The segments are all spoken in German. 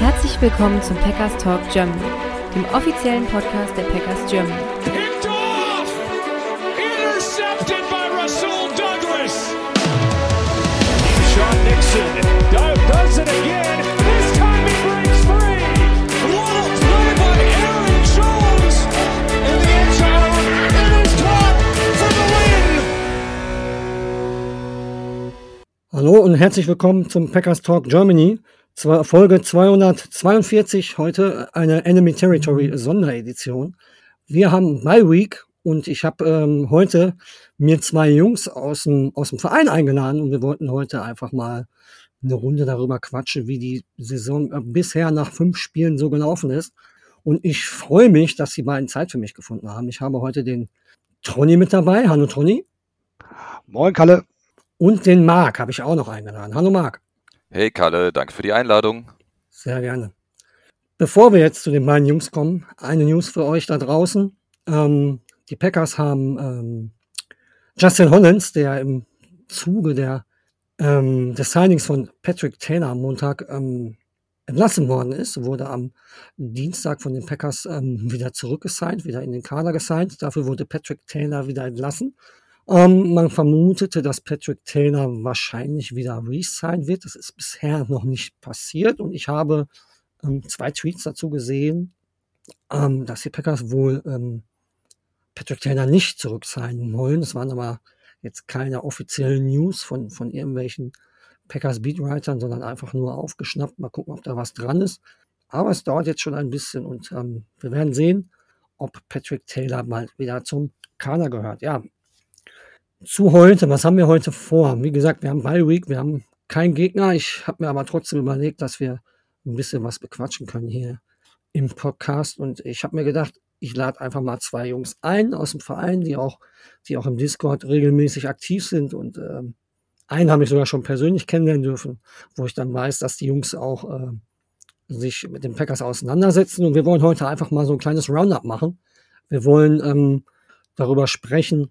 Herzlich willkommen zum Packers Talk Germany, dem offiziellen Podcast der Packers Germany. Intercepted by Rasul Douglas! Sean Nixon Hallo und herzlich willkommen zum Packers Talk Germany. Folge 242, heute eine Enemy Territory Sonderedition. Wir haben My Week und ich habe ähm, heute mir zwei Jungs aus dem, aus dem Verein eingeladen und wir wollten heute einfach mal eine Runde darüber quatschen, wie die Saison bisher nach fünf Spielen so gelaufen ist. Und ich freue mich, dass die beiden Zeit für mich gefunden haben. Ich habe heute den Tronny mit dabei. Hallo Tronny. Moin Kalle. Und den Marc habe ich auch noch eingeladen. Hallo Marc. Hey Kalle, danke für die Einladung. Sehr gerne. Bevor wir jetzt zu den beiden Jungs kommen, eine News für euch da draußen. Ähm, die Packers haben ähm, Justin Hollins, der im Zuge der, ähm, des Signings von Patrick Taylor am Montag ähm, entlassen worden ist, wurde am Dienstag von den Packers ähm, wieder zurückgesigned, wieder in den Kader gesigned. Dafür wurde Patrick Taylor wieder entlassen. Ähm, man vermutete, dass Patrick Taylor wahrscheinlich wieder re-signed wird. Das ist bisher noch nicht passiert und ich habe ähm, zwei Tweets dazu gesehen, ähm, dass die Packers wohl ähm, Patrick Taylor nicht zurücksignen wollen. Das waren aber jetzt keine offiziellen News von, von irgendwelchen Packers Beatwritern, sondern einfach nur aufgeschnappt. Mal gucken, ob da was dran ist. Aber es dauert jetzt schon ein bisschen und ähm, wir werden sehen, ob Patrick Taylor mal wieder zum Kader gehört. Ja, zu heute, was haben wir heute vor? Wie gesagt, wir haben Bye Week, wir haben keinen Gegner. Ich habe mir aber trotzdem überlegt, dass wir ein bisschen was bequatschen können hier im Podcast. Und ich habe mir gedacht, ich lade einfach mal zwei Jungs ein aus dem Verein, die auch, die auch im Discord regelmäßig aktiv sind. Und ähm, einen habe ich sogar schon persönlich kennenlernen dürfen, wo ich dann weiß, dass die Jungs auch äh, sich mit den Packers auseinandersetzen. Und wir wollen heute einfach mal so ein kleines Roundup machen. Wir wollen ähm, darüber sprechen,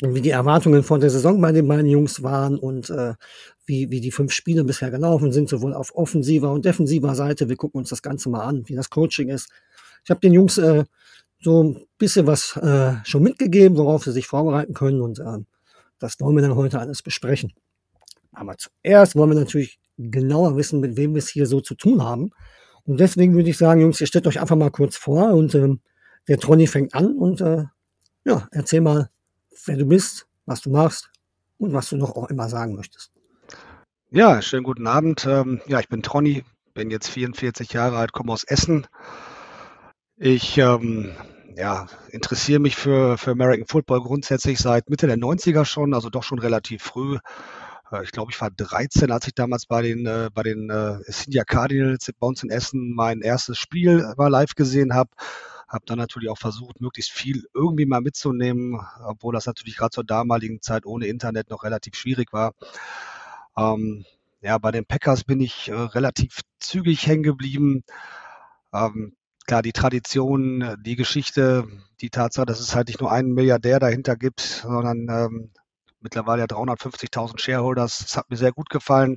wie die Erwartungen vor der Saison bei den beiden Jungs waren und äh, wie, wie die fünf Spiele bisher gelaufen sind, sowohl auf offensiver und defensiver Seite. Wir gucken uns das Ganze mal an, wie das Coaching ist. Ich habe den Jungs äh, so ein bisschen was äh, schon mitgegeben, worauf sie sich vorbereiten können und äh, das wollen wir dann heute alles besprechen. Aber zuerst wollen wir natürlich genauer wissen, mit wem wir es hier so zu tun haben. Und deswegen würde ich sagen, Jungs, ihr stellt euch einfach mal kurz vor und ähm, der Tronny fängt an und äh, ja, erzähl mal, wer du bist, was du machst und was du noch auch immer sagen möchtest. Ja, schönen guten Abend. Ähm, ja, ich bin Tronny, bin jetzt 44 Jahre alt, komme aus Essen. Ich ähm, ja, interessiere mich für, für American Football grundsätzlich seit Mitte der 90er schon, also doch schon relativ früh. Äh, Ich glaube, ich war 13, als ich damals bei den, äh, bei den äh, India Cardinals bei uns in Essen mein erstes Spiel mal live gesehen habe. Habe dann natürlich auch versucht, möglichst viel irgendwie mal mitzunehmen, obwohl das natürlich gerade zur damaligen Zeit ohne Internet noch relativ schwierig war. Ähm, ja, bei den Packers bin ich äh, relativ zügig hängen geblieben. Ähm, klar, die Tradition, die Geschichte, die Tatsache, dass es halt nicht nur einen Milliardär dahinter gibt, sondern ähm, mittlerweile ja 350.000 Shareholders, das hat mir sehr gut gefallen.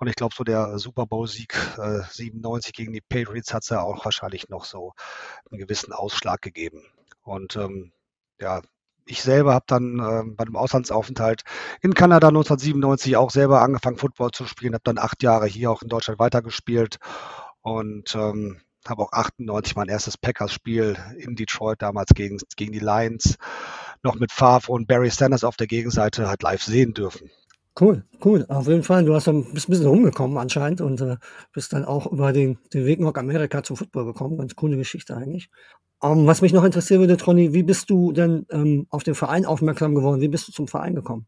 Und ich glaube, so der Super Bowl-Sieg äh, 97 gegen die Patriots hat es ja auch wahrscheinlich noch so einen gewissen Ausschlag gegeben. Und ähm, ja, ich selber habe dann ähm, bei einem Auslandsaufenthalt in Kanada 1997 auch selber angefangen, Football zu spielen, habe dann acht Jahre hier auch in Deutschland weitergespielt und ähm, habe auch 98 mein erstes Packers-Spiel in Detroit damals gegen, gegen die Lions noch mit Favre und Barry Sanders auf der Gegenseite halt live sehen dürfen. Cool, cool. Auf jeden Fall, du hast ein bisschen rumgekommen anscheinend und äh, bist dann auch über den, den Weg nach Amerika zum Football gekommen. Ganz coole Geschichte eigentlich. Ähm, was mich noch interessieren würde, Tronny, wie bist du denn ähm, auf den Verein aufmerksam geworden? Wie bist du zum Verein gekommen?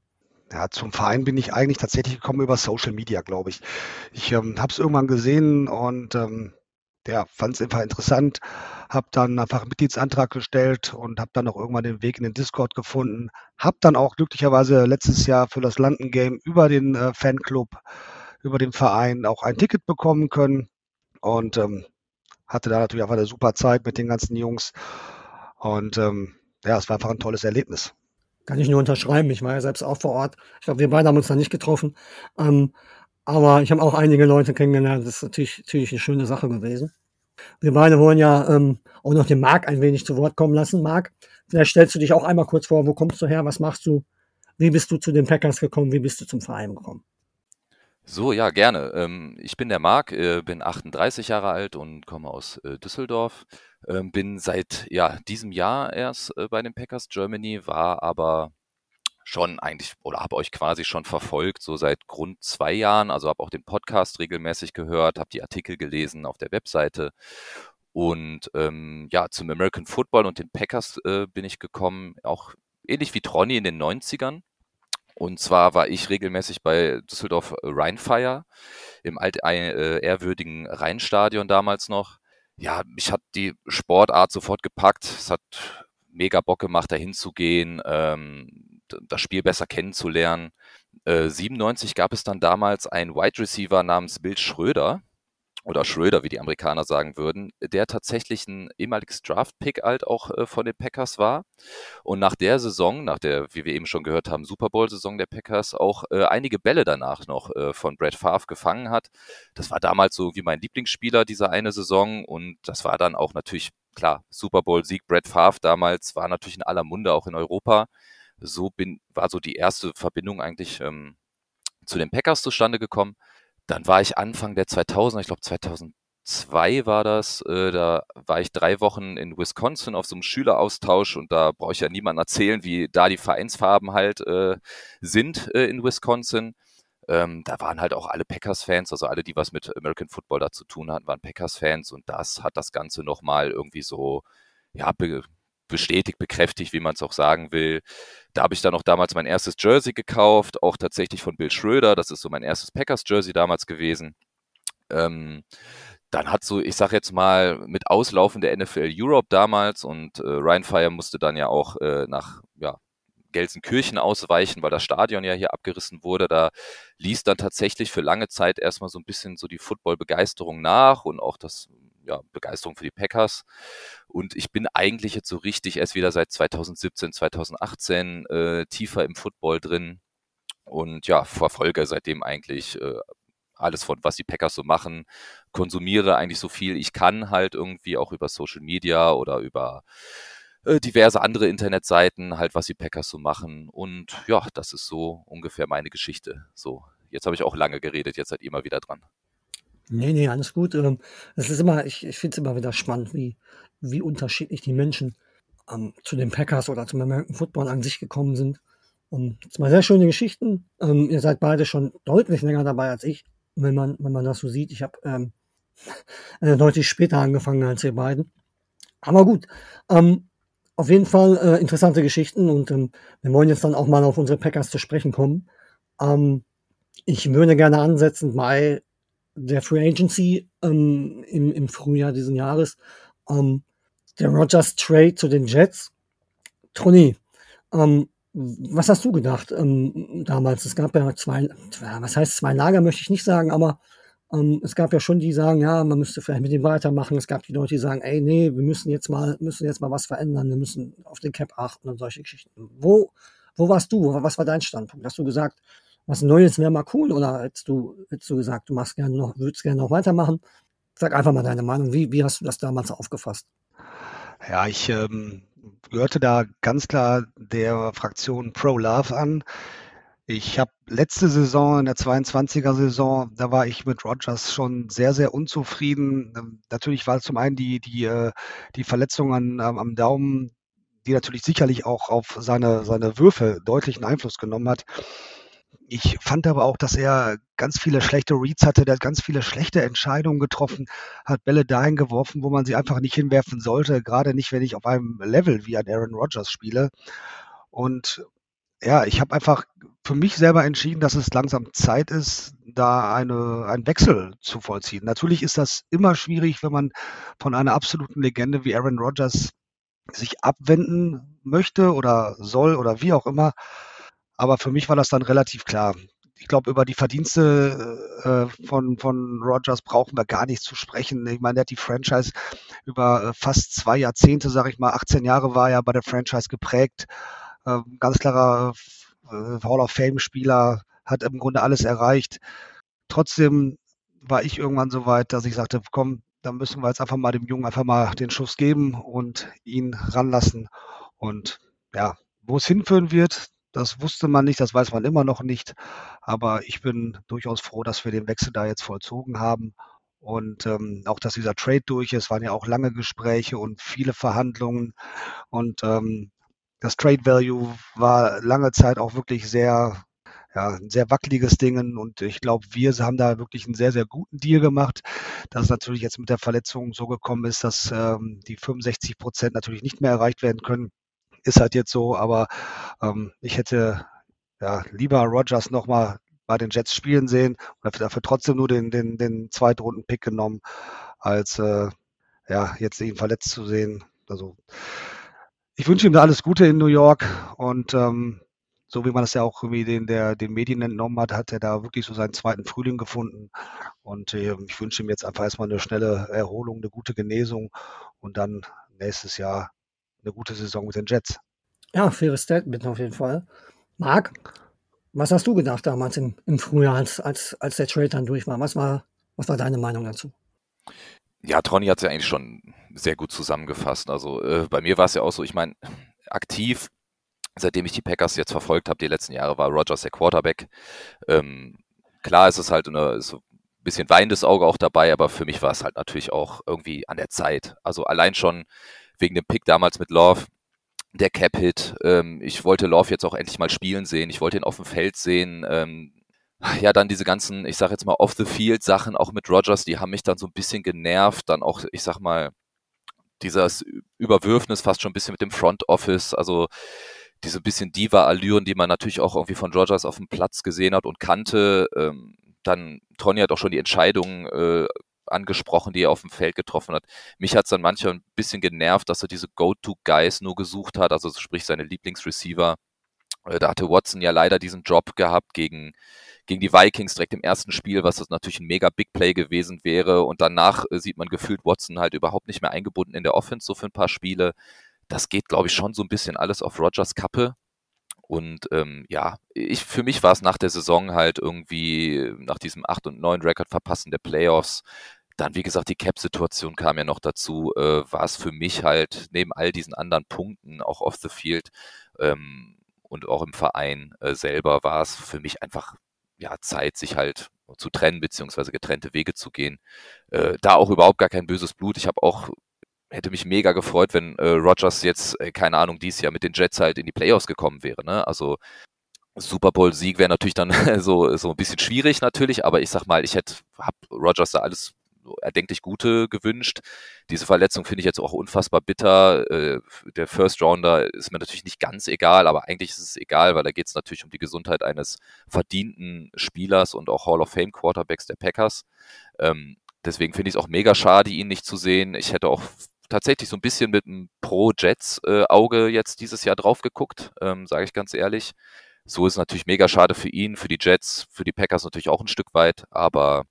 Ja, zum Verein bin ich eigentlich tatsächlich gekommen über Social Media, glaube ich. Ich ähm, habe es irgendwann gesehen und ähm, ja, fand es einfach interessant, habe dann einfach einen Mitgliedsantrag gestellt und habe dann auch irgendwann den Weg in den Discord gefunden. Habe dann auch glücklicherweise letztes Jahr für das London Game über den äh, Fanclub, über den Verein auch ein Ticket bekommen können und ähm, hatte da natürlich einfach eine super Zeit mit den ganzen Jungs. Und ähm, ja, es war einfach ein tolles Erlebnis. Kann ich nur unterschreiben. Ich war ja selbst auch vor Ort. Ich glaube, wir beide haben uns da nicht getroffen. Ähm, Aber ich habe auch einige Leute kennengelernt. Das ist natürlich, natürlich eine schöne Sache gewesen. Wir beide wollen ja ähm, auch noch den Marc ein wenig zu Wort kommen lassen. Marc, vielleicht stellst du dich auch einmal kurz vor. Wo kommst du her? Was machst du? Wie bist du zu den Packers gekommen? Wie bist du zum Verein gekommen? So, ja, gerne. Ähm, ich bin der Marc, äh, bin 38 Jahre alt und komme aus äh, Düsseldorf. Ähm, bin seit ja, diesem Jahr erst äh, bei den Packers Germany, war aber schon eigentlich oder habe euch quasi schon verfolgt, so seit rund zwei Jahren. Also habe auch den Podcast regelmäßig gehört, habe die Artikel gelesen auf der Webseite. Und ähm, ja, zum American Football und den Packers äh, bin ich gekommen, auch ähnlich wie Tronny in den 90ern. Und zwar war ich regelmäßig bei Düsseldorf Rheinfire im alt äh, ehrwürdigen Rheinstadion damals noch. Ja, mich hat die Sportart sofort gepackt. Es hat mega Bock gemacht, da hinzugehen, ähm, das Spiel besser kennenzulernen. Äh, 97 gab es dann damals einen Wide Receiver namens Bill Schröder, oder Schröder, wie die Amerikaner sagen würden, der tatsächlich ein ehemaliges Draft-Pick halt auch äh, von den Packers war. Und nach der Saison, nach der, wie wir eben schon gehört haben, Super Bowl-Saison der Packers, auch äh, einige Bälle danach noch äh, von Brad Favre gefangen hat. Das war damals so wie mein Lieblingsspieler dieser eine Saison und das war dann auch natürlich, klar, Super Bowl-Sieg Brad Favre damals war natürlich in aller Munde auch in Europa. So bin, war so die erste Verbindung eigentlich ähm, zu den Packers zustande gekommen. Dann war ich Anfang der 2000er, ich glaube 2002 war das, äh, da war ich drei Wochen in Wisconsin auf so einem Schüleraustausch und da brauche ich ja niemandem erzählen, wie da die Vereinsfarben halt äh, sind äh, in Wisconsin. Ähm, da waren halt auch alle Packers-Fans, also alle, die was mit American Football da zu tun hatten, waren Packers-Fans und das hat das Ganze nochmal irgendwie so, ja, bestätigt, bekräftigt, wie man es auch sagen will. Da habe ich dann auch damals mein erstes Jersey gekauft, auch tatsächlich von Bill Schröder. Das ist so mein erstes Packers-Jersey damals gewesen. Ähm, dann hat so, ich sag jetzt mal, mit Auslaufen der NFL Europe damals und äh, Ryan Fire musste dann ja auch äh, nach ja, Gelsenkirchen ausweichen, weil das Stadion ja hier abgerissen wurde. Da ließ dann tatsächlich für lange Zeit erstmal so ein bisschen so die Football-Begeisterung nach und auch das ja, Begeisterung für die Packers. Und ich bin eigentlich jetzt so richtig erst wieder seit 2017, 2018 äh, tiefer im Football drin und ja, verfolge seitdem eigentlich äh, alles von was die Packers so machen, konsumiere eigentlich so viel ich kann halt irgendwie auch über Social Media oder über äh, diverse andere Internetseiten, halt was die Packers so machen und ja, das ist so ungefähr meine Geschichte. So, jetzt habe ich auch lange geredet, jetzt seid ihr mal wieder dran. Nee, nee, alles gut. Ähm, es ist immer, ich, ich finde es immer wieder spannend, wie, wie unterschiedlich die Menschen ähm, zu den Packers oder zum American Football an sich gekommen sind. Und zwei sehr schöne Geschichten. Ähm, ihr seid beide schon deutlich länger dabei als ich, wenn man, wenn man das so sieht. Ich habe ähm, äh, deutlich später angefangen als ihr beiden. Aber gut, ähm, auf jeden Fall äh, interessante Geschichten und ähm, wir wollen jetzt dann auch mal auf unsere Packers zu sprechen kommen. Ähm, ich würde gerne ansetzen bei der Free Agency ähm, im, im Frühjahr diesen Jahres. Ähm, der Rogers Trade zu den Jets. Tony, ähm, was hast du gedacht ähm, damals? Es gab ja zwei, was heißt zwei Lager, möchte ich nicht sagen, aber ähm, es gab ja schon die, die sagen, ja, man müsste vielleicht mit dem weitermachen. Es gab die Leute, die sagen, ey, nee, wir müssen jetzt mal, müssen jetzt mal was verändern, wir müssen auf den Cap achten und solche Geschichten. Wo, wo warst du? Was war dein Standpunkt? Hast du gesagt, was Neues wäre mal cool oder hättest du, hättest du gesagt, du machst gerne noch, würdest gerne noch weitermachen? Sag einfach mal deine Meinung. Wie, wie hast du das damals aufgefasst? Ja, ich ähm, gehörte da ganz klar der Fraktion Pro-Love an. Ich habe letzte Saison, in der 22er Saison, da war ich mit Rogers schon sehr, sehr unzufrieden. Ähm, natürlich war zum einen die, die, äh, die Verletzung an, am Daumen, die natürlich sicherlich auch auf seine, seine Würfe deutlichen Einfluss genommen hat. Ich fand aber auch, dass er ganz viele schlechte Reads hatte, der hat ganz viele schlechte Entscheidungen getroffen, hat Bälle dahin geworfen, wo man sie einfach nicht hinwerfen sollte, gerade nicht, wenn ich auf einem Level wie ein Aaron Rodgers spiele. Und ja, ich habe einfach für mich selber entschieden, dass es langsam Zeit ist, da eine, einen Wechsel zu vollziehen. Natürlich ist das immer schwierig, wenn man von einer absoluten Legende wie Aaron Rodgers sich abwenden möchte oder soll oder wie auch immer. Aber für mich war das dann relativ klar. Ich glaube, über die Verdienste äh, von, von Rogers brauchen wir gar nicht zu sprechen. Ich meine, der hat die Franchise über äh, fast zwei Jahrzehnte, sage ich mal, 18 Jahre war er bei der Franchise geprägt. Äh, ganz klarer äh, Hall of Fame-Spieler, hat im Grunde alles erreicht. trotzdem war ich irgendwann so weit, dass ich sagte, komm, dann müssen wir jetzt einfach mal dem Jungen einfach mal den Schuss geben und ihn ranlassen. Und ja, wo es hinführen wird, das wusste man nicht, das weiß man immer noch nicht. Aber ich bin durchaus froh, dass wir den Wechsel da jetzt vollzogen haben. Und ähm, auch, dass dieser Trade durch ist, waren ja auch lange Gespräche und viele Verhandlungen. Und ähm, das Trade Value war lange Zeit auch wirklich sehr, ja, ein sehr wackeliges Ding. Und ich glaube, wir haben da wirklich einen sehr, sehr guten Deal gemacht. Dass natürlich jetzt mit der Verletzung so gekommen ist, dass ähm, die 65 Prozent natürlich nicht mehr erreicht werden können. Ist halt jetzt so, aber ähm, ich hätte ja, lieber Rogers nochmal bei den Jets spielen sehen und dafür trotzdem nur den, den, den Zweitrunden-Pick genommen, als äh, ja, jetzt ihn verletzt zu sehen. Also ich wünsche ihm da alles Gute in New York und ähm, so wie man das ja auch irgendwie den, der, den Medien entnommen hat, hat er da wirklich so seinen zweiten Frühling gefunden. Und äh, ich wünsche ihm jetzt einfach erstmal eine schnelle Erholung, eine gute Genesung und dann nächstes Jahr eine gute Saison mit den Jets. Ja, faires Statement auf jeden Fall. Marc, was hast du gedacht damals im, im Frühjahr, als, als, als der Trade dann durch war? Was war, was war deine Meinung dazu? Ja, Tronny hat es ja eigentlich schon sehr gut zusammengefasst. Also äh, bei mir war es ja auch so, ich meine, aktiv, seitdem ich die Packers jetzt verfolgt habe, die letzten Jahre, war Rogers der Quarterback. Ähm, klar ist es halt eine, so ein bisschen weinendes Auge auch dabei, aber für mich war es halt natürlich auch irgendwie an der Zeit. Also allein schon wegen dem Pick damals mit Love, der Cap-Hit. Ähm, ich wollte Love jetzt auch endlich mal spielen sehen. Ich wollte ihn auf dem Feld sehen. Ähm, ja, dann diese ganzen, ich sag jetzt mal, Off-the-Field-Sachen, auch mit Rogers, die haben mich dann so ein bisschen genervt. Dann auch, ich sag mal, dieses Überwürfnis fast schon ein bisschen mit dem Front Office, also diese bisschen Diva-Allüren, die man natürlich auch irgendwie von Rogers auf dem Platz gesehen hat und kannte. Ähm, dann, Tony hat auch schon die Entscheidungen äh, angesprochen, die er auf dem Feld getroffen hat. Mich hat es dann manchmal ein bisschen genervt, dass er diese Go-To-Guys nur gesucht hat, also sprich seine Lieblingsreceiver. Äh, da hatte Watson ja leider diesen Job gehabt gegen, gegen die Vikings direkt im ersten Spiel, was das natürlich ein mega Big Play gewesen wäre. Und danach äh, sieht man gefühlt Watson halt überhaupt nicht mehr eingebunden in der Offense, so für ein paar Spiele. Das geht, glaube ich, schon so ein bisschen alles auf Rogers Kappe. Und ähm, ja, ich, für mich war es nach der Saison halt irgendwie, nach diesem 8 und 9 Rekord verpassen der Playoffs, dann, wie gesagt, die Cap-Situation kam ja noch dazu, äh, war es für mich halt neben all diesen anderen Punkten, auch off the field ähm, und auch im Verein äh, selber, war es für mich einfach ja, Zeit, sich halt zu trennen, beziehungsweise getrennte Wege zu gehen. Äh, da auch überhaupt gar kein böses Blut. Ich habe auch hätte mich mega gefreut, wenn äh, Rogers jetzt, äh, keine Ahnung, dieses Jahr mit den Jets halt in die Playoffs gekommen wäre. Ne? Also Super Bowl-Sieg wäre natürlich dann so, so ein bisschen schwierig natürlich, aber ich sag mal, ich hätte, hab Rogers da alles erdenklich Gute gewünscht. Diese Verletzung finde ich jetzt auch unfassbar bitter. Äh, der First Rounder ist mir natürlich nicht ganz egal, aber eigentlich ist es egal, weil da geht es natürlich um die Gesundheit eines verdienten Spielers und auch Hall of Fame Quarterbacks der Packers. Ähm, deswegen finde ich es auch mega schade, ihn nicht zu sehen. Ich hätte auch tatsächlich so ein bisschen mit einem Pro-Jets-Auge jetzt dieses Jahr drauf geguckt, ähm, sage ich ganz ehrlich. So ist es natürlich mega schade für ihn, für die Jets, für die Packers natürlich auch ein Stück weit, aber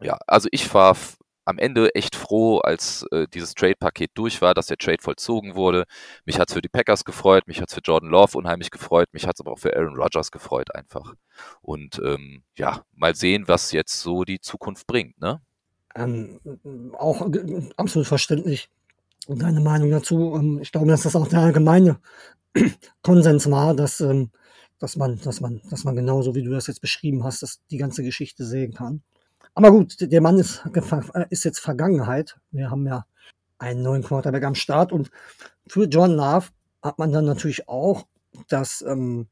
ja, also ich war am Ende echt froh, als äh, dieses Trade-Paket durch war, dass der Trade vollzogen wurde. Mich hat es für die Packers gefreut, mich hat es für Jordan Love unheimlich gefreut, mich hat es aber auch für Aaron Rodgers gefreut einfach. Und ähm, ja, mal sehen, was jetzt so die Zukunft bringt, ne? Ähm, auch absolut verständlich. Und deine Meinung dazu, ähm, ich glaube, dass das auch der allgemeine Konsens war, dass, ähm, dass, man, dass, man, dass man genauso wie du das jetzt beschrieben hast, dass die ganze Geschichte sehen kann. Aber gut, der Mann ist, äh, ist jetzt Vergangenheit. Wir haben ja einen neuen Quarterback am Start und für John Love hat man dann natürlich auch das, ähm,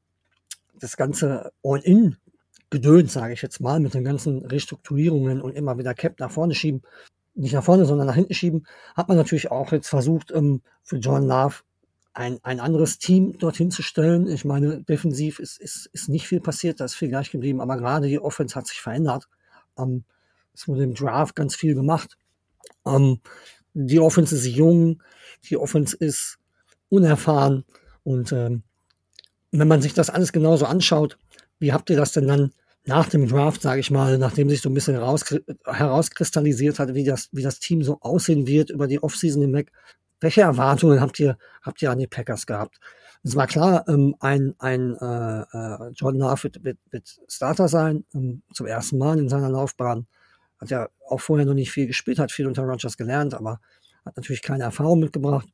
das ganze All-In gedöns, sage ich jetzt mal, mit den ganzen Restrukturierungen und immer wieder Cap nach vorne schieben, nicht nach vorne, sondern nach hinten schieben, hat man natürlich auch jetzt versucht, ähm, für John Love ein, ein anderes Team dorthin zu stellen. Ich meine, defensiv ist, ist, ist nicht viel passiert, da ist viel gleich geblieben, aber gerade die Offense hat sich verändert. Ähm, es wurde im Draft ganz viel gemacht. Ähm, die Offense ist jung, die Offense ist unerfahren und ähm, wenn man sich das alles genauso anschaut, wie habt ihr das denn dann nach dem Draft, sage ich mal, nachdem sich so ein bisschen herauskristallisiert hat, wie das, wie das Team so aussehen wird über die Offseason hinweg, welche Erwartungen habt ihr, habt ihr an die Packers gehabt? Es war klar, ähm, ein, ein äh, äh, Jordan Love wird, wird, wird Starter sein, ähm, zum ersten Mal in seiner Laufbahn. Hat ja auch vorher noch nicht viel gespielt, hat viel unter Rogers gelernt, aber hat natürlich keine Erfahrung mitgebracht.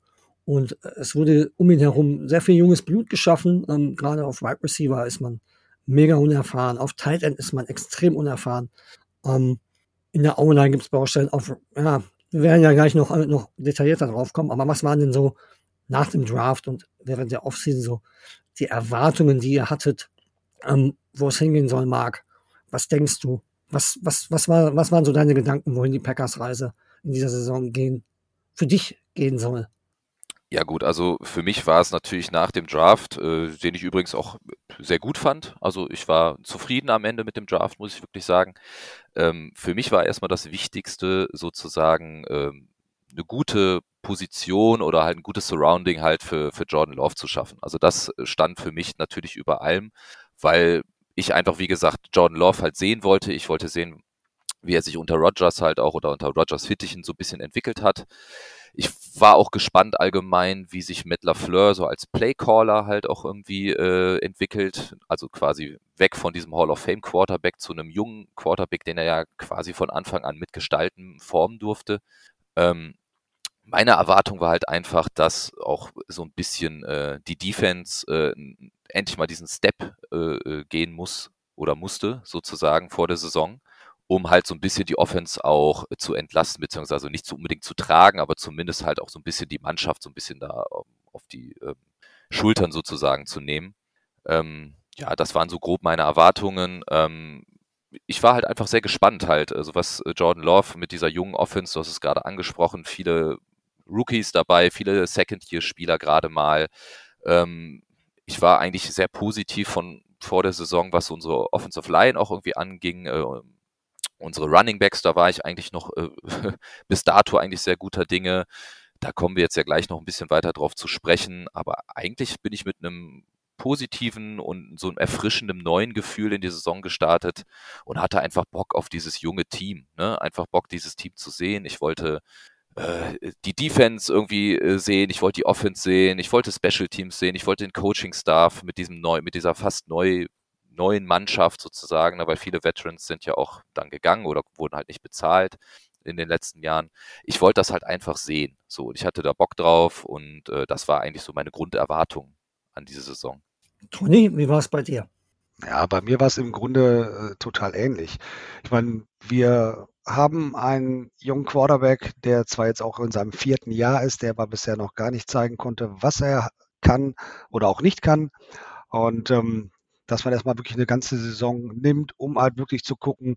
Und äh, es wurde um ihn herum sehr viel junges Blut geschaffen. Ähm, gerade auf Wide Receiver ist man mega unerfahren. Auf Tight End ist man extrem unerfahren. Ähm, in der O-Line gibt es Baustellen. Auf, ja, wir werden ja gleich noch, noch detaillierter drauf kommen. Aber was waren denn so nach dem Draft und während der Offseason so die Erwartungen, die ihr hattet, ähm, wo es hingehen soll, Marc? Was denkst du? Was, was, was, war, was waren so deine Gedanken, wohin die Packers-Reise in dieser Saison gehen, für dich gehen soll? Ja gut, also für mich war es natürlich nach dem Draft, äh, den ich übrigens auch sehr gut fand. Also ich war zufrieden am Ende mit dem Draft, muss ich wirklich sagen. Ähm, für mich war erstmal das Wichtigste sozusagen ähm, eine gute Position oder halt ein gutes Surrounding halt für, für Jordan Love zu schaffen. Also das stand für mich natürlich über allem, weil ich einfach, wie gesagt, Jordan Love halt sehen wollte. Ich wollte sehen, wie er sich unter Rogers halt auch oder unter Rogers Fittichen so ein bisschen entwickelt hat. Ich war auch gespannt allgemein, wie sich Matt LaFleur so als Playcaller halt auch irgendwie äh, entwickelt. Also quasi weg von diesem Hall of Fame Quarterback zu einem jungen Quarterback, den er ja quasi von Anfang an mitgestalten, formen durfte. Ähm, meine Erwartung war halt einfach, dass auch so ein bisschen äh, die Defense äh, endlich mal diesen Step äh, äh, gehen muss oder musste, sozusagen vor der Saison, um halt so ein bisschen die Offense auch zu entlasten, beziehungsweise nicht so unbedingt zu tragen, aber zumindest halt auch so ein bisschen die Mannschaft so ein bisschen da auf die ähm, Schultern sozusagen zu nehmen. Ähm, ja, das waren so grob meine Erwartungen. Ähm, ich war halt einfach sehr gespannt halt, also was Jordan Love mit dieser jungen Offense, du hast es gerade angesprochen, viele Rookies dabei, viele Second-Year-Spieler gerade mal. Ähm, ich war eigentlich sehr positiv von vor der Saison, was unsere Offensive Line auch irgendwie anging. Äh, unsere Running Backs, da war ich eigentlich noch äh, bis dato eigentlich sehr guter Dinge. Da kommen wir jetzt ja gleich noch ein bisschen weiter drauf zu sprechen. Aber eigentlich bin ich mit einem positiven und so einem erfrischenden neuen Gefühl in die Saison gestartet und hatte einfach Bock auf dieses junge Team. Ne? Einfach Bock, dieses Team zu sehen. Ich wollte äh, die Defense irgendwie äh, sehen, ich wollte die Offense sehen, ich wollte Special Teams sehen, ich wollte den Coaching-Staff mit diesem neu, mit dieser fast neu, neuen Mannschaft sozusagen, ne, weil viele Veterans sind ja auch dann gegangen oder wurden halt nicht bezahlt in den letzten Jahren. Ich wollte das halt einfach sehen. So, ich hatte da Bock drauf und äh, das war eigentlich so meine Grunderwartung an diese Saison. Toni, wie war es bei dir? Ja, bei mir war es im Grunde äh, total ähnlich. Ich meine, wir haben einen jungen Quarterback, der zwar jetzt auch in seinem vierten Jahr ist, der aber bisher noch gar nicht zeigen konnte, was er kann oder auch nicht kann. Und ähm, dass man erstmal wirklich eine ganze Saison nimmt, um halt wirklich zu gucken,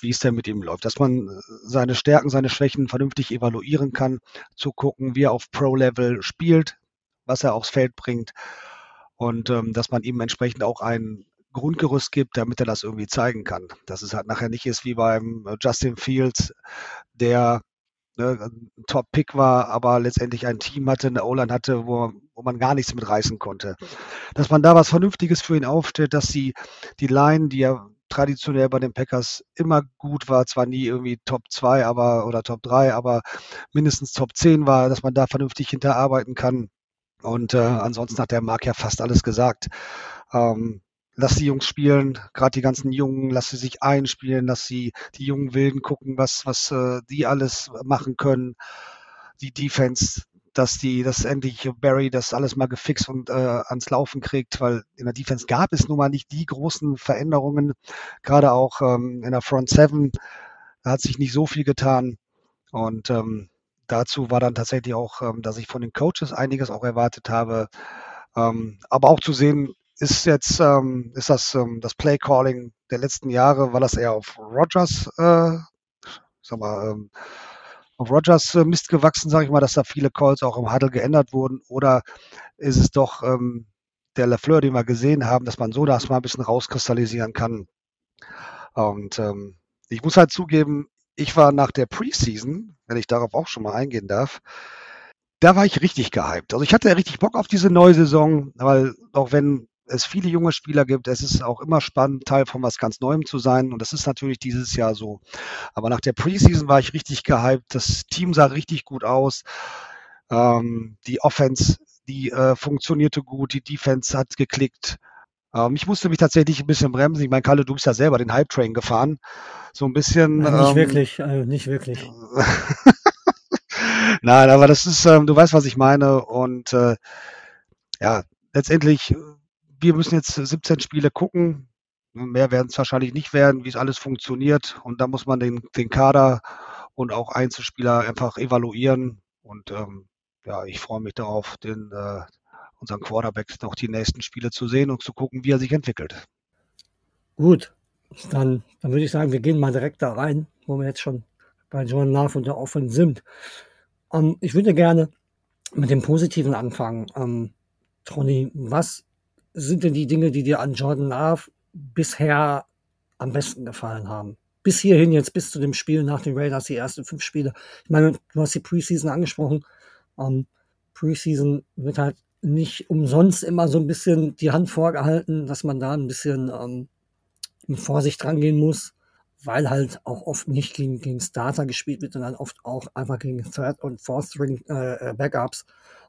wie es denn mit ihm läuft. Dass man äh, seine Stärken, seine Schwächen vernünftig evaluieren kann, zu gucken, wie er auf Pro-Level spielt, was er aufs Feld bringt und ähm, dass man ihm entsprechend auch ein Grundgerüst gibt, damit er das irgendwie zeigen kann. Dass es halt nachher nicht ist wie beim äh, Justin Fields, der ne, Top-Pick war, aber letztendlich ein Team hatte, eine O-Line hatte, wo, wo man gar nichts mit reißen konnte. Dass man da was Vernünftiges für ihn aufstellt, dass die, die Line, die ja traditionell bei den Packers immer gut war, zwar nie irgendwie Top 2 aber, oder Top 3, aber mindestens Top 10 war, dass man da vernünftig hinterarbeiten kann. Und äh, ansonsten hat der Marc ja fast alles gesagt. Ähm, lass die Jungs spielen, gerade die ganzen Jungen, lass sie sich einspielen, lass sie die jungen Wilden gucken, was, was äh, die alles machen können. Die Defense, dass die, dass endlich Barry das alles mal gefixt und äh, ans Laufen kriegt, weil in der Defense gab es nun mal nicht die großen Veränderungen, gerade auch ähm, in der Front Seven, da hat sich nicht so viel getan. Und ähm, dazu war dann tatsächlich auch, ähm, dass ich von den Coaches einiges auch erwartet habe. Ähm, aber auch zu sehen, ist jetzt ähm, ist das ähm, das Play Calling der letzten Jahre, war das eher auf Rogers, äh, sag mal, ähm, auf Rogers äh, Mist gewachsen, sage ich mal, dass da viele Calls auch im Huddle geändert wurden, oder ist es doch ähm, der Lafleur, den wir gesehen haben, dass man so das mal ein bisschen rauskristallisieren kann. Und ähm, ich muss halt zugeben, ich war nach der Preseason, wenn ich darauf auch schon mal eingehen darf, da war ich richtig gehypt. Also ich hatte richtig Bock auf diese neue Saison, weil auch wenn es viele junge Spieler gibt. Es ist auch immer spannend, Teil von was ganz Neuem zu sein. Und das ist natürlich dieses Jahr so. Aber nach der Preseason war ich richtig gehypt. Das Team sah richtig gut aus. Ähm, die Offense, die äh, funktionierte gut, die Defense hat geklickt. Ähm, ich musste mich tatsächlich ein bisschen bremsen. Ich meine, Kalle, du bist ja selber den Hype-Train gefahren. So ein bisschen. Nein, nicht ähm, wirklich, äh, nicht wirklich. Nein, aber das ist, ähm, du weißt, was ich meine. Und äh, ja, letztendlich, äh, wir müssen jetzt 17 Spiele gucken. Mehr werden es wahrscheinlich nicht werden, wie es alles funktioniert. Und da muss man den, den Kader und auch Einzelspieler einfach evaluieren. Und ähm, ja, ich freue mich darauf, den, äh, unseren Quarterback noch die nächsten Spiele zu sehen und zu gucken, wie er sich entwickelt. Gut, dann, dann würde ich sagen, wir gehen mal direkt da rein, wo wir jetzt schon bei John Love und der Offense sind. Ähm, ich würde gerne mit dem Positiven anfangen. Ähm, Tronny, was sind denn die Dinge, die dir an Jordan Love bisher am besten gefallen haben? Bis hierhin jetzt, bis zu dem Spiel nach den Raiders, die ersten fünf Spiele. Ich meine, du hast die Preseason angesprochen. Ähm, Preseason wird halt nicht umsonst immer so ein bisschen die Hand vorgehalten, dass man da ein bisschen ähm, mit Vorsicht rangehen muss, weil halt auch oft nicht gegen, gegen Starter gespielt wird, sondern oft auch einfach gegen Third- und Fourth-String-Backups.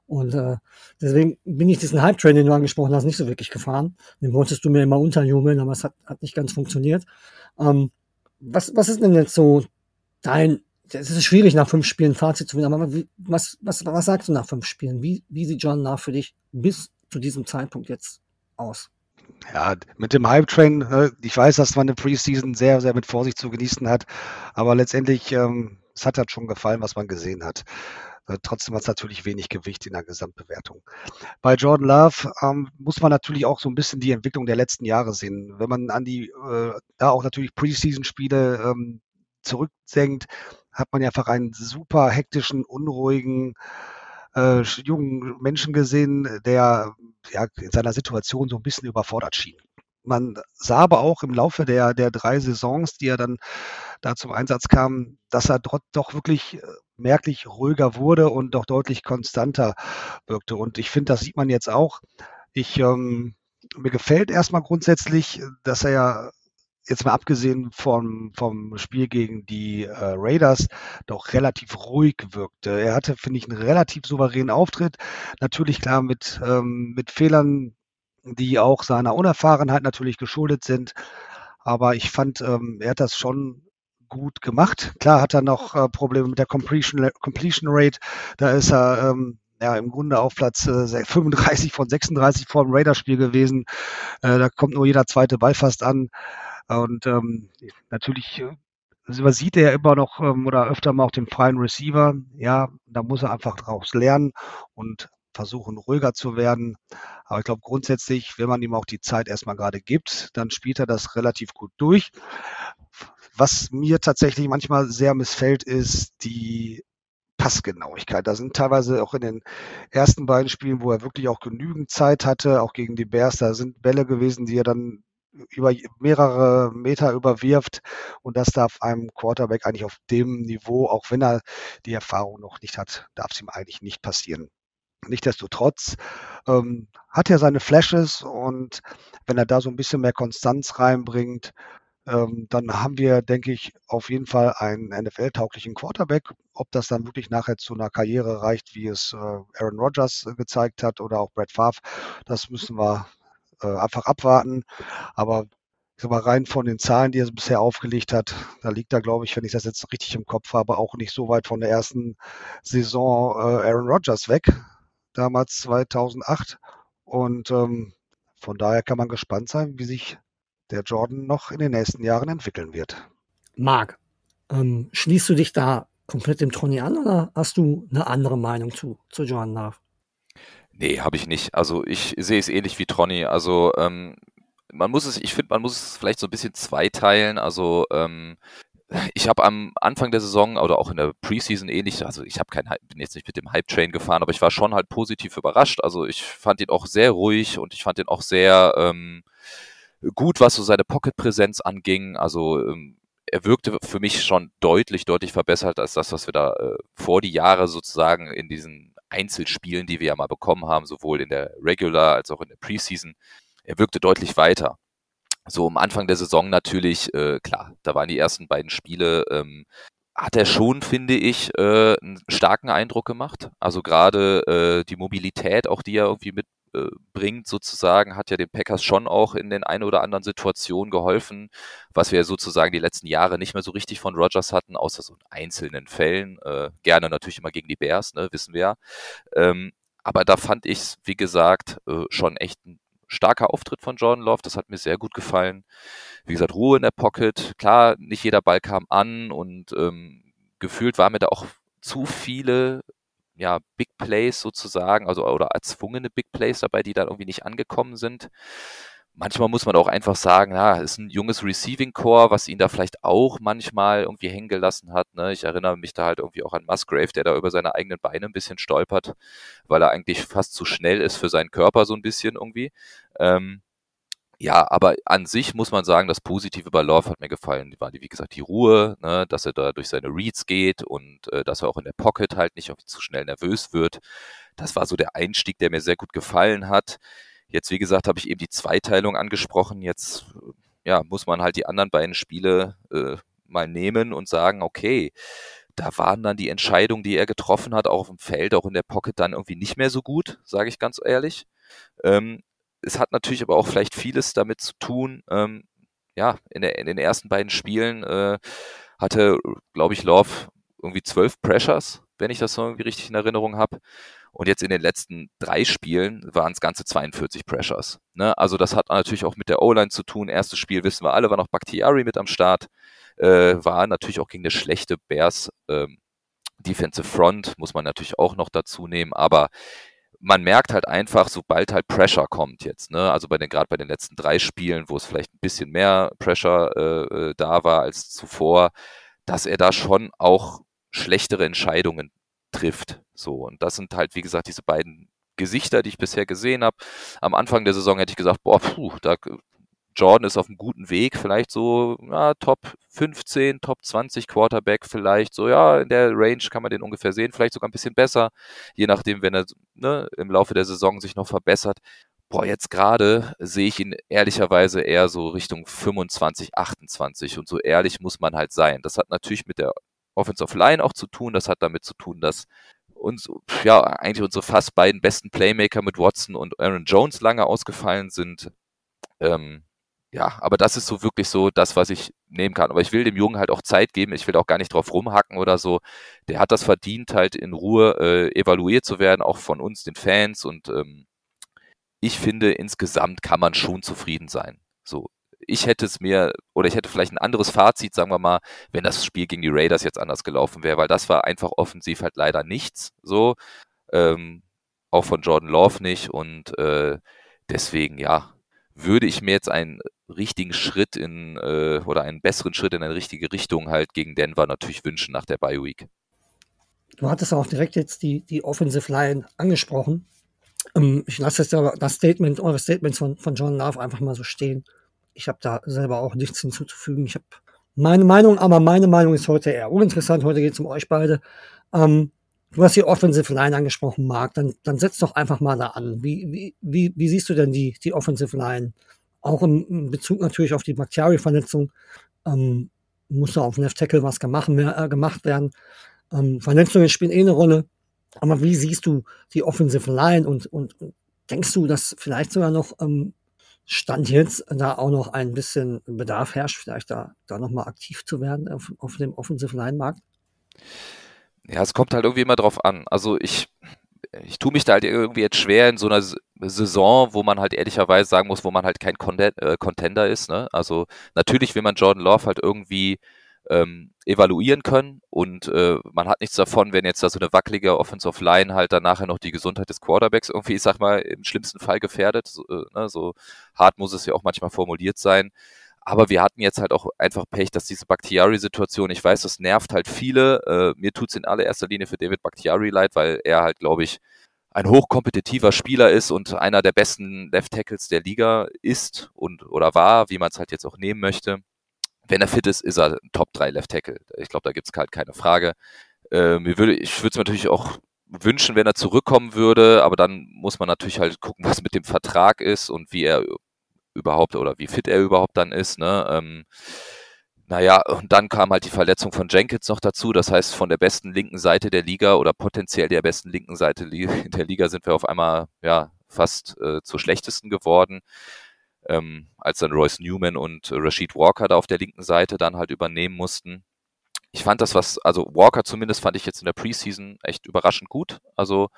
Und äh, deswegen bin ich diesen Hype-Train, den du angesprochen hast, nicht so wirklich gefahren. Den wolltest du mir immer unterjubeln, aber es hat, hat nicht ganz funktioniert. Ähm, was, was ist denn jetzt so dein, es ist schwierig nach fünf Spielen Fazit zu finden, aber wie, was, was, was sagst du nach fünf Spielen? Wie, wie sieht John Love für dich bis zu diesem Zeitpunkt jetzt aus? Ja, mit dem Hype-Train, äh, ich weiß, dass man eine Preseason sehr, sehr mit Vorsicht zu genießen hat, aber letztendlich, ähm, es hat halt schon gefallen, was man gesehen hat. Äh, trotzdem hat es natürlich wenig Gewicht in der Gesamtbewertung. Bei Jordan Love ähm, muss man natürlich auch so ein bisschen die Entwicklung der letzten Jahre sehen. Wenn man an die, äh, da auch natürlich Preseason-Spiele ähm, zurücksenkt, hat man ja einfach einen super hektischen, unruhigen, äh, jungen Menschen gesehen, der ja, in seiner Situation so ein bisschen überfordert schien. Man sah aber auch im Laufe der, der drei Saisons, die er dann da zum Einsatz kam, dass er doch, doch wirklich äh, merklich ruhiger wurde und doch deutlich konstanter wirkte. Und ich finde, das sieht man jetzt auch. Ich, ähm, mir gefällt erstmal grundsätzlich, dass er ja jetzt mal abgesehen vom, vom Spiel gegen die äh, Raiders, doch relativ ruhig wirkte. Er hatte, finde ich, einen relativ souveränen Auftritt. Natürlich klar mit, ähm, mit Fehlern, die auch seiner Unerfahrenheit natürlich geschuldet sind. Aber ich fand, ähm, er hat das schon gut gemacht. Klar hat er noch äh, Probleme mit der Completion, Completion Rate. Da ist er ähm, ja, im Grunde auf Platz äh, 35 von 36 vor dem Raiders-Spiel gewesen. Äh, da kommt nur jeder zweite Ball fast an. Und ähm, natürlich äh, übersieht er ja immer noch ähm, oder öfter mal auch den freien Receiver. Ja, da muss er einfach draus lernen und versuchen, ruhiger zu werden. Aber ich glaube grundsätzlich, wenn man ihm auch die Zeit erstmal gerade gibt, dann spielt er das relativ gut durch. Was mir tatsächlich manchmal sehr missfällt, ist die Passgenauigkeit. Da sind teilweise auch in den ersten beiden Spielen, wo er wirklich auch genügend Zeit hatte, auch gegen die Bears, da sind Bälle gewesen, die er dann über mehrere Meter überwirft und das darf einem Quarterback eigentlich auf dem Niveau, auch wenn er die Erfahrung noch nicht hat, darf es ihm eigentlich nicht passieren. Nichtsdestotrotz ähm, hat er seine Flashes und wenn er da so ein bisschen mehr Konstanz reinbringt, ähm, dann haben wir, denke ich, auf jeden Fall einen NFL-tauglichen Quarterback. Ob das dann wirklich nachher zu einer Karriere reicht, wie es äh, Aaron Rodgers gezeigt hat oder auch Brett Favre, das müssen wir äh, einfach abwarten. Aber ich sag mal, rein von den Zahlen, die er bisher aufgelegt hat, da liegt er, glaube ich, wenn ich das jetzt richtig im Kopf habe, auch nicht so weit von der ersten Saison äh, Aaron Rodgers weg, damals 2008. Und ähm, von daher kann man gespannt sein, wie sich der Jordan noch in den nächsten Jahren entwickeln wird. Marc, ähm, schließt du dich da komplett dem Tronny an oder hast du eine andere Meinung zu, zu Jordan Love? Nee, habe ich nicht. Also ich sehe es ähnlich wie Tronny. Also ähm, man muss es, ich finde, man muss es vielleicht so ein bisschen zweiteilen. Also ähm, ich habe am Anfang der Saison oder auch in der Preseason ähnlich, also ich habe kein, bin jetzt nicht mit dem Hype-Train gefahren, aber ich war schon halt positiv überrascht. Also ich fand ihn auch sehr ruhig und ich fand ihn auch sehr ähm, gut, was so seine Pocket-Präsenz anging. Also ähm, er wirkte für mich schon deutlich, deutlich verbessert als das, was wir da äh, vor die Jahre sozusagen in diesen Einzelspielen, die wir ja mal bekommen haben, sowohl in der Regular als auch in der Preseason. Er wirkte deutlich weiter. So am Anfang der Saison natürlich, äh, klar, da waren die ersten beiden Spiele, ähm, hat er schon, finde ich, äh, einen starken Eindruck gemacht. Also gerade äh, die Mobilität, auch die er irgendwie mitbringt, äh, sozusagen, hat ja den Packers schon auch in den ein oder anderen Situationen geholfen, was wir sozusagen die letzten Jahre nicht mehr so richtig von Rogers hatten, außer so in einzelnen Fällen. Äh, gerne natürlich immer gegen die Bears, ne, wissen wir ja. Ähm, aber da fand ich es, wie gesagt, äh, schon echt ein starker Auftritt von Jordan Love. Das hat mir sehr gut gefallen. Wie gesagt, Ruhe in der Pocket. Klar, nicht jeder Ball kam an und ähm, gefühlt war mir da auch zu viele ja, Big Plays sozusagen, also oder erzwungene Big Plays dabei, die dann irgendwie nicht angekommen sind manchmal muss man auch einfach sagen, ja, ist ein junges Receiving Core, was ihn da vielleicht auch manchmal irgendwie hängen gelassen hat. Ne? Ich erinnere mich da halt irgendwie auch an Musgrave, der da über seine eigenen Beine ein bisschen stolpert, weil er eigentlich fast zu schnell ist für seinen Körper so ein bisschen irgendwie. Ähm, ja, aber an sich muss man sagen, das Positive bei Love hat mir gefallen. War die, wie gesagt, die Ruhe, ne, dass er da durch seine Reads geht und äh, dass er auch in der Pocket halt nicht zu schnell nervös wird. Das war so der Einstieg, der mir sehr gut gefallen hat. Jetzt, wie gesagt, habe ich eben die Zweiteilung angesprochen. Jetzt ja, muss man halt die anderen beiden Spiele äh, mal nehmen und sagen, okay, da waren dann die Entscheidungen, die er getroffen hat, auch auf dem Feld, auch in der Pocket, dann irgendwie nicht mehr so gut, sage ich ganz ehrlich. Ähm, es hat natürlich aber auch vielleicht vieles damit zu tun, ähm, ja, in, der, in, den ersten beiden Spielen äh, hatte, glaube ich, Love irgendwie zwölf Pressures, wenn ich das so irgendwie richtig in Erinnerung habe. Und jetzt in den letzten drei Spielen waren es ganze 42 Pressures. Ne? Also das hat natürlich auch mit der O-Line zu tun. Erstes Spiel wissen wir alle, war noch Bakhtiari mit am Start. Äh, war natürlich auch gegen eine schlechte Bears ähm, Defensive Front, muss man natürlich auch noch dazu nehmen. Aber man merkt halt einfach, sobald halt Pressure kommt jetzt, ne, also bei den gerade bei den letzten drei Spielen, wo es vielleicht ein bisschen mehr Pressure äh, äh da war als zuvor, dass er da schon auch schlechtere Entscheidungen trifft. So, und das sind halt, wie gesagt, diese beiden Gesichter, die ich bisher gesehen habe. Am Anfang der Saison hätte ich gesagt, boah, puh, da, Jordan ist auf einem guten Weg, vielleicht so ja, Top 15, Top 20 Quarterback, vielleicht so, ja, in der Range kann man den ungefähr sehen, vielleicht sogar ein bisschen besser, je nachdem, wenn er ne, im Laufe der Saison sich noch verbessert. Boah, jetzt gerade sehe ich ihn ehrlicherweise eher so Richtung 25, 28 und so ehrlich muss man halt sein. Das hat natürlich mit der Offensive Line auch zu tun. Das hat damit zu tun, dass uns, ja, eigentlich unsere fast beiden besten Playmaker mit Watson und Aaron Jones lange ausgefallen sind. Ähm, ja, aber das ist so wirklich so das, was ich nehmen kann. Aber ich will dem Jungen halt auch Zeit geben. Ich will auch gar nicht drauf rumhacken oder so. Der hat das verdient, halt in Ruhe äh, evaluiert zu werden, auch von uns, den Fans. Und ähm, ich finde, insgesamt kann man schon zufrieden sein. So, ich hätte es mir, oder ich hätte vielleicht ein anderes Fazit, sagen wir mal, wenn das Spiel gegen die Raiders jetzt anders gelaufen wäre, weil das war einfach offensiv halt leider nichts, so, ähm, auch von Jordan Love nicht und äh, deswegen, ja, würde ich mir jetzt einen richtigen Schritt in, äh, oder einen besseren Schritt in eine richtige Richtung halt gegen Denver natürlich wünschen nach der Bye Week. Du hattest auch direkt jetzt die, die Offensive Line angesprochen. Ähm, ich lasse jetzt aber das Statement, eure Statements von, von John Love einfach mal so stehen ich habe da selber auch nichts hinzuzufügen. Ich habe meine Meinung, aber meine Meinung ist heute eher uninteressant. Heute geht es um euch beide. Ähm, du hast die Offensive Line angesprochen, Marc. Dann, dann setz doch einfach mal da an. Wie, wie, wie, wie siehst du denn die, die Offensive Line? Auch im, Bezug natürlich auf die Bakhtiari-Verletzung. Ähm, muss da auf Left Tackle was gemacht, äh, gemacht werden. Ähm, Verletzungen spielen eh eine Rolle. Aber wie siehst du die Offensive Line und, und denkst du, dass vielleicht sogar noch ähm, Stand jetzt da auch noch ein bisschen Bedarf herrscht, vielleicht da, da nochmal aktiv zu werden auf, auf dem Offensive Line Markt? Ja, es kommt halt irgendwie immer drauf an. Also ich, ich tue mich da halt irgendwie jetzt schwer in so einer Saison, wo man halt ehrlicherweise sagen muss, wo man halt kein äh, Contender ist. Ne? Also natürlich will man Jordan Love halt irgendwie ähm, evaluieren können und äh, man hat nichts davon, wenn jetzt da so eine wackelige Offensive Line halt dann nachher noch die Gesundheit des Quarterbacks irgendwie, ich sag mal, im schlimmsten Fall gefährdet. So, äh, ne, so hart muss es ja auch manchmal formuliert sein. Aber wir hatten jetzt halt auch einfach Pech, dass diese Bakhtiari-Situation, ich weiß, das nervt halt viele. Äh, mir tut's in allererster Linie für David Bakhtiari leid, weil er halt, glaube ich, ein hochkompetitiver Spieler ist und einer der besten Left Tackles der Liga ist und oder war, wie man es halt jetzt auch nehmen möchte wenn er fit ist, ist er ein Top 3 Left Tackle. Ich glaube, da gibt es halt keine Frage. Äh, ich würde es mir natürlich auch wünschen, wenn er zurückkommen würde, aber dann muss man natürlich halt gucken, was mit dem Vertrag ist und wie er überhaupt oder wie fit er überhaupt dann ist. Ne? Ähm, naja, und dann kam halt die Verletzung von Jenkins noch dazu. Das heißt, von der besten linken Seite der Liga oder potenziell der besten linken Seite der Liga sind wir auf einmal ja fast äh, zur schlechtesten geworden. Ähm, als dann Royce Newman und Rashid Walker da auf der linken Seite dann halt übernehmen mussten ich fand das, was, also Walker zumindest fand ich jetzt in der Preseason echt überraschend gut. Also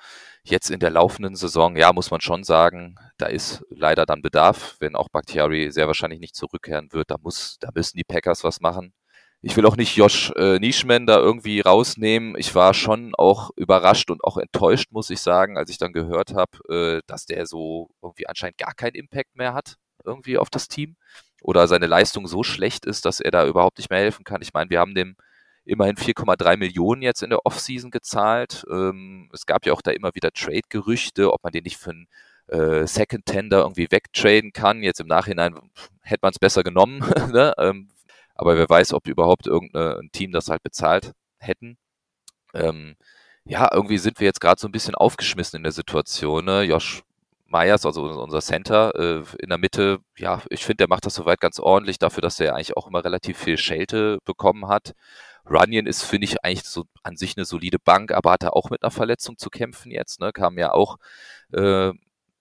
jetzt in der laufenden Saison, ja, muss man schon sagen, da ist leider dann Bedarf, wenn auch Bakhtiari sehr wahrscheinlich nicht zurückkehren wird. Da muss, da müssen die Packers was machen. Ich will auch nicht Josh äh, Nischman da irgendwie rausnehmen. Ich war schon auch überrascht und auch enttäuscht, muss ich sagen, als ich dann gehört habe, äh, dass der so irgendwie anscheinend gar keinen Impact mehr hat, irgendwie auf das Team. Oder seine Leistung so schlecht ist, dass er da überhaupt nicht mehr helfen kann. Ich meine, wir haben dem immerhin 4,3 Millionen jetzt in der Offseason gezahlt. Ähm, es gab ja auch da immer wieder Trade-Gerüchte, ob man den nicht für einen äh, Second Tender irgendwie wegtraden kann. Jetzt im Nachhinein hätte man es besser genommen. ne? ähm, aber wer weiß, ob überhaupt irgendein Team das halt bezahlt hätten. Ähm, ja, irgendwie sind wir jetzt gerade so ein bisschen aufgeschmissen in der Situation. Ne? Josh Myers, also unser Center äh, in der Mitte, ja, ich finde, der macht das soweit ganz ordentlich dafür, dass er eigentlich auch immer relativ viel Schelte bekommen hat. Runyon ist, finde ich, eigentlich so an sich eine solide Bank, aber hat er auch mit einer Verletzung zu kämpfen jetzt. Ne? Kam ja auch, äh,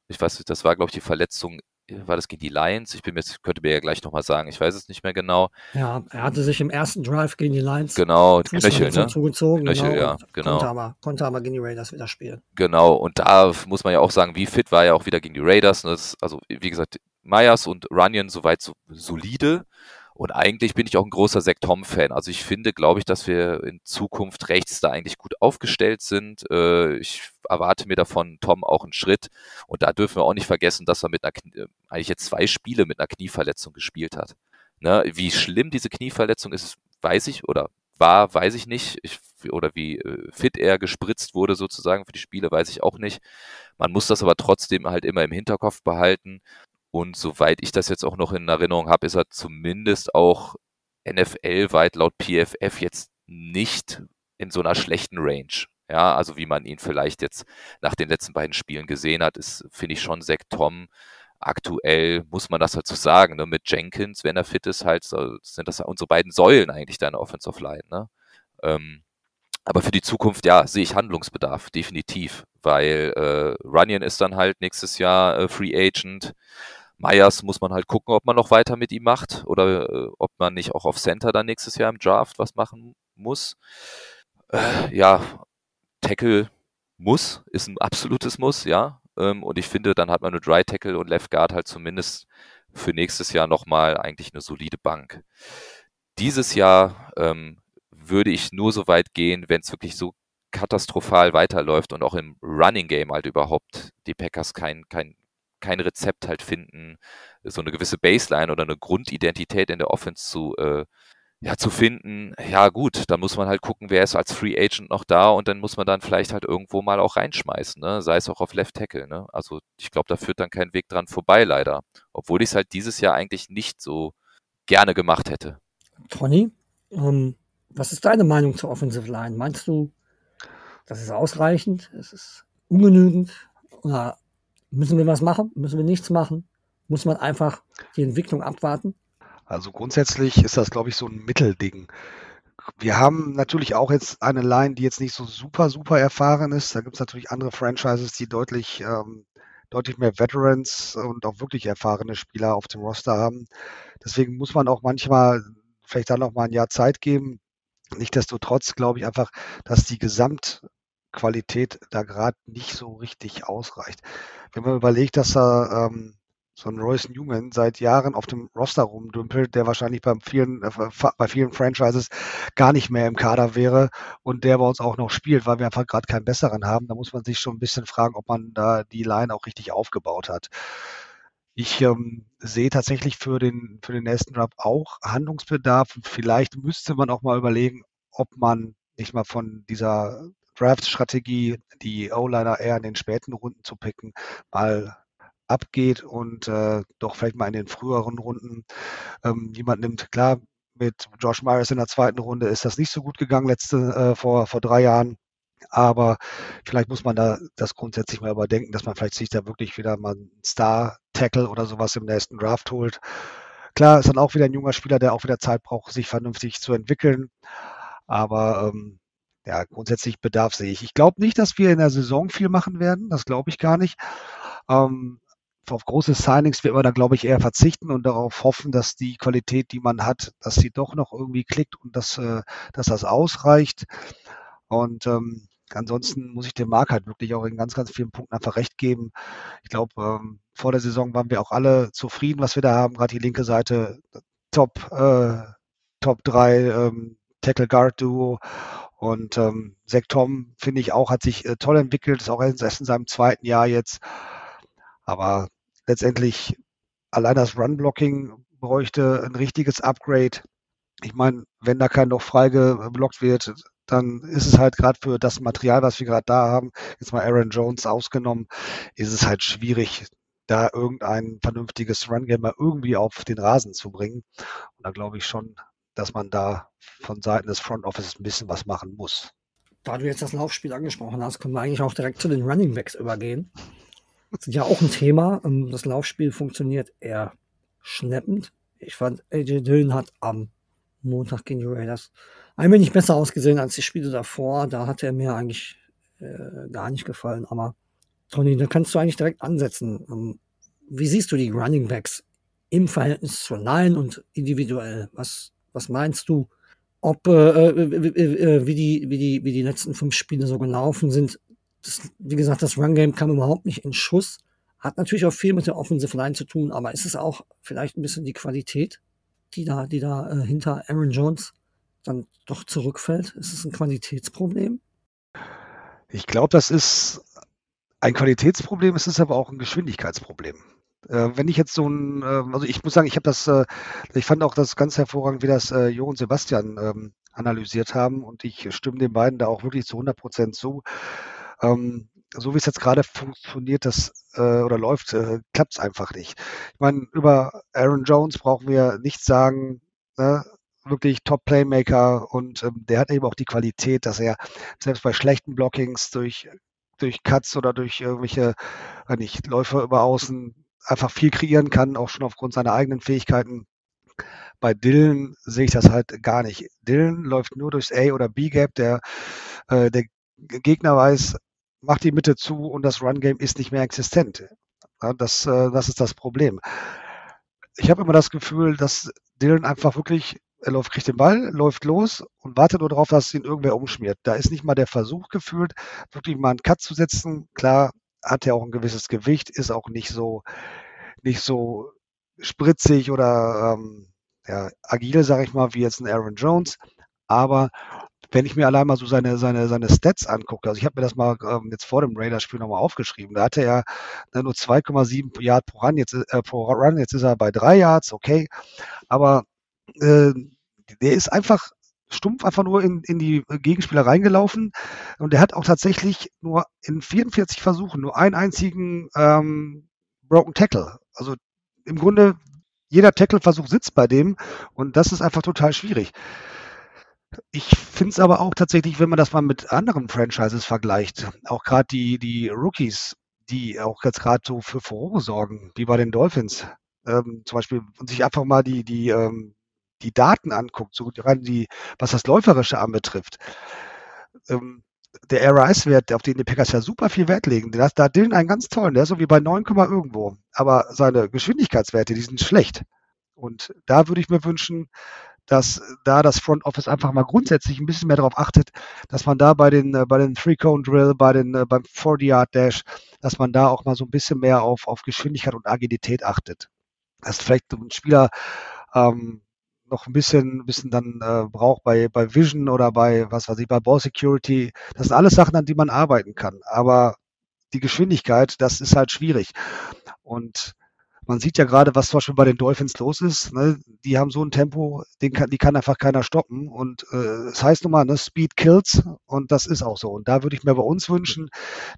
ich weiß nicht, das war, glaube ich, die Verletzung, war das gegen die Lions? Ich bin mir, könnte mir ja gleich nochmal sagen, ich weiß es nicht mehr genau. Ja, er hatte sich im ersten Drive gegen die Lions genau, Knöchel, ne? zugezogen. Knöchel, genau, ja, genau. Konnte aber, konnte aber gegen die Raiders wieder spielen. Genau, und da muss man ja auch sagen, wie fit war er auch wieder gegen die Raiders. Ne? Das, also, wie gesagt, Myers und Runyon soweit so solide. Und eigentlich bin ich auch ein großer Zach Tom-Fan. Also ich finde, glaube ich, dass wir in Zukunft rechts da eigentlich gut aufgestellt sind. Äh, ich erwarte mir davon Tom auch einen Schritt. Und da dürfen wir auch nicht vergessen, dass er mit einer, äh, eigentlich jetzt zwei Spiele mit einer Knieverletzung gespielt hat. Ne? Wie schlimm diese Knieverletzung ist, weiß ich oder war, weiß ich nicht. Ich, oder wie äh, fit er gespritzt wurde sozusagen für die Spiele, weiß ich auch nicht. Man muss das aber trotzdem halt immer im Hinterkopf behalten. Und soweit ich das jetzt auch noch in Erinnerung habe, ist er zumindest auch NFL-weit laut PFF jetzt nicht in so einer schlechten Range. Ja, also wie man ihn vielleicht jetzt nach den letzten beiden Spielen gesehen hat, ist, finde ich schon Zach Tom. Aktuell muss man das dazu sagen, ne? mit Jenkins, wenn er fit ist, halt, sind das unsere beiden Säulen eigentlich deine Offensive Line. Ne? Ähm, aber für die Zukunft, ja, sehe ich Handlungsbedarf, definitiv, weil äh, Runyon ist dann halt nächstes Jahr äh, Free Agent. Myers muss man halt gucken, ob man noch weiter mit ihm macht oder äh, ob man nicht auch auf Center dann nächstes Jahr im Draft was machen muss. Äh, ja, Tackle muss, ist ein absolutes Muss, ja. Ähm, und ich finde, dann hat man eine Dry Tackle und Left Guard halt zumindest für nächstes Jahr nochmal eigentlich eine solide Bank. Dieses Jahr ähm, würde ich nur so weit gehen, wenn es wirklich so katastrophal weiterläuft und auch im Running Game halt überhaupt die Packers kein, kein kein Rezept halt finden, so eine gewisse Baseline oder eine Grundidentität in der Offense zu, äh, ja, zu finden, ja gut, dann muss man halt gucken, wer ist als Free Agent noch da und dann muss man dann vielleicht halt irgendwo mal auch reinschmeißen, ne? sei es auch auf Left Tackle. Ne? Also ich glaube, da führt dann kein Weg dran vorbei, leider. Obwohl ich es halt dieses Jahr eigentlich nicht so gerne gemacht hätte. Tony, ähm, was ist deine Meinung zur Offensive Line? Meinst du, das ist ausreichend? Ist es ungenügend? Oder Müssen wir was machen? Müssen wir nichts machen? Muss man einfach die Entwicklung abwarten? Also grundsätzlich ist das, glaube ich, so ein Mittelding. Wir haben natürlich auch jetzt eine Line, die jetzt nicht so super, super erfahren ist. Da gibt es natürlich andere Franchises, die deutlich, ähm, deutlich mehr Veterans und auch wirklich erfahrene Spieler auf dem Roster haben. Deswegen muss man auch manchmal vielleicht dann noch mal ein Jahr Zeit geben. Nichtsdestotrotz glaube ich einfach, dass die Gesamt, Qualität da gerade nicht so richtig ausreicht. Wenn man überlegt, dass er ähm, so ein Royce Newman seit Jahren auf dem Roster rumdümpelt, der wahrscheinlich bei vielen, äh, bei vielen Franchises gar nicht mehr im Kader wäre und der bei uns auch noch spielt, weil wir einfach gerade keinen besseren haben, da muss man sich schon ein bisschen fragen, ob man da die Line auch richtig aufgebaut hat. Ich ähm, sehe tatsächlich für den, für den nächsten Draft auch Handlungsbedarf. Vielleicht müsste man auch mal überlegen, ob man nicht mal von dieser Draft-Strategie, die O-Liner eher in den späten Runden zu picken, mal abgeht und äh, doch vielleicht mal in den früheren Runden ähm, jemand nimmt. Klar, mit Josh Myers in der zweiten Runde ist das nicht so gut gegangen letzte äh, vor vor drei Jahren. Aber vielleicht muss man da das grundsätzlich mal überdenken, dass man vielleicht sich da wirklich wieder mal einen Star-Tackle oder sowas im nächsten Draft holt. Klar, ist dann auch wieder ein junger Spieler, der auch wieder Zeit braucht, sich vernünftig zu entwickeln. Aber ähm, ja, grundsätzlich Bedarf sehe ich. Ich glaube nicht, dass wir in der Saison viel machen werden. Das glaube ich gar nicht. Ähm, auf große Signings wird man da, glaube ich, eher verzichten und darauf hoffen, dass die Qualität, die man hat, dass sie doch noch irgendwie klickt und dass, äh, dass das ausreicht. Und ähm, ansonsten muss ich dem Marc halt wirklich auch in ganz, ganz vielen Punkten einfach recht geben. Ich glaube, ähm, vor der Saison waren wir auch alle zufrieden, was wir da haben. Gerade die linke Seite, Top, äh, Top 3 ähm, Tackle Guard Duo. Und ähm, Zach Tom, finde ich auch, hat sich äh, toll entwickelt, ist auch erst in seinem zweiten Jahr jetzt. Aber letztendlich allein das Run-Blocking bräuchte ein richtiges Upgrade. Ich meine, wenn da kein noch frei geblockt wird, dann ist es halt gerade für das Material, was wir gerade da haben, jetzt mal Aaron Jones ausgenommen, ist es halt schwierig, da irgendein vernünftiges Run-Game mal irgendwie auf den Rasen zu bringen. Und da glaube ich schon, dass man da von Seiten des Front Office ein bisschen was machen muss. Da du jetzt das Laufspiel angesprochen hast, können wir eigentlich auch direkt zu den Running Backs übergehen. Das ist ja auch ein Thema. Ähm, das Laufspiel funktioniert eher schleppend. Ich fand, AJ Dillon hat am Montag gegen die Raiders ein wenig besser ausgesehen als die Spiele davor. Da hatte er mir eigentlich äh, gar nicht gefallen. Aber Tony, da kannst du eigentlich direkt ansetzen. Ähm, wie siehst du die Running Backs im Verhältnis zur Line und individuell? Was, was meinst du? Ob, äh, äh, äh, wie, die, wie, die, wie die letzten fünf Spiele so gelaufen sind. Das, wie gesagt, das Run-Game kam überhaupt nicht in Schuss. Hat natürlich auch viel mit der Offensive Line zu tun, aber ist es auch vielleicht ein bisschen die Qualität, die da, die da äh, hinter Aaron Jones dann doch zurückfällt? Ist es ein Qualitätsproblem? Ich glaube, das ist ein Qualitätsproblem, es ist aber auch ein Geschwindigkeitsproblem. Äh, wenn ich jetzt so ein, äh, also ich muss sagen, ich habe das, äh, ich fand auch das ganz hervorragend, wie das äh, Jo und Sebastian ähm, analysiert haben und ich stimme den beiden da auch wirklich zu 100 Prozent zu. Ähm, so wie es jetzt gerade funktioniert, das äh, oder läuft, äh, klappt es einfach nicht. Ich meine, über Aaron Jones brauchen wir nichts sagen. Ne? Wirklich Top-Playmaker und ähm, der hat eben auch die Qualität, dass er selbst bei schlechten Blockings durch, durch Cuts oder durch irgendwelche, äh, nicht, Läufer über Außen einfach viel kreieren kann, auch schon aufgrund seiner eigenen Fähigkeiten. Bei Dylan sehe ich das halt gar nicht. Dylan läuft nur durchs A- oder B-Gap. Der, äh, der Gegner weiß, macht die Mitte zu und das Run-Game ist nicht mehr existent. Ja, das, äh, das ist das Problem. Ich habe immer das Gefühl, dass Dylan einfach wirklich, er läuft, kriegt den Ball, läuft los und wartet nur darauf, dass ihn irgendwer umschmiert. Da ist nicht mal der Versuch gefühlt, wirklich mal einen Cut zu setzen. Klar, hat ja auch ein gewisses Gewicht, ist auch nicht so, nicht so spritzig oder ähm, ja, agil, sage ich mal, wie jetzt ein Aaron Jones. Aber wenn ich mir allein mal so seine, seine, seine Stats angucke, also ich habe mir das mal ähm, jetzt vor dem Raiders-Spiel nochmal aufgeschrieben, da hatte er ne, nur 2,7 Yard pro Run, jetzt, äh, pro Run, jetzt ist er bei 3 Yards, okay, aber äh, der ist einfach stumpf einfach nur in, in die Gegenspieler reingelaufen und der hat auch tatsächlich nur in 44 Versuchen nur einen einzigen ähm, Broken Tackle. Also im Grunde jeder Tackle-Versuch sitzt bei dem und das ist einfach total schwierig. Ich finde es aber auch tatsächlich, wenn man das mal mit anderen Franchises vergleicht, auch gerade die, die Rookies, die auch jetzt gerade so für Furore sorgen, wie bei den Dolphins, ähm, zum Beispiel, und sich einfach mal die, die, ähm, die Daten anguckt, so rein die, was das Läuferische anbetrifft. Ähm, der RIS-Wert, auf den die Packers ja super viel Wert legen, da hat Dylan einen ganz tollen, der ist so wie bei 9, irgendwo. Aber seine Geschwindigkeitswerte, die sind schlecht. Und da würde ich mir wünschen, dass da das Front Office einfach mal grundsätzlich ein bisschen mehr darauf achtet, dass man da bei den, äh, bei den Three-Cone-Drill, bei den, äh, beim 40-Yard-Dash, dass man da auch mal so ein bisschen mehr auf, auf Geschwindigkeit und Agilität achtet. Dass vielleicht ein Spieler ähm, noch ein bisschen, bisschen dann äh, braucht bei, bei Vision oder bei, was weiß ich, bei Ball Security. Das sind alles Sachen, an die man arbeiten kann. Aber die Geschwindigkeit, das ist halt schwierig. Und man sieht ja gerade, was zum Beispiel bei den Dolphins los ist. Ne? Die haben so ein Tempo, den kann, die kann einfach keiner stoppen. Und äh, das heißt nun mal, ne, Speed kills und das ist auch so. Und da würde ich mir bei uns wünschen,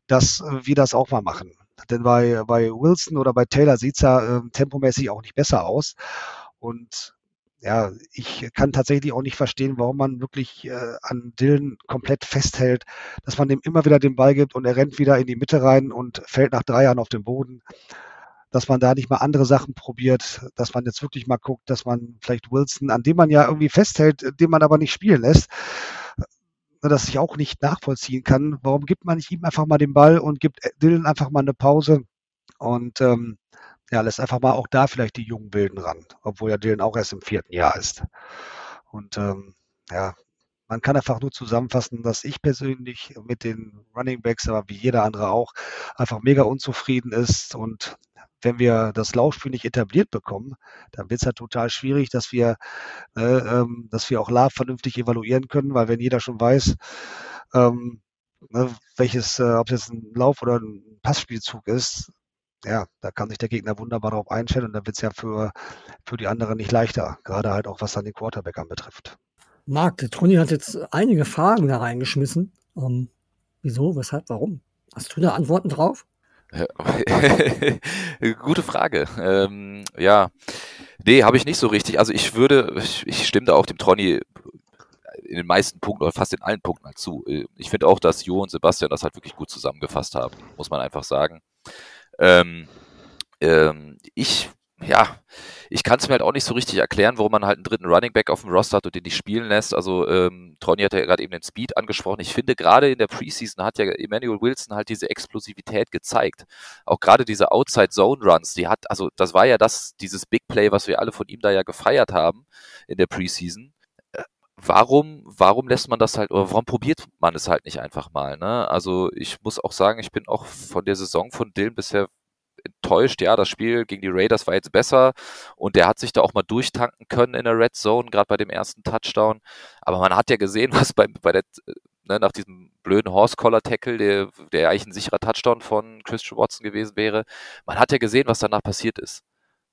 dass äh, wir das auch mal machen. Denn bei, bei Wilson oder bei Taylor sieht es ja äh, tempomäßig auch nicht besser aus. Und ja, ich kann tatsächlich auch nicht verstehen, warum man wirklich äh, an Dylan komplett festhält, dass man dem immer wieder den Ball gibt und er rennt wieder in die Mitte rein und fällt nach drei Jahren auf den Boden dass man da nicht mal andere Sachen probiert, dass man jetzt wirklich mal guckt, dass man vielleicht Wilson, an dem man ja irgendwie festhält, den man aber nicht spielen lässt, dass ich auch nicht nachvollziehen kann. Warum gibt man nicht ihm einfach mal den Ball und gibt Dylan einfach mal eine Pause und ähm, ja, lässt einfach mal auch da vielleicht die jungen Wilden ran, obwohl ja Dylan auch erst im vierten Jahr ist. Und ähm, ja, man kann einfach nur zusammenfassen, dass ich persönlich mit den Running Backs, aber wie jeder andere auch, einfach mega unzufrieden ist und wenn wir das Laufspiel nicht etabliert bekommen, dann wird es halt total schwierig, dass wir, äh, ähm, dass wir auch Love vernünftig evaluieren können, weil wenn jeder schon weiß, ähm, ne, welches, äh, ob es jetzt ein Lauf- oder ein Passspielzug ist, ja, da kann sich der Gegner wunderbar darauf einstellen und dann wird es ja für, für die anderen nicht leichter, gerade halt auch was dann den Quarterback anbetrifft. Marc, der Toni hat jetzt einige Fragen da reingeschmissen. Ähm, wieso, weshalb, warum? Hast du da Antworten drauf? Gute Frage. Ähm, ja, nee, habe ich nicht so richtig. Also ich würde, ich, ich stimme da auch dem Tronny in den meisten Punkten oder fast in allen Punkten halt zu. Ich finde auch, dass Jo und Sebastian das halt wirklich gut zusammengefasst haben, muss man einfach sagen. Ähm, ähm, ich ja, ich kann es mir halt auch nicht so richtig erklären, warum man halt einen dritten Running Back auf dem Roster hat und den nicht spielen lässt. Also ähm, Tronny hat ja gerade eben den Speed angesprochen. Ich finde, gerade in der Preseason hat ja Emmanuel Wilson halt diese Explosivität gezeigt. Auch gerade diese Outside-Zone-Runs, die hat, also das war ja das, dieses Big Play, was wir alle von ihm da ja gefeiert haben in der Preseason. Warum, warum lässt man das halt, oder warum probiert man es halt nicht einfach mal? Ne? Also ich muss auch sagen, ich bin auch von der Saison von Dylan bisher enttäuscht. Ja, das Spiel gegen die Raiders war jetzt besser und der hat sich da auch mal durchtanken können in der Red Zone, gerade bei dem ersten Touchdown. Aber man hat ja gesehen, was bei, bei der, ne, nach diesem blöden Horse-Collar-Tackle, der, der eigentlich ein sicherer Touchdown von Christian Watson gewesen wäre, man hat ja gesehen, was danach passiert ist.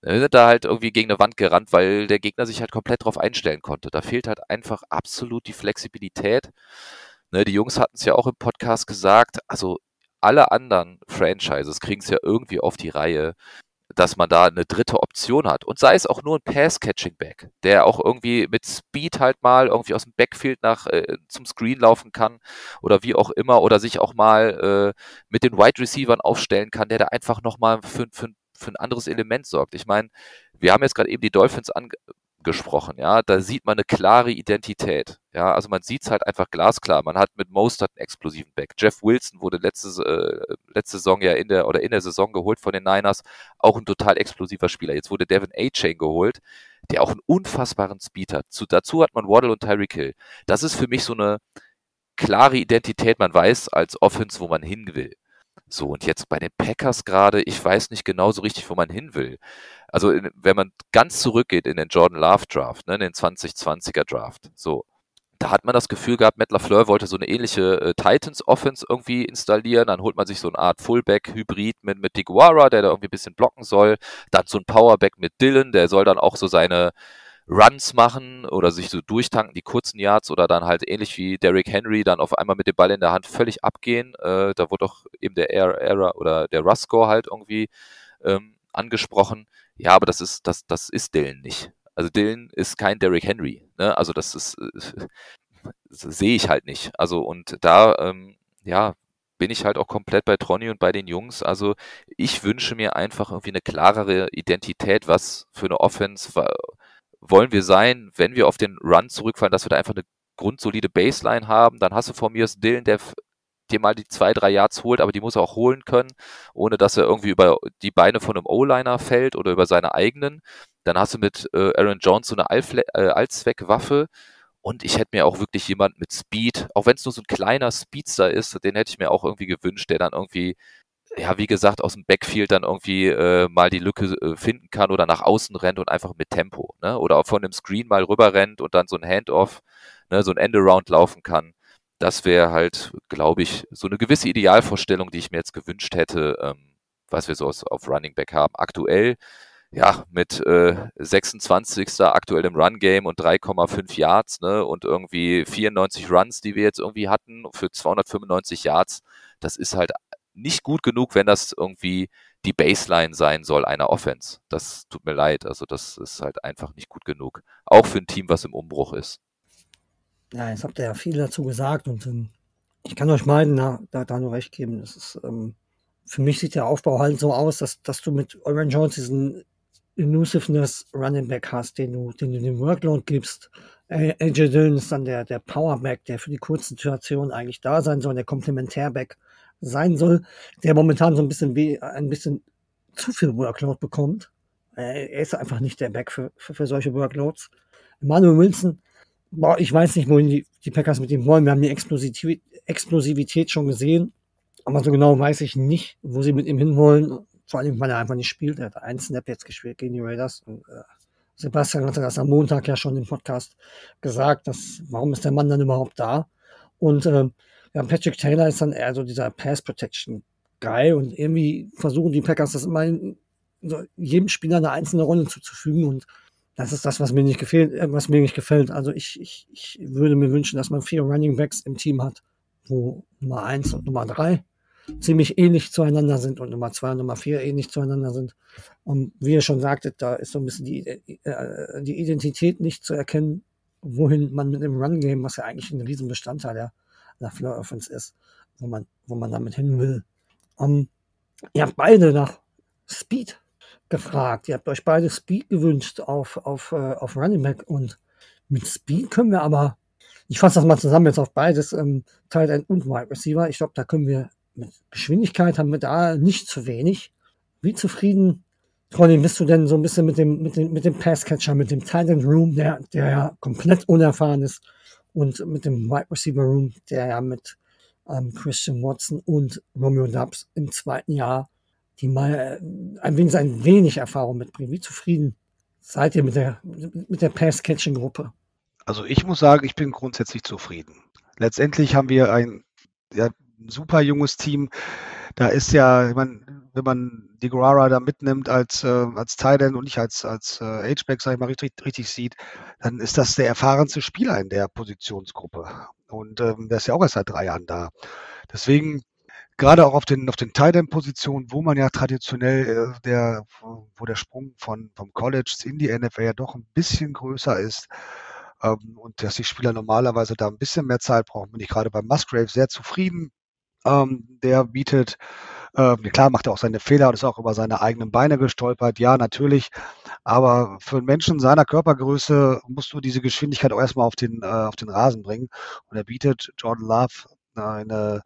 Wir sind da halt irgendwie gegen eine Wand gerannt, weil der Gegner sich halt komplett drauf einstellen konnte. Da fehlt halt einfach absolut die Flexibilität. Ne, die Jungs hatten es ja auch im Podcast gesagt, also alle anderen Franchises kriegen es ja irgendwie auf die Reihe, dass man da eine dritte Option hat. Und sei es auch nur ein Pass-Catching-Back, der auch irgendwie mit Speed halt mal irgendwie aus dem Backfield nach äh, zum Screen laufen kann oder wie auch immer oder sich auch mal äh, mit den Wide Receivern aufstellen kann, der da einfach nochmal für, für, für ein anderes Element sorgt. Ich meine, wir haben jetzt gerade eben die Dolphins ange gesprochen, ja, da sieht man eine klare Identität, ja, also man sieht es halt einfach glasklar, man hat mit Mostert einen explosiven Back, Jeff Wilson wurde letzte, äh, letzte Saison ja in der, oder in der Saison geholt von den Niners, auch ein total explosiver Spieler, jetzt wurde Devin A-Chain geholt, der auch einen unfassbaren Speed hat, Zu, dazu hat man Waddle und Tyreek Hill, das ist für mich so eine klare Identität, man weiß als Offense, wo man hin will. So, und jetzt bei den Packers gerade, ich weiß nicht genau so richtig, wo man hin will. Also, wenn man ganz zurückgeht in den Jordan Love Draft, ne, in den 2020er Draft, so, da hat man das Gefühl gehabt, Matt LaFleur wollte so eine ähnliche äh, Titans Offense irgendwie installieren. Dann holt man sich so eine Art Fullback-Hybrid mit, mit Diguara, der da irgendwie ein bisschen blocken soll. Dann so ein Powerback mit Dylan, der soll dann auch so seine, Runs machen oder sich so durchtanken, die kurzen Yards oder dann halt ähnlich wie Derrick Henry dann auf einmal mit dem Ball in der Hand völlig abgehen. Äh, da wurde doch eben der Air oder der Russ-Score halt irgendwie ähm, angesprochen. Ja, aber das ist, das, das ist Dylan nicht. Also Dylan ist kein Derrick Henry. Ne? Also das ist, äh, sehe ich halt nicht. Also und da, ähm, ja, bin ich halt auch komplett bei Tronny und bei den Jungs. Also ich wünsche mir einfach irgendwie eine klarere Identität, was für eine Offense wollen wir sein, wenn wir auf den Run zurückfallen, dass wir da einfach eine grundsolide Baseline haben. Dann hast du vor mir das Dylan, der dir mal die zwei, drei Yards holt, aber die muss er auch holen können, ohne dass er irgendwie über die Beine von einem O-Liner fällt oder über seine eigenen. Dann hast du mit äh, Aaron Jones so eine Allfle äh, Allzweckwaffe. Und ich hätte mir auch wirklich jemand mit Speed, auch wenn es nur so ein kleiner Speedster ist, den hätte ich mir auch irgendwie gewünscht, der dann irgendwie ja, wie gesagt, aus dem Backfield dann irgendwie äh, mal die Lücke äh, finden kann oder nach außen rennt und einfach mit Tempo, ne? Oder auch von dem Screen mal rüber rennt und dann so ein Handoff, ne, so ein Endaround laufen kann. Das wäre halt, glaube ich, so eine gewisse Idealvorstellung, die ich mir jetzt gewünscht hätte, ähm, was wir so aus, auf Running Back haben. Aktuell, ja, mit äh, 26. aktuell im Run Game und 3,5 Yards, ne, und irgendwie 94 Runs, die wir jetzt irgendwie hatten für 295 Yards. Das ist halt nicht gut genug, wenn das irgendwie die Baseline sein soll einer Offense. Das tut mir leid. Also das ist halt einfach nicht gut genug. Auch für ein Team, was im Umbruch ist. Ja, jetzt habt ihr ja viel dazu gesagt und ähm, ich kann euch meinen, na, da, da nur recht geben. Das ist, ähm, für mich sieht der Aufbau halt so aus, dass, dass du mit Oren Jones diesen Elusiveness Running Back hast, den du, den du den Workload gibst. AJ Dillon ist dann der, der Powerback, der für die kurzen Situationen eigentlich da sein soll, der Komplementärback sein soll, der momentan so ein bisschen wie ein bisschen zu viel Workload bekommt. Er ist einfach nicht der Back für, für, für solche Workloads. Emmanuel Wilson, boah, ich weiß nicht, wohin die, die Packers mit ihm wollen. Wir haben die Explosivität, Explosivität schon gesehen. Aber so genau weiß ich nicht, wo sie mit ihm hinwollen. Vor allem, weil er einfach nicht spielt. Er hat einen Snap jetzt gespielt gegen die Raiders. Und, äh, Sebastian hatte das am Montag ja schon im Podcast gesagt, dass, warum ist der Mann dann überhaupt da? Und äh, ja, Patrick Taylor ist dann eher so dieser Pass Protection Guy und irgendwie versuchen die Packers das immer in, so jedem Spieler eine einzelne Rolle zuzufügen und das ist das, was mir nicht gefällt, äh, was mir nicht gefällt. Also ich, ich, ich würde mir wünschen, dass man vier Running Backs im Team hat, wo Nummer eins und Nummer drei ziemlich ähnlich zueinander sind und Nummer zwei und Nummer vier ähnlich zueinander sind. Und wie ihr schon sagtet, da ist so ein bisschen die, äh, die Identität nicht zu erkennen, wohin man mit dem Run-Game, was ja eigentlich ein Riesenbestandteil der, der Floor Offense ist, wo man, wo man damit hin will. Um, ihr habt beide nach Speed gefragt. Ihr habt euch beide Speed gewünscht auf, auf, äh, auf Running Back und mit Speed können wir aber, ich fasse das mal zusammen jetzt auf beides, ähm, Tight End und Wide Receiver. Ich glaube, da können wir mit Geschwindigkeit haben wir da nicht zu wenig. Wie zufrieden, Colin, bist du denn so ein bisschen mit dem, mit dem, mit dem Passcatcher, mit dem Tight End Room, der, der ja komplett unerfahren ist, und mit dem Wide Receiver Room, der ja mit ähm, Christian Watson und Romeo Dubs im zweiten Jahr, die mal äh, ein wenig, ein wenig Erfahrung mitbringen. Wie zufrieden seid ihr mit der, mit der Pass-Catching-Gruppe? Also ich muss sagen, ich bin grundsätzlich zufrieden. Letztendlich haben wir ein ja, super junges Team. Da ist ja, ich meine, wenn man die Guerrara da mitnimmt als, äh, als Titan und nicht als, als äh, H-Back, sag ich mal, richtig, richtig sieht, dann ist das der erfahrenste Spieler in der Positionsgruppe. Und ähm, der ist ja auch erst seit drei Jahren da. Deswegen, gerade auch auf den, auf den Titan-Positionen, wo man ja traditionell äh, der, wo der Sprung von, vom College in die NFL ja doch ein bisschen größer ist, ähm, und dass die Spieler normalerweise da ein bisschen mehr Zeit brauchen, bin ich gerade bei Musgrave sehr zufrieden. Ähm, der bietet, äh, klar macht er auch seine Fehler und ist auch über seine eigenen Beine gestolpert, ja, natürlich. Aber für einen Menschen seiner Körpergröße musst du diese Geschwindigkeit auch erstmal auf den, äh, auf den Rasen bringen. Und er bietet Jordan Love eine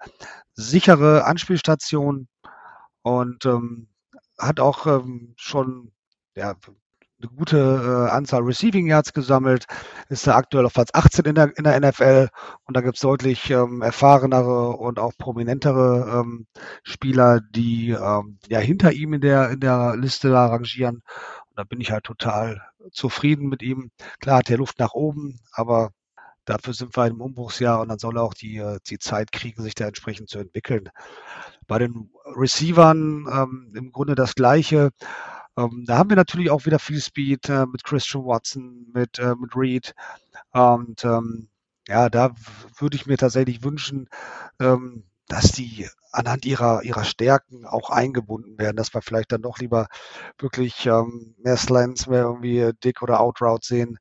sichere Anspielstation und ähm, hat auch ähm, schon ja, eine gute äh, Anzahl Receiving Yards gesammelt, ist da aktuell auf Platz 18 in der, in der NFL und da gibt es deutlich ähm, erfahrenere und auch prominentere ähm, Spieler, die ähm, ja hinter ihm in der, in der Liste da rangieren. Und da bin ich halt total zufrieden mit ihm. Klar hat er Luft nach oben, aber dafür sind wir im Umbruchsjahr und dann soll er auch die, äh, die Zeit kriegen, sich da entsprechend zu entwickeln. Bei den Receivern ähm, im Grunde das Gleiche. Ähm, da haben wir natürlich auch wieder viel Speed äh, mit Christian Watson, mit, äh, mit Reed. Und ähm, ja, da würde ich mir tatsächlich wünschen, ähm, dass die anhand ihrer, ihrer Stärken auch eingebunden werden, dass wir vielleicht dann doch lieber wirklich ähm, mehr Slants, mehr irgendwie Dick oder Outroute sehen.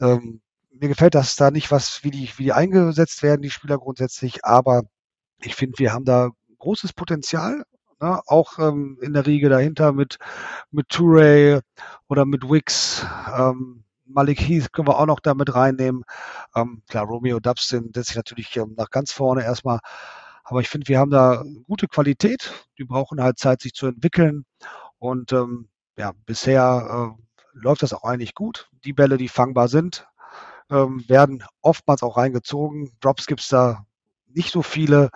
Ähm, mir gefällt das da nicht, was, wie die, wie die eingesetzt werden, die Spieler grundsätzlich, aber ich finde, wir haben da großes Potenzial Ne? Auch ähm, in der Riege dahinter mit, mit Touré oder mit Wicks. Ähm, Malik Heath können wir auch noch damit reinnehmen. Ähm, klar, Romeo Dubs setzt sich natürlich ähm, nach ganz vorne erstmal. Aber ich finde, wir haben da gute Qualität. Die brauchen halt Zeit, sich zu entwickeln. Und ähm, ja, bisher äh, läuft das auch eigentlich gut. Die Bälle, die fangbar sind, ähm, werden oftmals auch reingezogen. Drops gibt es da nicht so viele.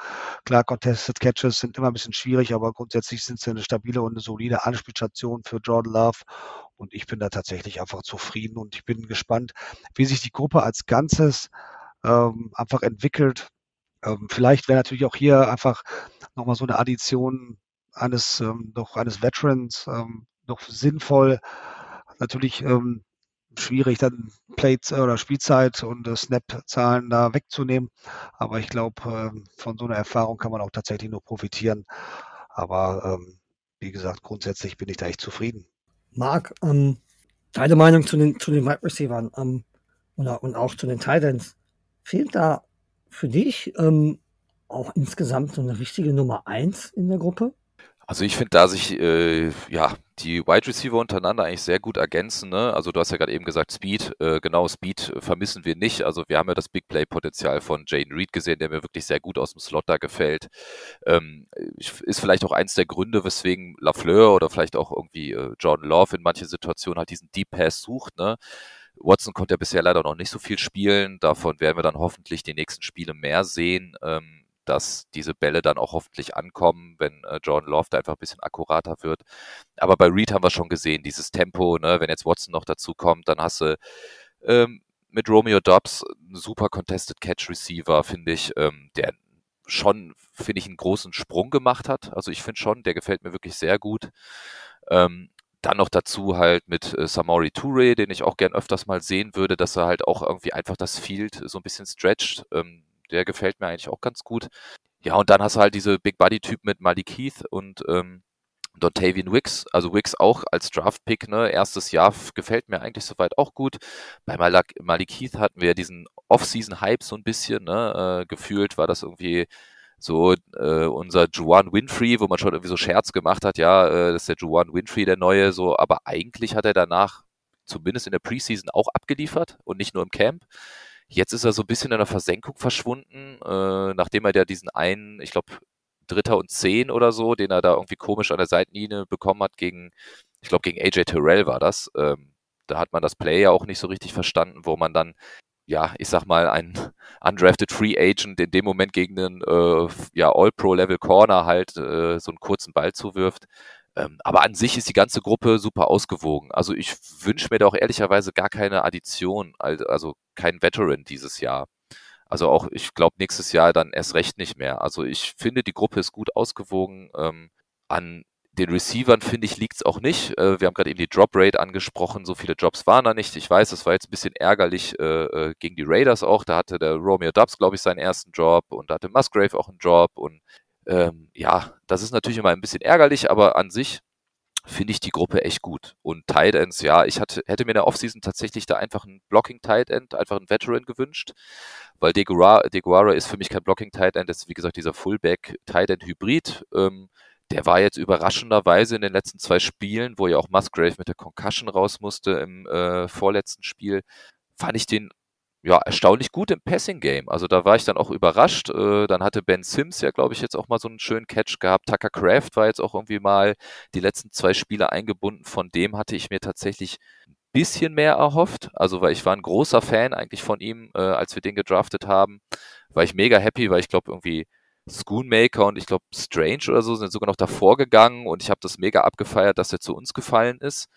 Klar, Contested Catches sind immer ein bisschen schwierig, aber grundsätzlich sind sie eine stabile und eine solide Anspielstation für Jordan Love. Und ich bin da tatsächlich einfach zufrieden und ich bin gespannt, wie sich die Gruppe als Ganzes ähm, einfach entwickelt. Ähm, vielleicht wäre natürlich auch hier einfach nochmal so eine Addition eines, ähm, doch eines Veterans ähm, noch sinnvoll. Natürlich ähm, schwierig, dann Plates oder Spielzeit und äh, Snap-Zahlen da wegzunehmen. Aber ich glaube, ähm, von so einer Erfahrung kann man auch tatsächlich nur profitieren. Aber ähm, wie gesagt, grundsätzlich bin ich da echt zufrieden. Marc, ähm, deine Meinung zu den, zu den Wide Receivers ähm, oder, und auch zu den Titans. Fehlt da für dich ähm, auch insgesamt so eine richtige Nummer 1 in der Gruppe? Also ich finde, da sich äh, ja die Wide Receiver untereinander eigentlich sehr gut ergänzen. Ne? Also du hast ja gerade eben gesagt Speed, äh, genau Speed vermissen wir nicht. Also wir haben ja das Big Play Potenzial von Jaden Reed gesehen, der mir wirklich sehr gut aus dem Slot da gefällt. Ähm, ist vielleicht auch eins der Gründe, weswegen Lafleur oder vielleicht auch irgendwie äh, Jordan Love in manchen Situationen halt diesen Deep Pass sucht. Ne? Watson konnte ja bisher leider noch nicht so viel spielen. Davon werden wir dann hoffentlich die nächsten Spiele mehr sehen. Ähm, dass diese Bälle dann auch hoffentlich ankommen, wenn äh, Jordan da einfach ein bisschen akkurater wird. Aber bei Reed haben wir schon gesehen, dieses Tempo, ne, wenn jetzt Watson noch dazu kommt, dann hast du ähm, mit Romeo Dobbs einen super Contested Catch Receiver, finde ich, ähm, der schon, finde ich, einen großen Sprung gemacht hat. Also ich finde schon, der gefällt mir wirklich sehr gut. Ähm, dann noch dazu halt mit äh, Samori Toure, den ich auch gern öfters mal sehen würde, dass er halt auch irgendwie einfach das Field so ein bisschen stretcht. Ähm, der gefällt mir eigentlich auch ganz gut. Ja, und dann hast du halt diese Big Buddy-Typ mit Malik Heath und ähm, Dontavian Wicks, also Wicks auch als Draft-Pick, ne, erstes Jahr gefällt mir eigentlich soweit auch gut. Bei Malik, Malik Heath hatten wir diesen Off-Season-Hype so ein bisschen, ne, äh, gefühlt war das irgendwie so äh, unser Juwan Winfrey, wo man schon irgendwie so Scherz gemacht hat, ja, äh, das ist der Juwan Winfrey, der Neue, so, aber eigentlich hat er danach zumindest in der Preseason auch abgeliefert und nicht nur im Camp. Jetzt ist er so ein bisschen in der Versenkung verschwunden, äh, nachdem er ja diesen einen, ich glaube, Dritter und Zehn oder so, den er da irgendwie komisch an der Seitenlinie bekommen hat gegen, ich glaube, gegen AJ Terrell war das. Ähm, da hat man das Play ja auch nicht so richtig verstanden, wo man dann, ja, ich sag mal, einen undrafted Free Agent in dem Moment gegen einen äh, ja, All-Pro-Level Corner halt äh, so einen kurzen Ball zuwirft. Ähm, aber an sich ist die ganze Gruppe super ausgewogen. Also ich wünsche mir da auch ehrlicherweise gar keine Addition, also kein Veteran dieses Jahr. Also auch, ich glaube, nächstes Jahr dann erst recht nicht mehr. Also ich finde, die Gruppe ist gut ausgewogen. Ähm, an den Receivern, finde ich, liegt es auch nicht. Äh, wir haben gerade eben die Drop Rate angesprochen. So viele Jobs waren da nicht. Ich weiß, das war jetzt ein bisschen ärgerlich äh, äh gegen die Raiders auch. Da hatte der Romeo Dubs, glaube ich, seinen ersten Job und da hatte Musgrave auch einen Job. Und ähm, ja, das ist natürlich immer ein bisschen ärgerlich, aber an sich finde ich die Gruppe echt gut. Und Tight Ends, ja, ich hatte, hätte mir in der Offseason tatsächlich da einfach einen Blocking Tight End, einfach einen Veteran gewünscht, weil Deguara, ist für mich kein Blocking Tight End, das ist wie gesagt dieser Fullback Tight End Hybrid. Ähm, der war jetzt überraschenderweise in den letzten zwei Spielen, wo ja auch Musgrave mit der Concussion raus musste im äh, vorletzten Spiel, fand ich den ja, erstaunlich gut im Passing-Game. Also da war ich dann auch überrascht. Äh, dann hatte Ben Sims ja, glaube ich, jetzt auch mal so einen schönen Catch gehabt. Tucker Craft war jetzt auch irgendwie mal die letzten zwei Spiele eingebunden. Von dem hatte ich mir tatsächlich ein bisschen mehr erhofft. Also weil ich war ein großer Fan eigentlich von ihm, äh, als wir den gedraftet haben. War ich mega happy, weil ich glaube irgendwie Schoonmaker und ich glaube Strange oder so sind sogar noch davor gegangen und ich habe das mega abgefeiert, dass er zu uns gefallen ist.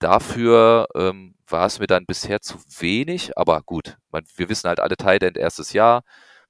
Dafür ähm, war es mir dann bisher zu wenig, aber gut, man, wir wissen halt alle Tight End erstes Jahr.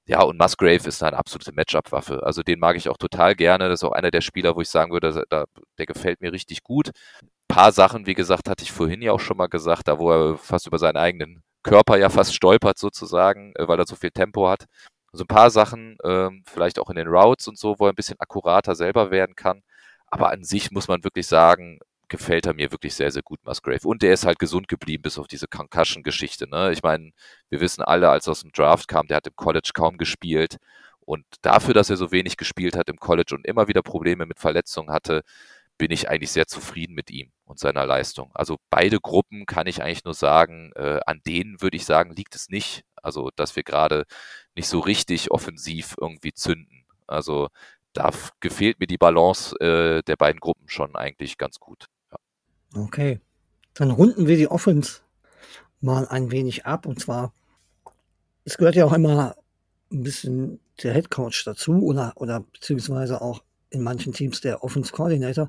Ja, und Musgrave ist eine absolute Matchup-Waffe. Also den mag ich auch total gerne. Das ist auch einer der Spieler, wo ich sagen würde, da, der gefällt mir richtig gut. Ein paar Sachen, wie gesagt, hatte ich vorhin ja auch schon mal gesagt, da wo er fast über seinen eigenen Körper ja fast stolpert sozusagen, äh, weil er so viel Tempo hat. Also ein paar Sachen, ähm, vielleicht auch in den Routes und so, wo er ein bisschen akkurater selber werden kann. Aber an sich muss man wirklich sagen, gefällt er mir wirklich sehr, sehr gut, Musgrave. Und der ist halt gesund geblieben, bis auf diese Concussion-Geschichte. Ne? Ich meine, wir wissen alle, als er aus dem Draft kam, der hat im College kaum gespielt. Und dafür, dass er so wenig gespielt hat im College und immer wieder Probleme mit Verletzungen hatte, bin ich eigentlich sehr zufrieden mit ihm und seiner Leistung. Also beide Gruppen kann ich eigentlich nur sagen, äh, an denen würde ich sagen, liegt es nicht. Also, dass wir gerade nicht so richtig offensiv irgendwie zünden. Also da gefehlt mir die Balance äh, der beiden Gruppen schon eigentlich ganz gut. Okay. Dann runden wir die Offense mal ein wenig ab. Und zwar, es gehört ja auch immer ein bisschen der Head Coach dazu oder, oder beziehungsweise auch in manchen Teams der Offense Coordinator.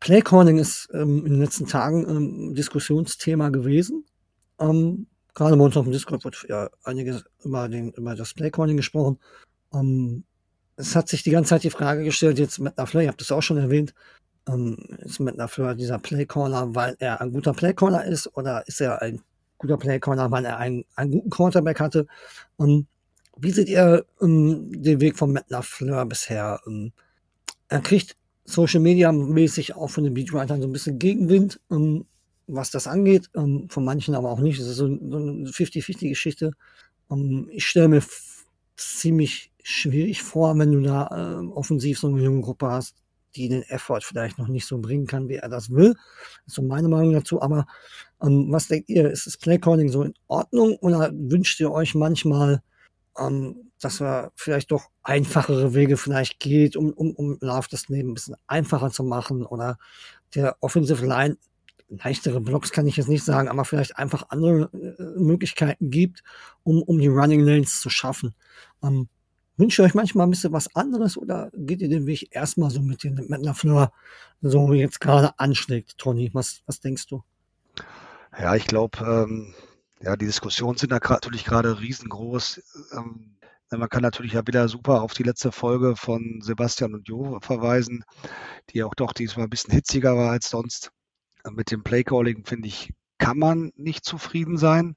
Play Calling ist ähm, in den letzten Tagen ähm, Diskussionsthema gewesen. Ähm, gerade bei uns auf dem Discord wird ja einiges über, den, über das Play Calling gesprochen. Ähm, es hat sich die ganze Zeit die Frage gestellt, jetzt mit LaFleur, ihr habt das auch schon erwähnt, ähm, ist mit LaFleur dieser Playcaller, weil er ein guter Playcaller ist oder ist er ein guter Playcaller, weil er einen, einen guten Quarterback hatte? Ähm, wie seht ihr ähm, den Weg von Matt LaFleur bisher? Ähm, er kriegt Social Media mäßig auch von den Beatwritern so ein bisschen Gegenwind, ähm, was das angeht. Ähm, von manchen aber auch nicht. Das ist so, so eine 50-50-Geschichte. Ähm, ich stelle mir ziemlich schwierig vor, wenn du da äh, offensiv so eine junge Gruppe hast, die den Effort vielleicht noch nicht so bringen kann, wie er das will. Das ist so meine Meinung dazu. Aber ähm, was denkt ihr? Ist das Playcalling so in Ordnung oder wünscht ihr euch manchmal, ähm, dass er vielleicht doch einfachere Wege vielleicht geht, um, um, um Love das Leben ein bisschen einfacher zu machen oder der Offensive Line leichtere Blocks kann ich jetzt nicht sagen, aber vielleicht einfach andere äh, Möglichkeiten gibt, um, um die Running Lanes zu schaffen. Ähm, wünscht ihr euch manchmal ein bisschen was anderes oder geht ihr den Weg erstmal so mit, den, mit Lafleur so jetzt gerade anschlägt, Tony? Was, was denkst du? Ja, ich glaube, ähm, ja, die Diskussionen sind natürlich gerade riesengroß. Ähm, man kann natürlich ja wieder super auf die letzte Folge von Sebastian und Jo verweisen, die auch doch diesmal ein bisschen hitziger war als sonst. Mit dem Playcalling, finde ich, kann man nicht zufrieden sein.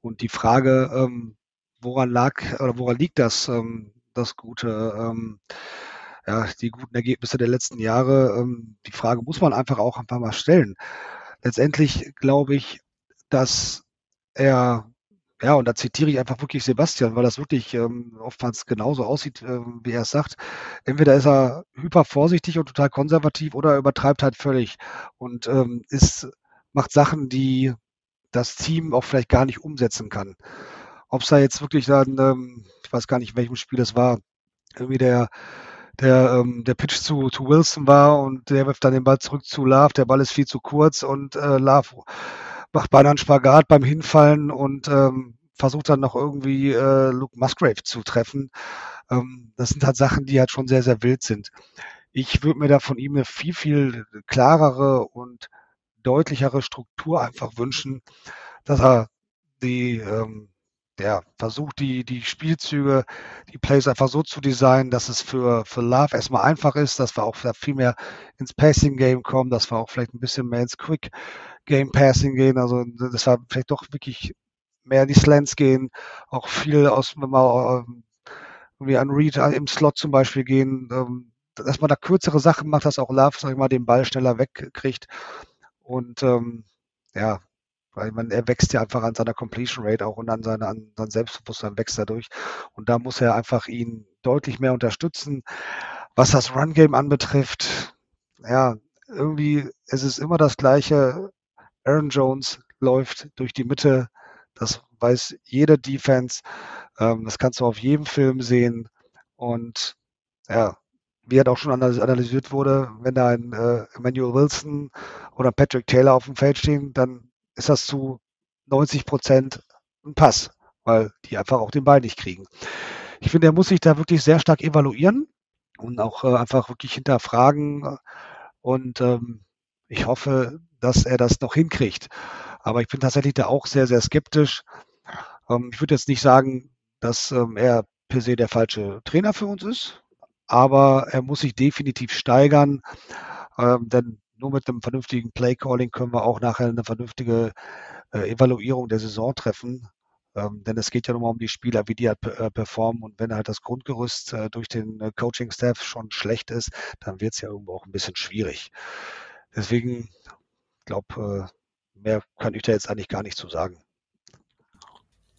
Und die Frage, ähm, woran lag oder woran liegt das, ähm, das gute, ähm, ja, die guten Ergebnisse der letzten Jahre? Ähm, die Frage muss man einfach auch einfach mal stellen. Letztendlich glaube ich, dass er ja, und da zitiere ich einfach wirklich Sebastian, weil das wirklich ähm, oftmals genauso aussieht, äh, wie er es sagt. Entweder ist er hyper vorsichtig und total konservativ oder er übertreibt halt völlig und ähm, ist, macht Sachen, die das Team auch vielleicht gar nicht umsetzen kann. Ob es da jetzt wirklich dann, ähm, ich weiß gar nicht, in welchem Spiel es war, irgendwie der, der, ähm, der Pitch zu, zu Wilson war und der wirft dann den Ball zurück zu Love, der Ball ist viel zu kurz und äh, Love macht beinahe einen Spagat beim Hinfallen und ähm, versucht dann noch irgendwie äh, Luke Musgrave zu treffen. Ähm, das sind halt Sachen, die halt schon sehr, sehr wild sind. Ich würde mir da von ihm eine viel, viel klarere und deutlichere Struktur einfach wünschen, dass er die, ähm, der versucht, die, die Spielzüge, die Plays einfach so zu designen, dass es für, für Love erstmal einfach ist, dass wir auch viel mehr ins Passing Game kommen, dass wir auch vielleicht ein bisschen mehr ins Quick Game Passing gehen. Also das war vielleicht doch wirklich mehr in die Slants gehen, auch viel aus, wenn wir ähm, wie an Read im Slot zum Beispiel gehen, ähm, dass man da kürzere Sachen macht, dass auch Love, sag ich mal, den Ball schneller wegkriegt. Und ähm, ja, weil man, er wächst ja einfach an seiner Completion Rate auch und an, seine, an sein Selbstbewusstsein wächst dadurch. Und da muss er einfach ihn deutlich mehr unterstützen. Was das Run Game anbetrifft, ja, irgendwie es ist immer das Gleiche. Aaron Jones läuft durch die Mitte. Das weiß jede Defense. Ähm, das kannst du auf jedem Film sehen. Und ja, wie halt auch schon analysiert wurde, wenn da ein äh, Emmanuel Wilson oder Patrick Taylor auf dem Feld stehen, dann ist das zu 90 Prozent ein Pass, weil die einfach auch den Ball nicht kriegen. Ich finde, er muss sich da wirklich sehr stark evaluieren und auch äh, einfach wirklich hinterfragen. Und ähm, ich hoffe, dass er das noch hinkriegt. Aber ich bin tatsächlich da auch sehr, sehr skeptisch. Ähm, ich würde jetzt nicht sagen, dass ähm, er per se der falsche Trainer für uns ist, aber er muss sich definitiv steigern, ähm, denn nur mit einem vernünftigen Play-Calling können wir auch nachher eine vernünftige äh, Evaluierung der Saison treffen. Ähm, denn es geht ja nochmal um die Spieler, wie die halt äh, performen. Und wenn halt das Grundgerüst äh, durch den äh, Coaching-Staff schon schlecht ist, dann wird es ja irgendwo auch ein bisschen schwierig. Deswegen, glaube, äh, mehr kann ich da jetzt eigentlich gar nicht zu sagen.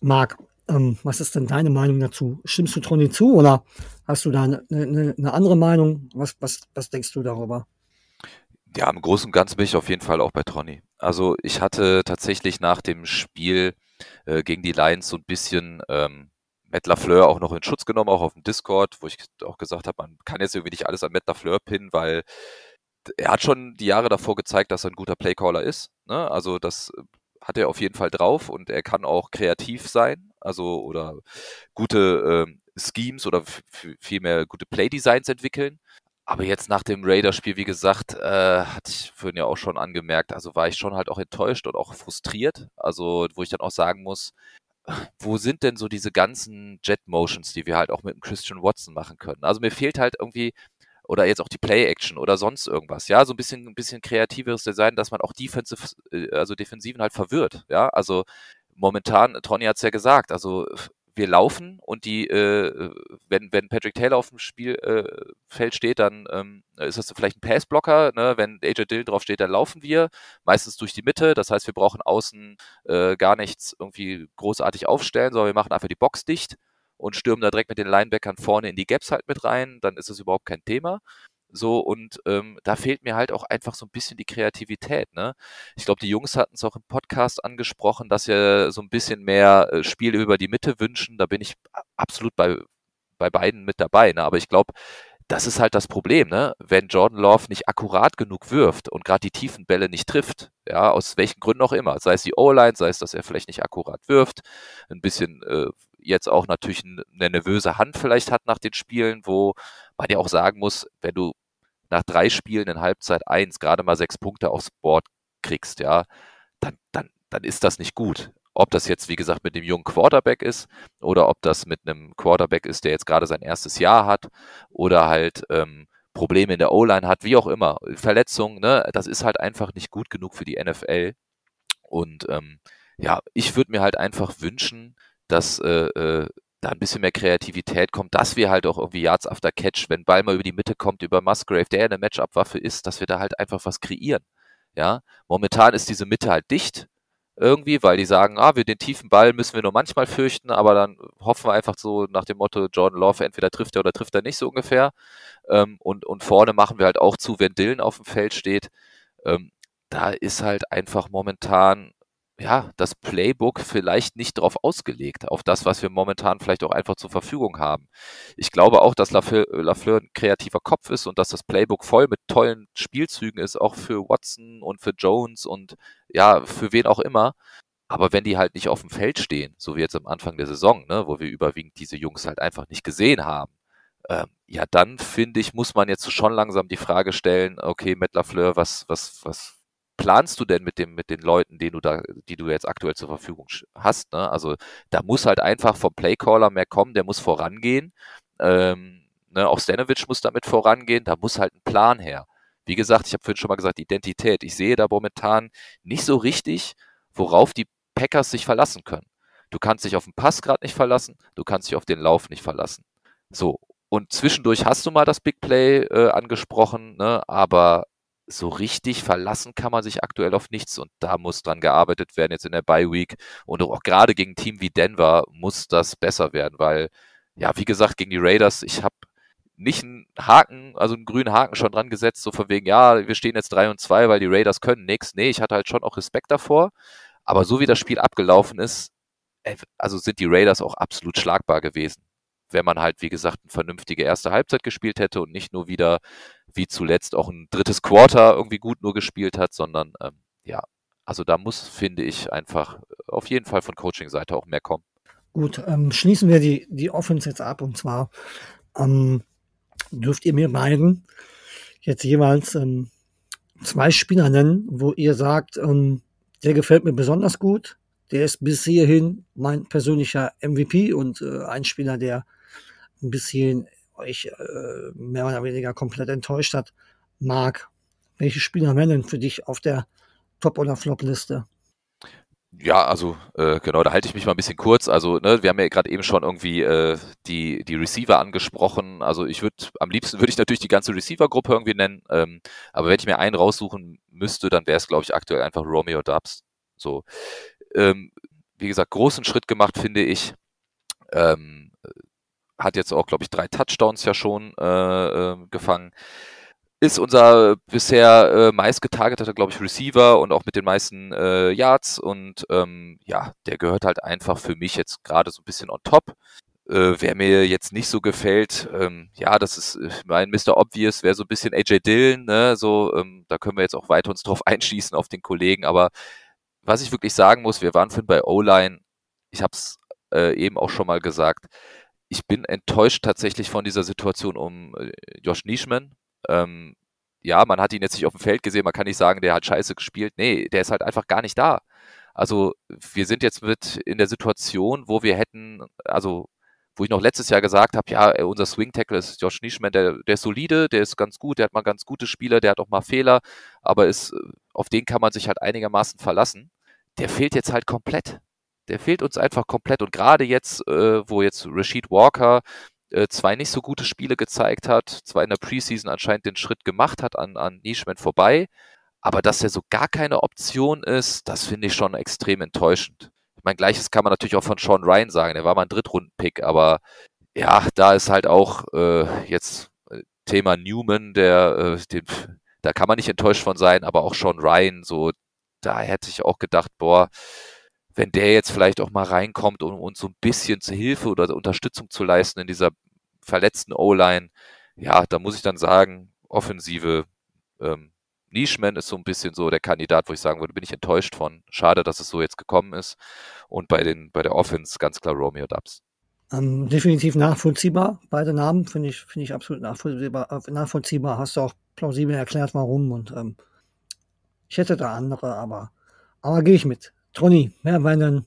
Marc, ähm, was ist denn deine Meinung dazu? Stimmst du Toni zu oder hast du da eine, eine, eine andere Meinung? Was, was, was denkst du darüber? Ja, im Großen und Ganzen bin ich auf jeden Fall auch bei Tronny. Also ich hatte tatsächlich nach dem Spiel äh, gegen die Lions so ein bisschen ähm, Matt LaFleur auch noch in Schutz genommen, auch auf dem Discord, wo ich auch gesagt habe, man kann jetzt irgendwie nicht alles an Matt LaFleur pinnen, weil er hat schon die Jahre davor gezeigt, dass er ein guter Playcaller ist. Ne? Also das äh, hat er auf jeden Fall drauf und er kann auch kreativ sein, also oder gute äh, Schemes oder vielmehr gute Playdesigns entwickeln. Aber jetzt nach dem Raiders-Spiel, wie gesagt, äh, hatte ich vorhin ja auch schon angemerkt, also war ich schon halt auch enttäuscht und auch frustriert. Also, wo ich dann auch sagen muss, wo sind denn so diese ganzen Jet-Motions, die wir halt auch mit dem Christian Watson machen können? Also mir fehlt halt irgendwie, oder jetzt auch die Play-Action oder sonst irgendwas, ja, so ein bisschen, ein bisschen kreativeres Design, dass man auch Defensive, äh, also Defensiven halt verwirrt, ja, also momentan, hat es ja gesagt, also wir laufen und die, äh, wenn, wenn Patrick Taylor auf dem Spielfeld äh, steht, dann ähm, ist das vielleicht ein Passblocker. Ne? Wenn AJ Dill drauf steht, dann laufen wir meistens durch die Mitte. Das heißt, wir brauchen außen äh, gar nichts irgendwie großartig aufstellen, sondern wir machen einfach die Box dicht und stürmen da direkt mit den Linebackern vorne in die Gaps halt mit rein. Dann ist das überhaupt kein Thema. So, und ähm, da fehlt mir halt auch einfach so ein bisschen die Kreativität. Ne? Ich glaube, die Jungs hatten es auch im Podcast angesprochen, dass sie so ein bisschen mehr äh, Spiele über die Mitte wünschen. Da bin ich absolut bei, bei beiden mit dabei. Ne? Aber ich glaube, das ist halt das Problem, ne? Wenn Jordan Love nicht akkurat genug wirft und gerade die tiefen Bälle nicht trifft, ja, aus welchen Gründen auch immer, sei es die O-Line, sei es, dass er vielleicht nicht akkurat wirft, ein bisschen äh, jetzt auch natürlich eine nervöse Hand vielleicht hat nach den Spielen, wo man ja auch sagen muss, wenn du nach drei Spielen in Halbzeit eins gerade mal sechs Punkte aufs Board kriegst, ja, dann, dann, dann ist das nicht gut. Ob das jetzt, wie gesagt, mit dem jungen Quarterback ist oder ob das mit einem Quarterback ist, der jetzt gerade sein erstes Jahr hat oder halt ähm, Probleme in der O-Line hat, wie auch immer, Verletzungen, ne, das ist halt einfach nicht gut genug für die NFL. Und ähm, ja, ich würde mir halt einfach wünschen, dass äh, äh, da ein bisschen mehr Kreativität kommt, dass wir halt auch irgendwie Yards after Catch, wenn Ball mal über die Mitte kommt, über Musgrave, der eine Matchup-Waffe ist, dass wir da halt einfach was kreieren. Ja, momentan ist diese Mitte halt dicht irgendwie, weil die sagen, ah, wir den tiefen Ball müssen wir nur manchmal fürchten, aber dann hoffen wir einfach so nach dem Motto, Jordan Love, entweder trifft er oder trifft er nicht so ungefähr. Ähm, und, und vorne machen wir halt auch zu, wenn Dylan auf dem Feld steht. Ähm, da ist halt einfach momentan ja, das Playbook vielleicht nicht darauf ausgelegt, auf das, was wir momentan vielleicht auch einfach zur Verfügung haben. Ich glaube auch, dass Lafleur, Lafleur ein kreativer Kopf ist und dass das Playbook voll mit tollen Spielzügen ist, auch für Watson und für Jones und ja, für wen auch immer. Aber wenn die halt nicht auf dem Feld stehen, so wie jetzt am Anfang der Saison, ne, wo wir überwiegend diese Jungs halt einfach nicht gesehen haben, ähm, ja, dann finde ich, muss man jetzt schon langsam die Frage stellen, okay, Matt Lafleur, was, was, was, planst du denn mit dem, mit den Leuten, die du da, die du jetzt aktuell zur Verfügung hast? Ne? Also da muss halt einfach vom Playcaller mehr kommen, der muss vorangehen. Ähm, ne? Auch Stanovic muss damit vorangehen, da muss halt ein Plan her. Wie gesagt, ich habe vorhin schon mal gesagt, Identität. Ich sehe da momentan nicht so richtig, worauf die Packers sich verlassen können. Du kannst dich auf den Pass gerade nicht verlassen, du kannst dich auf den Lauf nicht verlassen. So, und zwischendurch hast du mal das Big Play äh, angesprochen, ne? aber so richtig verlassen kann man sich aktuell auf nichts und da muss dran gearbeitet werden jetzt in der Bye Week. Und auch gerade gegen ein Team wie Denver muss das besser werden, weil ja, wie gesagt, gegen die Raiders, ich habe nicht einen Haken, also einen grünen Haken schon dran gesetzt, so von wegen, ja, wir stehen jetzt 3 und 2, weil die Raiders können nichts. Nee, ich hatte halt schon auch Respekt davor, aber so wie das Spiel abgelaufen ist, also sind die Raiders auch absolut schlagbar gewesen wenn man halt, wie gesagt, eine vernünftige erste Halbzeit gespielt hätte und nicht nur wieder, wie zuletzt, auch ein drittes Quarter irgendwie gut nur gespielt hat, sondern ähm, ja, also da muss, finde ich, einfach auf jeden Fall von Coaching-Seite auch mehr kommen. Gut, ähm, schließen wir die, die Offense jetzt ab und zwar ähm, dürft ihr mir beiden jetzt jeweils ähm, zwei Spieler nennen, wo ihr sagt, ähm, der gefällt mir besonders gut, der ist bis hierhin mein persönlicher MVP und äh, ein Spieler, der ein bisschen euch äh, mehr oder weniger komplett enttäuscht hat, mag. Welche Spieler wären denn für dich auf der Top- oder Flop-Liste? Ja, also äh, genau, da halte ich mich mal ein bisschen kurz. Also, ne, wir haben ja gerade eben schon irgendwie äh, die, die Receiver angesprochen. Also ich würde, am liebsten würde ich natürlich die ganze Receiver-Gruppe irgendwie nennen, ähm, aber wenn ich mir einen raussuchen müsste, dann wäre es, glaube ich, aktuell einfach Romeo Dubs. So. Ähm, wie gesagt, großen Schritt gemacht, finde ich. Ähm, hat jetzt auch, glaube ich, drei Touchdowns ja schon äh, äh, gefangen. Ist unser bisher äh, meist getargeteter, glaube ich, Receiver und auch mit den meisten äh, Yards. Und ähm, ja, der gehört halt einfach für mich jetzt gerade so ein bisschen on top. Äh, wer mir jetzt nicht so gefällt, ähm, ja, das ist äh, mein Mr. Obvious, wäre so ein bisschen AJ Dillon, ne? So, ähm, da können wir jetzt auch weiter uns drauf einschießen auf den Kollegen. Aber was ich wirklich sagen muss, wir waren vorhin bei O-Line, ich habe es äh, eben auch schon mal gesagt, ich bin enttäuscht tatsächlich von dieser Situation um äh, Josh Nischman. Ähm, ja, man hat ihn jetzt nicht auf dem Feld gesehen, man kann nicht sagen, der hat scheiße gespielt. Nee, der ist halt einfach gar nicht da. Also wir sind jetzt mit in der Situation, wo wir hätten, also wo ich noch letztes Jahr gesagt habe, ja, äh, unser Swing Tackle ist Josh Nischman, der, der ist solide, der ist ganz gut, der hat mal ganz gute Spieler, der hat auch mal Fehler, aber ist, auf den kann man sich halt einigermaßen verlassen. Der fehlt jetzt halt komplett der fehlt uns einfach komplett. Und gerade jetzt, äh, wo jetzt Rashid Walker äh, zwei nicht so gute Spiele gezeigt hat, zwar in der Preseason anscheinend den Schritt gemacht hat an, an Nischman vorbei, aber dass er so gar keine Option ist, das finde ich schon extrem enttäuschend. Ich meine, gleiches kann man natürlich auch von Sean Ryan sagen. Er war mal ein Drittrunden-Pick, aber ja, da ist halt auch äh, jetzt Thema Newman, der, äh, den, da kann man nicht enttäuscht von sein, aber auch Sean Ryan, so, da hätte ich auch gedacht, boah, wenn der jetzt vielleicht auch mal reinkommt, um uns so ein bisschen zu Hilfe oder Unterstützung zu leisten in dieser verletzten O-Line, ja, da muss ich dann sagen, Offensive, ähm, Nischman ist so ein bisschen so der Kandidat, wo ich sagen würde, bin ich enttäuscht von. Schade, dass es so jetzt gekommen ist. Und bei, den, bei der Offense ganz klar Romeo Dubs. Ähm, definitiv nachvollziehbar. Beide Namen finde ich, finde ich absolut nachvollziehbar, äh, nachvollziehbar. Hast du auch plausibel erklärt, warum. Und ähm, ich hätte da andere, aber, aber gehe ich mit. Toni, wer wären denn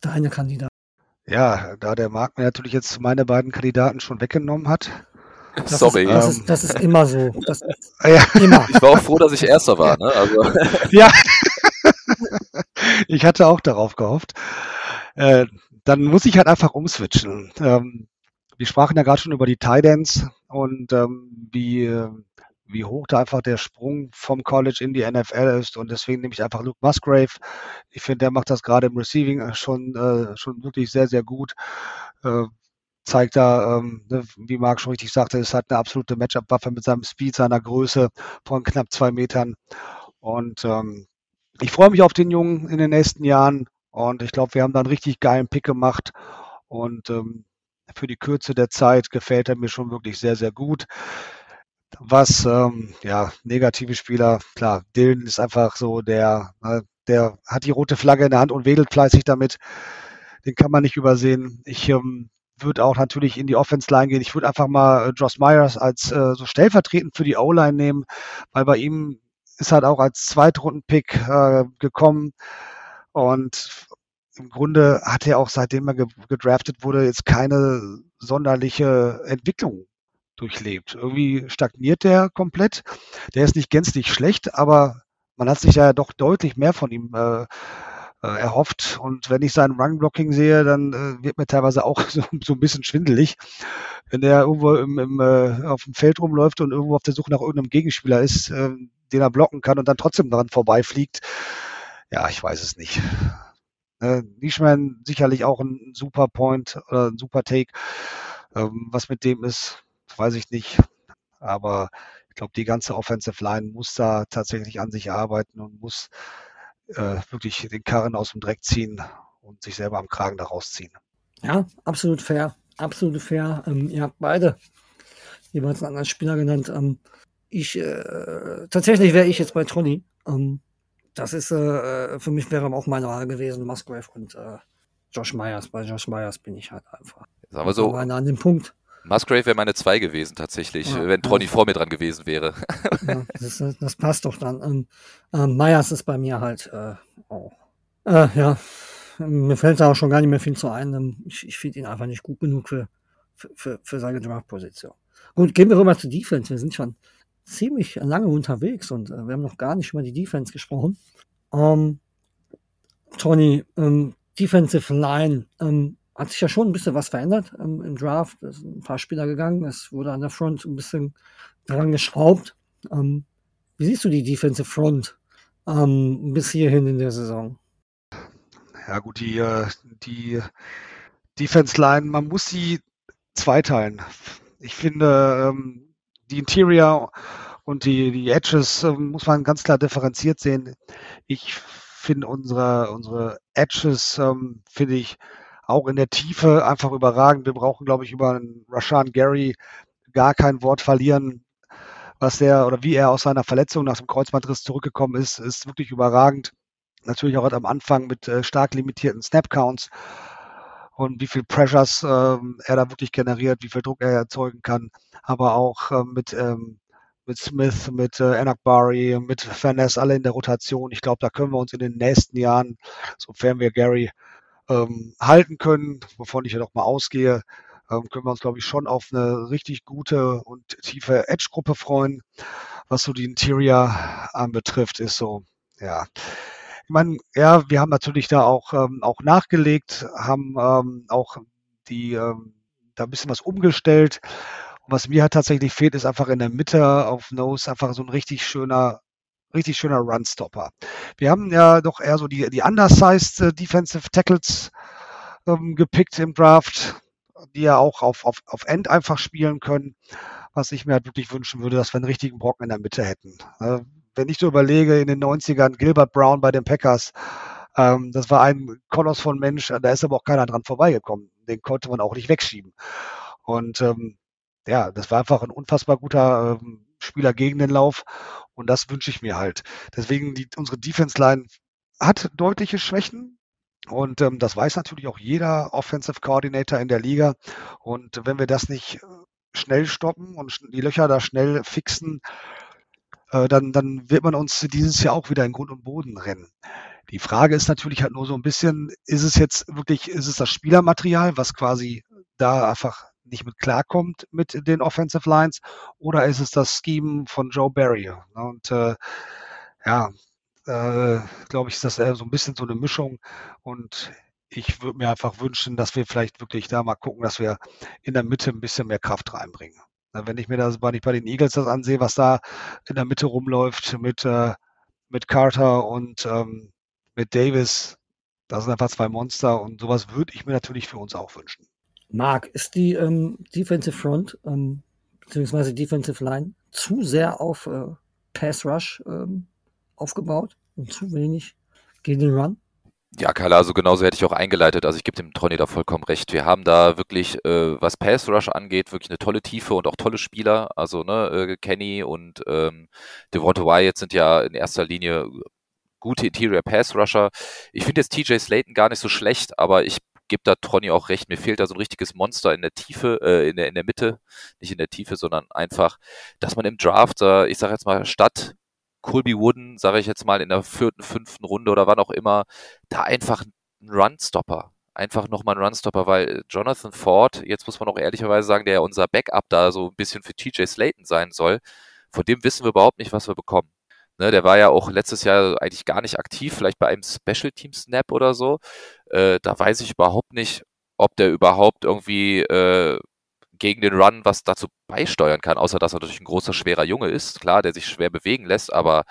deine Kandidaten? Ja, da der Marc mir natürlich jetzt meine beiden Kandidaten schon weggenommen hat. Das Sorry. Ist, das, Ähm. ist, das ist immer so. Das ist Ja, immer. Ich war auch froh, dass ich Erster war. Ne? Also, ja. ich hatte auch darauf gehofft. Äh, dann muss ich halt einfach umswitchen. Ähm, wir sprachen ja gerade schon über die Tidance und ähm, wie, äh, wie hoch da einfach der Sprung vom College in die NFL ist. Und deswegen nehme ich einfach Luke Musgrave. Ich finde, der macht das gerade im Receiving äh, schon, äh, schon wirklich sehr, sehr gut. Äh, zeigt da, ähm, ne, wie Marc schon richtig sagte, ist halt eine absolute Matchup-Waffe mit seinem Speed, seiner Größe von knapp zwei Metern. Und ähm, ich freue mich auf den Jungen in den nächsten Jahren. Und ich glaube, wir haben da einen richtig geilen Pick gemacht. Und ähm, für die Kürze der Zeit gefällt er mir schon wirklich sehr, sehr gut. Was, ähm, ja, negative Spieler, klar, Dylan ist einfach so der, ne, der hat die rote Flagge in der Hand und wedelt fleißig damit. Den kann man nicht übersehen. Ich ähm, würde auch natürlich in die Offense-Line gehen. Ich würde einfach mal äh, Josh Myers als äh, so stellvertretend für die O-Line nehmen, weil bei ihm ist halt auch als Zweitrunden-Pick äh, gekommen. Und im Grunde hat er auch seitdem er ge gedraftet wurde, jetzt keine sonderliche Entwicklung durchlebt. Irgendwie stagniert der komplett. Der ist nicht gänzlich schlecht, aber man hat sich ja doch deutlich mehr von ihm äh, äh, erhofft. Und wenn ich sein Run-Blocking sehe, dann äh, wird mir teilweise auch so, so ein bisschen schwindelig. Wenn der irgendwo im, im, äh, auf dem Feld rumläuft und irgendwo auf der Suche nach irgendeinem Gegenspieler ist, äh, den er blocken kann und dann trotzdem daran vorbeifliegt. Ja, ich weiß es nicht. Äh, Nischman sicherlich auch ein super Point oder ein super Take. Ähm, was mit dem ist, weiß ich nicht. Aber ich glaube, die ganze Offensive Line muss da tatsächlich an sich arbeiten und muss äh, wirklich den Karren aus dem Dreck ziehen und sich selber am Kragen da rausziehen. Ja, absolut fair. Absolut fair. Ähm, ihr habt beide jeweils einen anderen Spieler genannt. Ähm, ich, äh, tatsächlich wäre ich jetzt bei Tronny. Ähm, das ist, äh, für mich wäre auch meine Wahl gewesen, Musgrave und äh, Josh Myers. Bei Josh Myers bin ich halt einfach. sagen wir so, Aber an dem Punkt. Musgrave wäre meine 2 gewesen tatsächlich, Ja, wenn Tronny ja. vor mir dran gewesen wäre. Ja, das, ist- das passt doch dann. Ähm, ähm, Myers ist bei mir halt äh, auch. Äh, ja, mir fällt da auch schon gar nicht mehr viel zu ein. Ähm, Ich, ich finde ihn einfach nicht gut genug für, für, für, für seine Draft-Position. Gut, gehen wir rüber zur Defense. Wir sind schon ziemlich lange unterwegs und äh, wir haben noch gar nicht über die Defense gesprochen. Ähm, Tony, ähm, Defensive Line, ähm, hat sich ja schon ein bisschen was verändert ähm, im Draft. Es sind ein paar Spieler gegangen. Es wurde an der Front ein bisschen dran geschraubt. Ähm, wie siehst du die Defensive Front ähm, bis hierhin in der Saison? Ja gut, die, äh, die Defense Line, man muss sie zweiteilen. Ich finde, ähm, die Interior und die, die Edges ähm, muss man ganz klar differenziert sehen. Ich finde unsere, unsere Edges, ähm, finde ich auch in der Tiefe einfach überragend. Wir brauchen, glaube ich, über Rashan Gary gar kein Wort verlieren. Was der oder wie er aus seiner Verletzung nach dem Kreuzbandriss zurückgekommen ist, ist wirklich überragend. Natürlich auch am Anfang mit äh, stark limitierten Snap-Counts und wie viel Pressures ähm, er da wirklich generiert, wie viel Druck er erzeugen kann, aber auch ähm, mit, ähm, mit Smith, mit äh, Anakbari, mit Ferness, alle in der Rotation. Ich glaube, da können wir uns in den nächsten Jahren, sofern wir Gary ähm, halten können, wovon ich ja doch mal ausgehe, ähm, können wir uns, glaube ich, schon auf eine richtig gute und tiefe Edge-Gruppe freuen. Was so die Interior anbetrifft, ist so, ja. Ich meine, ja, wir haben natürlich da auch, ähm, auch nachgelegt, haben ähm, auch die, ähm, da ein bisschen was umgestellt. Und was mir halt tatsächlich fehlt, ist einfach in der Mitte auf Nose einfach so ein richtig schöner, richtig schöner Runstopper. Wir haben ja doch eher so die, die undersized äh, Defensive Tackles ähm, gepickt im Draft. die ja auch auf, auf, auf End einfach spielen können. Was ich mir halt wirklich wünschen würde, dass wir einen richtigen Brocken in der Mitte hätten. Äh, wenn ich so überlege, in den 90ern Gilbert Brown bei den Packers, ähm, das war ein Koloss von Mensch, da ist aber auch keiner dran vorbeigekommen. Den konnte man auch nicht wegschieben. Und ähm, ja, das war einfach ein unfassbar guter ähm, Spieler gegen den Lauf. Und das wünsche ich mir halt. Deswegen, die, unsere Defense Line hat deutliche Schwächen. Und ähm, das weiß natürlich auch jeder Offensive Coordinator in der Liga. Und wenn wir das nicht äh, schnell stoppen und die Löcher da schnell fixen, äh, dann, dann wird man uns dieses Jahr auch wieder in Grund und Boden rennen. Die Frage ist natürlich halt nur so ein bisschen, ist es jetzt wirklich, ist es das Spielermaterial, was quasi da einfach nicht mit klarkommt mit den Offensive Lines, oder ist es das Scheme von Joe Barry? Und äh, ja, äh, glaube ich, ist das eher so ein bisschen so eine Mischung. Und ich würde mir einfach wünschen, dass wir vielleicht wirklich da mal gucken, dass wir in der Mitte ein bisschen mehr Kraft reinbringen. Wenn ich mir das bei, bei den Eagles das ansehe, was da in der Mitte rumläuft mit, äh, mit Carter und ähm, mit Davis, das sind einfach zwei Monster und sowas würde ich mir natürlich für uns auch wünschen. Mark, ist die ähm, Defensive Front ähm, beziehungsweise Defensive Line zu sehr auf äh, Pass Rush ähm, aufgebaut und zu wenig gegen den Run? Ja, Carla, also genauso hätte ich auch eingeleitet. Also ich gebe dem Tronny da vollkommen recht. Wir haben da wirklich, äh, was Pass Rush angeht, wirklich eine tolle Tiefe und auch tolle Spieler. Also ne, äh, Kenny und ähm, Devonta Wyatt sind ja in erster Linie gute Interior Pass Rusher. Ich finde jetzt TJ Slayton gar nicht so schlecht, aber ich gebe da Tronny auch recht. Mir fehlt da so ein richtiges Monster in der Tiefe, äh, in, der, in der Mitte, nicht in der Tiefe, sondern einfach, dass man im Draft, äh, ich sage jetzt mal, statt Colby Wooden, sage ich jetzt mal, in der vierten, fünften Runde oder wann auch immer, da einfach ein Runstopper. Einfach nochmal ein Runstopper, weil Jonathan Ford, jetzt muss man auch ehrlicherweise sagen, der ja unser Backup da so ein bisschen für TJ Slayton sein soll, von dem wissen wir überhaupt nicht, was wir bekommen. Ne, der war ja auch letztes Jahr eigentlich gar nicht aktiv, vielleicht bei einem Special Team Snap oder so. Äh, da weiß ich überhaupt nicht, ob der überhaupt irgendwie äh, gegen den Run was dazu beisteuern kann, außer dass er natürlich ein großer, schwerer Junge ist, klar, der sich schwer bewegen lässt, aber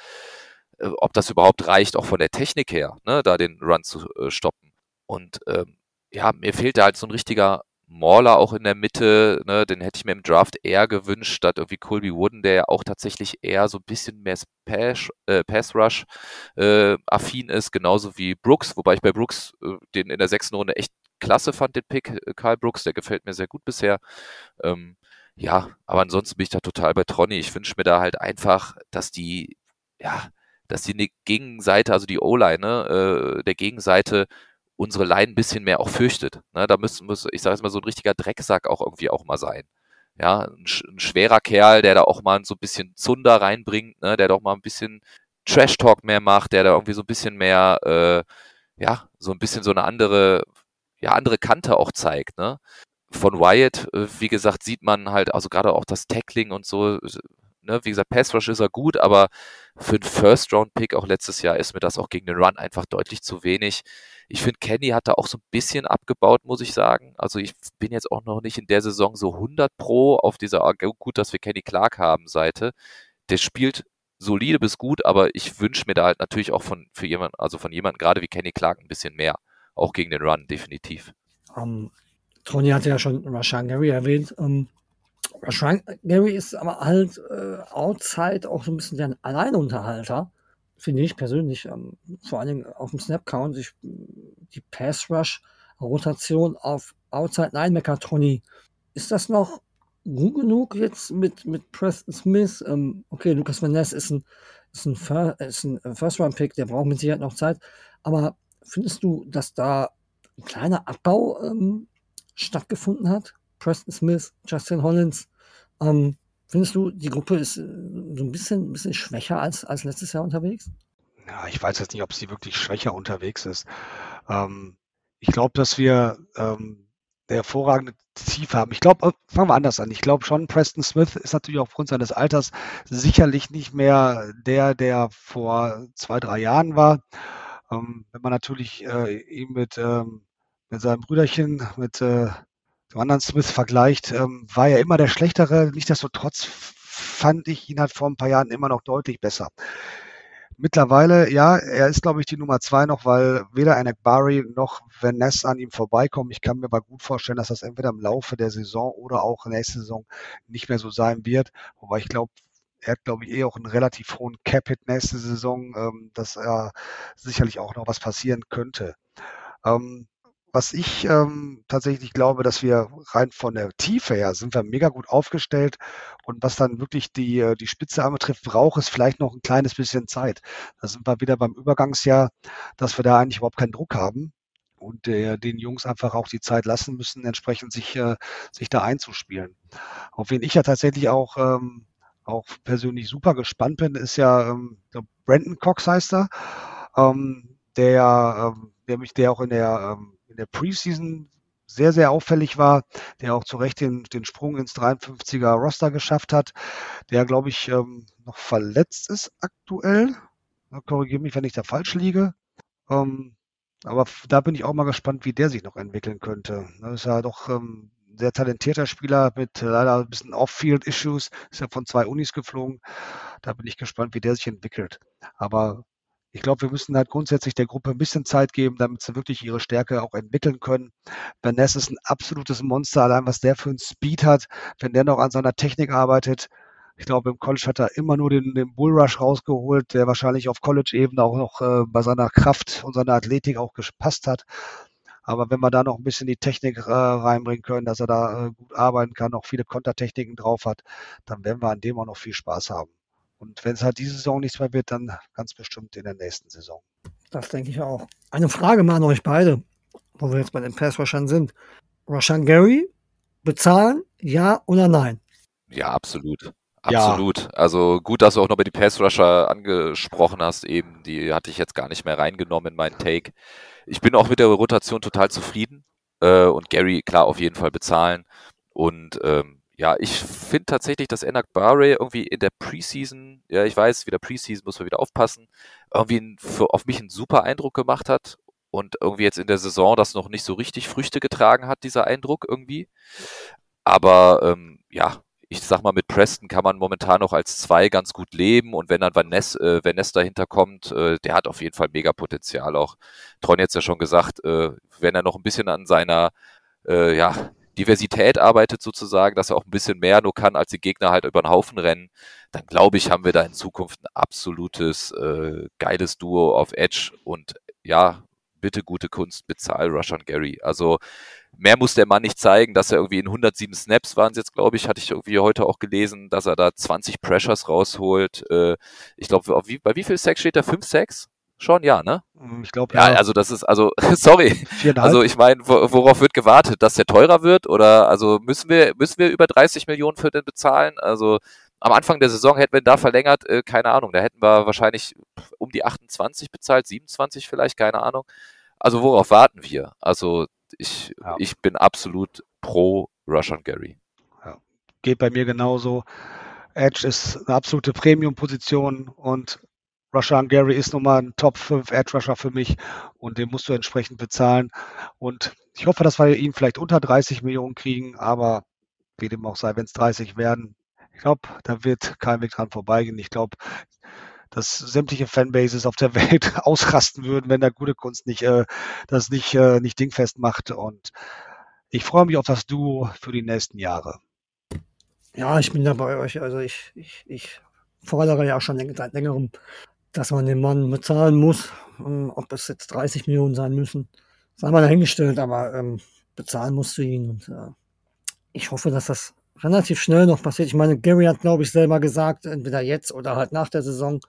äh, ob das überhaupt reicht, auch von der Technik her, ne, da den Run zu äh, stoppen. Und ähm, ja, mir fehlt da halt so ein richtiger Mauler auch in der Mitte, ne, den hätte ich mir im Draft eher gewünscht, statt irgendwie Colby Wooden, der ja auch tatsächlich eher so ein bisschen mehr Pass, äh, Pass Rush äh, affin ist, genauso wie Brooks, wobei ich bei Brooks äh, den in der sechsten Runde echt klasse fand, den Pick, äh, Karl Brooks, der gefällt mir sehr gut bisher. Ähm, ja, aber ansonsten bin ich da total bei Tronny. Ich wünsche mir da halt einfach, dass die, ja, dass die Gegenseite, also die O-Line, ne, äh, der Gegenseite unsere Line ein bisschen mehr auch fürchtet. Ne? Da müssen, muss, ich sage jetzt mal, so ein richtiger Drecksack auch irgendwie auch mal sein. Ja, ein, ein, schwerer Kerl, der da auch mal so ein bisschen Zunder reinbringt, ne? der doch mal ein bisschen Trash-Talk mehr macht, der da irgendwie so ein bisschen mehr, äh, ja, so ein bisschen so eine andere ja, andere Kante auch zeigt. Ne? Von Wyatt, äh, wie gesagt, sieht man halt, also gerade auch das Tackling und so, ne, wie gesagt, Pass Rush ist er gut, aber für einen First-Round-Pick auch letztes Jahr ist mir das auch gegen den Run einfach deutlich zu wenig. Ich finde, Kenny hat da auch so ein bisschen abgebaut, muss ich sagen. Also ich bin jetzt auch noch nicht in der Saison so 100 pro auf dieser, gut, dass wir Kenny Clark haben, Seite. Der spielt solide bis gut, aber ich wünsche mir da halt natürlich auch von, für jemanden, also von jemandem gerade wie Kenny Clark ein bisschen mehr auch gegen den Run, definitiv. Um, ähm, Tony hatte ja schon Rashan Gary erwähnt. Um, ähm, Gary ist aber halt äh, outside auch so ein bisschen der Alleinunterhalter, finde ich persönlich. Ähm, vor allen Dingen auf dem Snap-Count. Die Pass-Rush-Rotation auf Outside Linebacker Tony. Ist das noch gut genug jetzt mit, mit Preston Smith? Ähm, okay, Lucas Van Ness ist ein, ist ein, ein First-Round-Pick, der braucht mit Sicherheit noch Zeit. Aber findest du, dass da ein kleiner Abbau ähm, stattgefunden hat? Preston Smith, Justin Hollins. Ähm, findest du, die Gruppe ist äh, so ein bisschen, ein bisschen schwächer als, als letztes Jahr unterwegs? Ja, ich weiß jetzt nicht, ob sie wirklich schwächer unterwegs ist. Ähm, ich glaube, dass wir ähm, eine hervorragende Tiefe haben. Ich glaube, äh, fangen wir anders an. Ich glaube schon, Preston Smith ist natürlich aufgrund seines Alters sicherlich nicht mehr der, der vor zwei, drei Jahren war. Ähm, wenn man natürlich äh, ihn mit, ähm, mit seinem Brüderchen, mit äh, dem anderen Smith vergleicht, ähm, war er immer der Schlechtere. Nichtsdestotrotz fand ich ihn halt vor ein paar Jahren immer noch deutlich besser. mittlerweile, ja, er ist, glaube ich, die Nummer zwei noch, weil weder Anak Bari noch Van an ihm vorbeikommen. Ich kann mir aber gut vorstellen, dass das entweder im Laufe der Saison oder auch nächste Saison nicht mehr so sein wird. Wobei ich glaube, er hat, glaube ich, eh auch einen relativ hohen Cap-Hit nächste Saison, ähm, dass er sicherlich auch noch was passieren könnte. Ähm, was ich ähm, tatsächlich glaube, dass wir rein von der Tiefe her sind wir mega gut aufgestellt und was dann wirklich die, äh, die Spitze anbetrifft, braucht es vielleicht noch ein kleines bisschen Zeit. Da sind wir wieder beim Übergangsjahr, dass wir da eigentlich überhaupt keinen Druck haben und äh, den Jungs einfach auch die Zeit lassen müssen, entsprechend sich, äh, sich da einzuspielen. Auf wen ich ja tatsächlich auch, ähm, auch persönlich super gespannt bin, ist ja ähm, Brandon Cox heißt er, ähm, der, ähm, der mich, der auch in der ähm, in der Preseason sehr, sehr auffällig war, der auch zu Recht den, den Sprung ins 53er Roster geschafft hat, der, glaube ich, ähm, noch verletzt ist aktuell. Korrigiere mich, wenn ich da falsch liege. Ähm, aber da bin ich auch mal gespannt, wie der sich noch entwickeln könnte. Das ist ja doch ähm, ein sehr talentierter Spieler mit leider ein bisschen Off-Field-Issues. Ist ja von zwei Unis geflogen. Da bin ich gespannt, wie der sich entwickelt. Aber ich glaube, wir müssen halt grundsätzlich der Gruppe ein bisschen Zeit geben, damit sie wirklich ihre Stärke auch entwickeln können. Vanessa ist ein absolutes Monster, allein was der für einen Speed hat, wenn der noch an seiner Technik arbeitet. Ich glaube, im College hat er immer nur den, den Bullrush rausgeholt, der wahrscheinlich auf College-Ebene auch noch äh, bei seiner Kraft und seiner Athletik auch gepasst hat. Aber wenn wir da noch ein bisschen die Technik äh, reinbringen können, dass er da äh, gut arbeiten kann, auch viele Kontertechniken drauf hat, dann werden wir an dem auch noch viel Spaß haben. Und wenn es halt diese Saison nichts mehr wird, dann ganz bestimmt in der nächsten Saison. Das denke ich auch. Eine Frage mal an euch beide, wo wir jetzt bei den Pass-Rushern sind. Rashan Gary, bezahlen, ja oder nein? Ja, absolut. Absolut. Ja. Also gut, dass du auch noch bei die Pass-Rusher angesprochen hast, eben. Die hatte ich jetzt gar nicht mehr reingenommen in meinen Take. Ich bin auch mit der Rotation total zufrieden. Äh, und Gary, klar, auf jeden Fall bezahlen. Und ähm, ja, ich finde tatsächlich, dass Enak Barre irgendwie in der Preseason, ja, ich weiß, wieder Preseason muss man wieder aufpassen, irgendwie ein, für, auf mich einen super Eindruck gemacht hat und irgendwie jetzt in der Saison das noch nicht so richtig Früchte getragen hat, dieser Eindruck irgendwie. Aber ähm, ja, ich sag mal, mit Preston kann man momentan noch als zwei ganz gut leben und wenn dann Van Ness, äh, Van Ness dahinter kommt, äh, der hat auf jeden Fall mega Potenzial auch. Tron jetzt ja schon gesagt, äh, wenn er noch ein bisschen an seiner äh, ja, Diversität arbeitet sozusagen, dass er auch ein bisschen mehr nur kann, als die Gegner halt über den Haufen rennen, dann glaube ich, haben wir da in Zukunft ein absolutes äh, geiles Duo auf Edge und ja, bitte gute Kunst, bezahl Rushan Gary. Also mehr muss der Mann nicht zeigen, dass er irgendwie in 107 Snaps waren es jetzt, glaube ich, hatte ich irgendwie heute auch gelesen, dass er da 20 Pressures rausholt. Äh, ich glaube, bei wie viel Sex steht er? 5 Sex? Schon, ja, ne? Hm, ich glaube, ja. ja. Also das ist, also, sorry. Also ich meine, worauf wird gewartet? Dass der teurer wird? Oder also müssen wir, müssen wir über 30 Millionen für den bezahlen? Also am Anfang der Saison hätten wir da verlängert, äh, keine Ahnung, da hätten wir wahrscheinlich um die 28 bezahlt, 27 vielleicht, keine Ahnung. Also worauf warten wir? Also ich, ja. ich bin absolut pro Russian Gary. Ja. Geht bei mir genauso. Edge ist eine absolute Premium-Position und Rusher Gary ist nun mal ein Top 5 Edge Rusher für mich und den musst du entsprechend bezahlen. Und ich hoffe, dass wir ihn vielleicht unter 30 Millionen kriegen, aber wie dem auch sei, wenn es 30 werden, ich glaube, da wird kein Weg dran vorbeigehen. Ich glaube, dass sämtliche Fanbases auf der Welt ausrasten würden, wenn der gute Kunst nicht äh, das nicht, äh, nicht dingfest macht. Und ich freue mich auf das Duo für die nächsten Jahre. Ja, ich bin da bei euch. Also ich, ich, ich fordere ja schon seit längerem dass man den Mann bezahlen muss. Ähm, ob es jetzt 30 Millionen sein müssen, sei mal dahingestellt, aber ähm, bezahlen musst du ihn. Und äh, ich hoffe, dass das relativ schnell noch passiert. Ich meine, Gary hat, glaube ich, selber gesagt, entweder jetzt oder halt nach der Saison.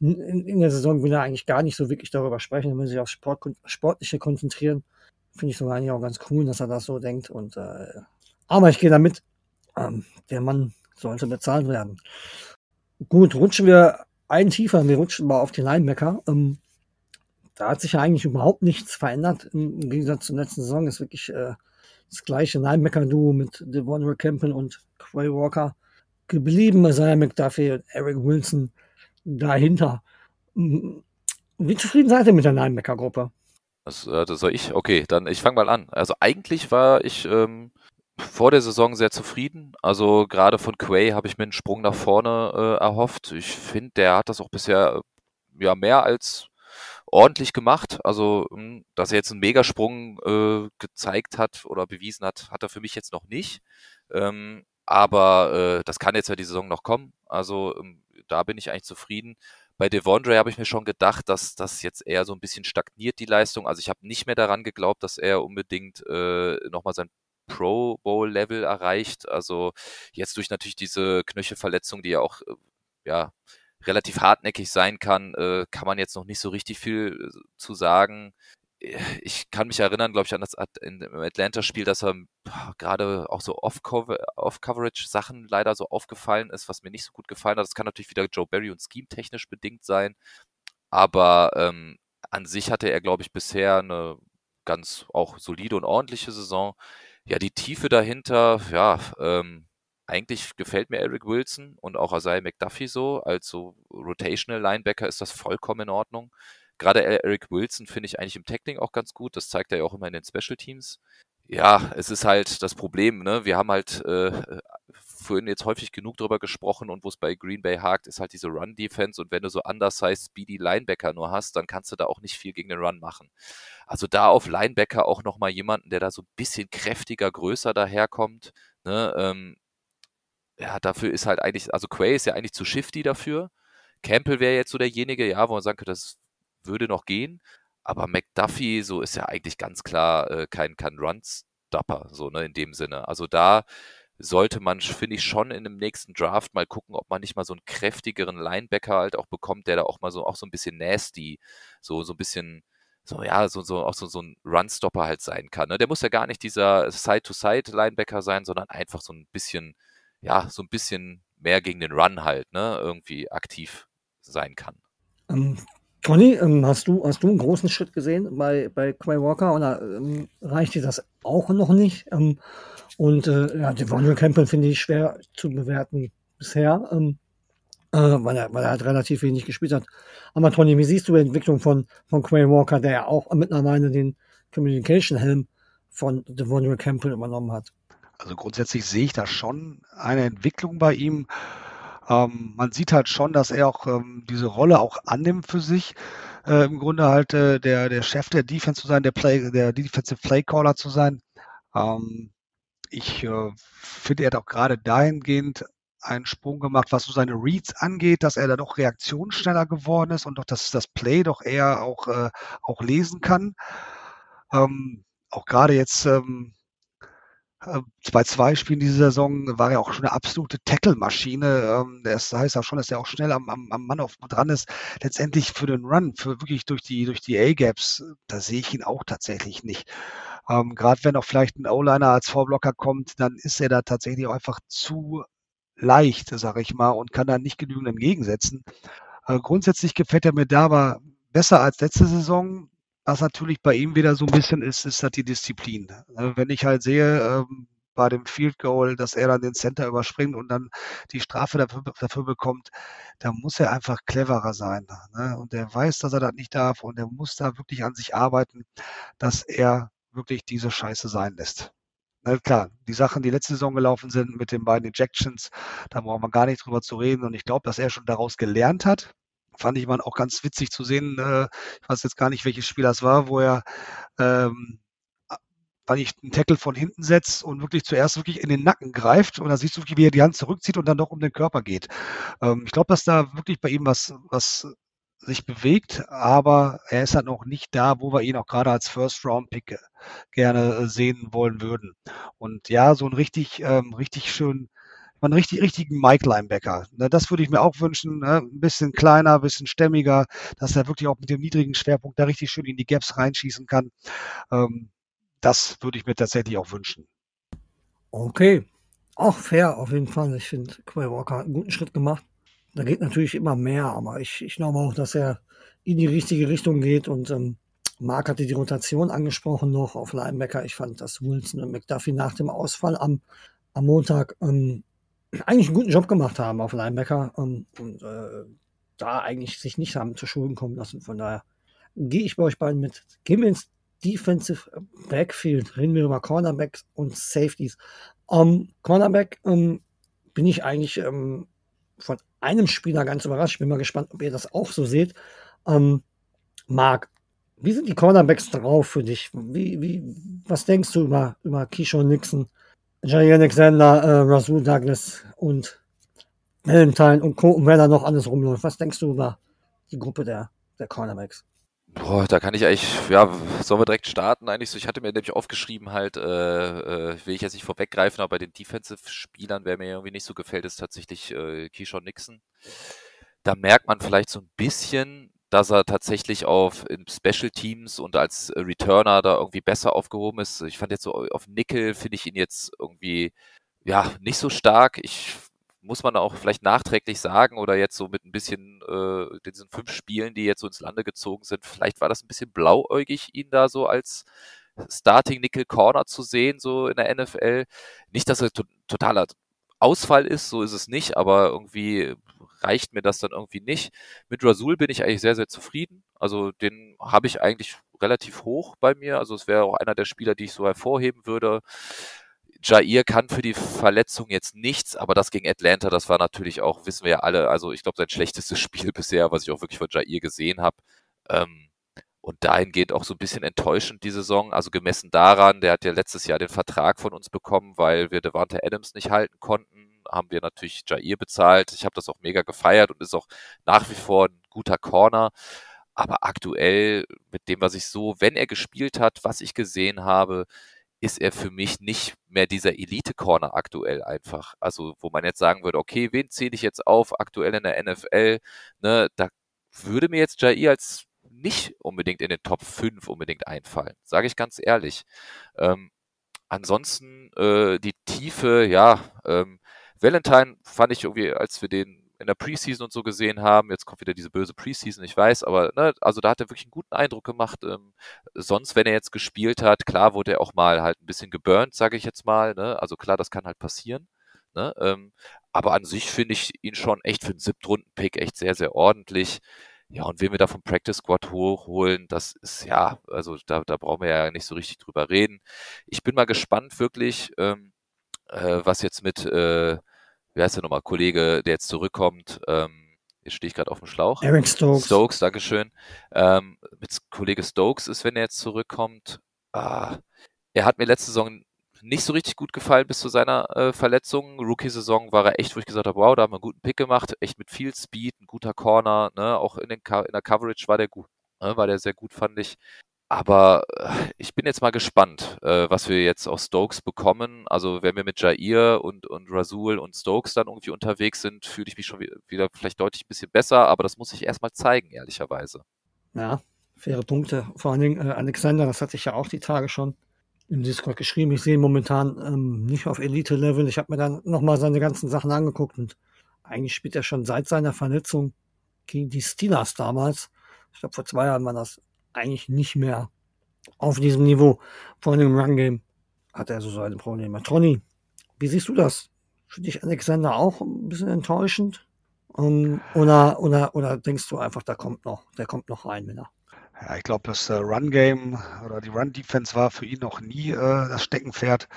In, in der Saison will er eigentlich gar nicht so wirklich darüber sprechen, er will sich aufs Sport, Sportliche konzentrieren. Finde ich sogar eigentlich auch ganz cool, dass er das so denkt. Und äh, aber ich gehe damit. Ähm, der Mann sollte bezahlt werden. Gut, rutschen wir ein tiefer, wir rutschen mal auf die Linebacker. Ähm, da hat sich ja eigentlich überhaupt nichts verändert. Im, Gegensatz zur letzten Saison ist wirklich äh, das gleiche Linebacker-Duo mit Devon Campbell und Quay Walker geblieben. Isaiah McDuffie und Eric Wilson dahinter. Wie zufrieden seid ihr mit der Linebacker-Gruppe? Das, äh, das soll ich? Okay, dann ich fange mal an. Also eigentlich war ich ähm, vor der Saison sehr zufrieden. Also gerade von Quay habe ich mir einen Sprung nach vorne äh, erhofft. Ich finde, der hat das auch bisher ja mehr als ordentlich gemacht. Also, hm, dass er jetzt einen Megasprung äh, gezeigt hat oder bewiesen hat, hat er für mich jetzt noch nicht. Ähm, aber äh, das kann jetzt ja die Saison noch kommen. Also ähm, da bin ich eigentlich zufrieden. Bei Devondre habe ich mir schon gedacht, dass das jetzt eher so ein bisschen stagniert, die Leistung. Also ich habe nicht mehr daran geglaubt, dass er unbedingt äh, nochmal sein Pro Bowl-Level erreicht. Also jetzt durch natürlich diese Knöchelverletzung, die ja auch äh, ja, relativ hartnäckig sein kann, äh, kann man jetzt noch nicht so richtig viel äh, zu sagen. Ich kann mich erinnern, glaube ich, an das Atlanta-Spiel, dass er gerade auch so Off-Coverage-Sachen leider so aufgefallen ist, was mir nicht so gut gefallen hat. Das kann natürlich wieder Joe Barry und Scheme technisch bedingt sein. Aber ähm, an sich hatte er, glaube ich, bisher eine ganz auch solide und ordentliche Saison. Ja, die Tiefe dahinter, ja, ähm, eigentlich gefällt mir Eric Wilson und auch Isaiah McDuffie so. Als so Rotational Linebacker ist das vollkommen in Ordnung. Gerade Eric Wilson finde ich eigentlich im Tackling auch ganz gut. Das zeigt er ja auch immer in den Special Teams. Ja, es ist halt das Problem, ne? Wir haben halt äh, vorhin jetzt häufig genug drüber gesprochen und wo es bei Green Bay hakt, ist halt diese Run-Defense und wenn du so undersized speedy Linebacker nur hast, dann kannst du da auch nicht viel gegen den Run machen. Also da auf Linebacker auch nochmal jemanden, der da so ein bisschen kräftiger, größer daherkommt, ne? Ähm, ja, dafür ist halt eigentlich, also Quay ist ja eigentlich zu shifty dafür. Campbell wäre jetzt so derjenige, ja, wo man sagen könnte, das würde noch gehen. Aber McDuffie, so ist ja eigentlich ganz klar äh, kein, kein Run-Stopper, so, ne, in dem Sinne. Also da sollte man, finde ich, schon in dem nächsten Draft mal gucken, ob man nicht mal so einen kräftigeren Linebacker halt auch bekommt, der da auch mal so, auch so ein bisschen nasty, so, so ein bisschen, so, ja, so, so, auch so, so ein Run-Stopper halt sein kann. Ne? Der muss ja gar nicht dieser Side-to-Side-Linebacker sein, sondern einfach so ein bisschen, ja, so ein bisschen mehr gegen den Run halt, ne, irgendwie aktiv sein kann. Tony, ähm, hast, du, hast du einen großen Schritt gesehen bei, bei Quay Walker oder ähm, reicht dir das auch noch nicht? Ähm, und äh, ja, Devondre Campbell finde ich schwer zu bewerten bisher, ähm, äh, weil, er, weil er halt relativ wenig gespielt hat. Aber Tony, wie siehst du die Entwicklung von, von Quay Walker, der ja auch mittlerweile den Communication Helm von Devondre Campbell übernommen hat? Also grundsätzlich sehe ich da schon eine Entwicklung bei ihm. Ähm, man sieht halt schon, dass er auch ähm, diese Rolle auch annimmt für sich. Äh, Im Grunde halt äh, der, der Chef der Defense zu sein, der, Play, der Defensive Playcaller zu sein. Ähm, ich äh, finde, er hat auch gerade dahingehend einen Sprung gemacht, was so seine Reads angeht, dass er da doch reaktionsschneller geworden ist und doch das, das Play doch eher auch, äh, auch lesen kann. Ähm, auch gerade jetzt ähm, äh, bei zwei Spielen diese Saison war er auch schon eine absolute Tackle-Maschine. Ähm, das heißt auch schon, dass er auch schnell am, am, am Mann auf dran ist. Letztendlich für den Run, für wirklich durch die, durch die A-Gaps, da sehe ich ihn auch tatsächlich nicht. Ähm, Gerade wenn auch vielleicht ein O-Liner als Vorblocker kommt, dann ist er da tatsächlich auch einfach zu leicht, sage ich mal, und kann da nicht genügend entgegensetzen. Äh, grundsätzlich gefällt er mir da aber besser als letzte Saison. Was natürlich bei ihm wieder so ein bisschen ist, ist halt die Disziplin. Ne, wenn ich halt sehe, ähm, bei dem Field Goal, dass er dann den Center überspringt und dann die Strafe dafür, dafür bekommt, da muss er einfach cleverer sein. Ne? Und er weiß, dass er das nicht darf und er muss da wirklich an sich arbeiten, dass er wirklich diese Scheiße sein lässt. Na klar, die Sachen, die letzte Saison gelaufen sind mit den beiden Ejections, da brauchen wir gar nicht drüber zu reden. Und ich glaube, dass er schon daraus gelernt hat fand ich mal auch ganz witzig zu sehen. Äh, ich weiß jetzt gar nicht, welches Spiel das war, wo er ähm, weil ich einen Tackle von hinten setzt und wirklich zuerst wirklich in den Nacken greift und da siehst du wirklich, wie er die Hand zurückzieht und dann doch um den Körper geht. Ähm, ich glaube, dass da wirklich bei ihm was, was sich bewegt, aber er ist halt noch nicht da, wo wir ihn auch gerade als First-Round-Pick gerne äh, sehen wollen würden. Und ja, so ein richtig, ähm, richtig schön einen richtig, richtigen Mike-Linebacker. Ne, das würde ich mir auch wünschen. Ne, ein bisschen kleiner, ein bisschen stämmiger, dass er wirklich auch mit dem niedrigen Schwerpunkt da richtig schön in die Gaps reinschießen kann. Ähm, das würde ich mir tatsächlich auch wünschen. Okay. Auch fair auf jeden Fall. Ich finde, Quay Walker hat einen guten Schritt gemacht. Da geht natürlich immer mehr, aber ich, ich glaube auch, dass er in die richtige Richtung geht und ähm, Mark hatte die Rotation angesprochen noch auf Linebacker. Ich fand, dass Wilson und McDuffie nach dem Ausfall am, am Montag ähm, eigentlich einen guten Job gemacht haben auf Linebacker und, und äh, da eigentlich sich nicht haben zu Schulden kommen lassen. Von daher gehe ich bei euch beiden mit. Gehen wir ins Defensive Backfield. Reden wir über Cornerbacks und Safeties. Um, Cornerback um, bin ich eigentlich um, von einem Spieler ganz überrascht. Ich bin mal gespannt, ob ihr das auch so seht. Ähm, Marc, wie sind die Cornerbacks drauf für dich? Wie, wie, was denkst du über, über Keyshawn Nixon, Jair Alexander, äh, Rasul Douglas und Valentine und Co. und wer da noch alles rumläuft? Was denkst du über die Gruppe der, der Cornerbacks? Boah, da kann ich eigentlich, ja, sollen wir direkt starten eigentlich so. Ich hatte mir nämlich aufgeschrieben halt, äh, äh, will ich jetzt nicht vorweggreifen, aber bei den Defensive-Spielern, wer mir irgendwie nicht so gefällt, ist tatsächlich äh, Keyshawn Nixon. Da merkt man vielleicht so ein bisschen, dass er tatsächlich auf Special Teams und als Returner da irgendwie besser aufgehoben ist. Ich fand jetzt so auf Nickel finde ich ihn jetzt irgendwie ja nicht so stark. Ich muss man auch vielleicht nachträglich sagen oder jetzt so mit ein bisschen äh, diesen fünf Spielen, die jetzt so ins Lande gezogen sind, vielleicht war das ein bisschen blauäugig, ihn da so als Starting Nickel Corner zu sehen, so in der NFL. Nicht, dass er to totaler Ausfall ist, so ist es nicht, aber irgendwie reicht mir das dann irgendwie nicht. Mit Rasul bin ich eigentlich sehr, sehr zufrieden. Also den habe ich eigentlich relativ hoch bei mir. Also es wäre auch einer der Spieler, die ich so hervorheben würde. Jair kann für die Verletzung jetzt nichts, aber das gegen Atlanta, das war natürlich auch, wissen wir ja alle, also ich glaube, sein schlechtestes Spiel bisher, was ich auch wirklich von Jair gesehen habe. Ähm, und dahingehend auch so ein bisschen enttäuschend die Saison. Also gemessen daran, der hat ja letztes Jahr den Vertrag von uns bekommen, weil wir Devante Adams nicht halten konnten, haben wir natürlich Jair bezahlt. Ich habe das auch mega gefeiert und ist auch nach wie vor ein guter Corner. Aber aktuell mit dem, was ich so, wenn er gespielt hat, was ich gesehen habe, ist er für mich nicht mehr dieser Elite-Corner aktuell einfach. Also, wo man jetzt sagen würde, okay, wen zähle ich jetzt auf aktuell in der NFL? Ne, da würde mir jetzt Jair als nicht unbedingt in den Top 5 unbedingt einfallen, sage ich ganz ehrlich. Ähm, ansonsten äh, die Tiefe, ja, ähm, Valentine fand ich irgendwie, als wir den in der Preseason und so gesehen haben. Jetzt kommt wieder diese böse Preseason, ich weiß, aber ne, also da hat er wirklich einen guten Eindruck gemacht. Ähm, sonst, wenn er jetzt gespielt hat, klar wurde er auch mal halt ein bisschen geburnt, sage ich jetzt mal. Ne? Also klar, das kann halt passieren. Ne? Ähm, aber an sich finde ich ihn schon echt für einen Siebtrunden-Pick echt sehr, sehr ordentlich. Ja, und wen wir da vom Practice Squad hochholen, das ist ja, also da, da brauchen wir ja nicht so richtig drüber reden. Ich bin mal gespannt, wirklich, ähm, äh, was jetzt mit äh, wie heißt der nochmal, Kollege, der jetzt zurückkommt, ähm, jetzt stehe ich gerade auf dem Schlauch. Eric Stokes. Stokes, Dankeschön. Ähm, mit Kollege Stokes ist, wenn er jetzt zurückkommt. Ah, er hat mir letzte Saison nicht so richtig gut gefallen bis zu seiner äh, Verletzung. Rookie-Saison war er echt, wo ich gesagt habe, wow, da haben wir einen guten Pick gemacht, echt mit viel Speed, ein guter Corner, ne? auch in, in der Coverage war der gut, ne? war der sehr gut, fand ich. Aber äh, ich bin jetzt mal gespannt, äh, was wir jetzt aus Stokes bekommen. Also wenn wir mit Jair und, und Rasul und Stokes dann irgendwie unterwegs sind, fühle ich mich schon wieder vielleicht deutlich ein bisschen besser, aber das muss ich erstmal zeigen, ehrlicherweise. Ja, faire Punkte. Vor allen Dingen äh, Alexander, das hatte ich ja auch die Tage schon im Discord geschrieben. Ich sehe ihn momentan ähm, nicht auf Elite-Level. Ich habe mir dann nochmal seine ganzen Sachen angeguckt und eigentlich spielt er schon seit seiner Verletzung gegen die Steelers damals. Ich glaube, vor zwei Jahren war das eigentlich nicht mehr auf diesem Niveau. Vor allem im Run-Game hat er so seine Probleme. Tony, wie siehst du das? Für dich Alexander auch ein bisschen enttäuschend? Um, oder, oder, oder denkst du einfach, da kommt noch, der kommt noch rein, wenn er? Ja, ich glaube, das äh, Run-Game oder die Run-Defense war für ihn noch nie äh, das Steckenpferd.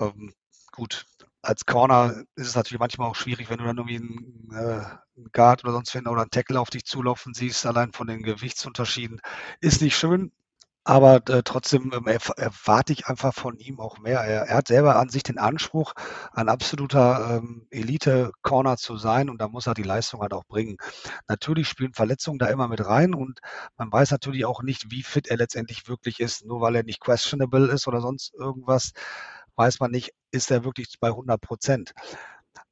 Ähm, gut, als Corner ist es natürlich manchmal auch schwierig, wenn du dann irgendwie einen, äh, einen Guard oder sonst wen oder einen Tackle auf dich zulaufen siehst, allein von den Gewichtsunterschieden. Ist nicht schön, aber äh, trotzdem ähm, erwarte ich einfach von ihm auch mehr. Er, er, hat selber an sich den Anspruch, ein absoluter ähm, Elite-Corner zu sein und da muss er die Leistung halt auch bringen. Natürlich spielen Verletzungen da immer mit rein und man weiß natürlich auch nicht, wie fit er letztendlich wirklich ist, nur weil er nicht questionable ist oder sonst irgendwas weiß man nicht, ist er wirklich bei 100 Prozent.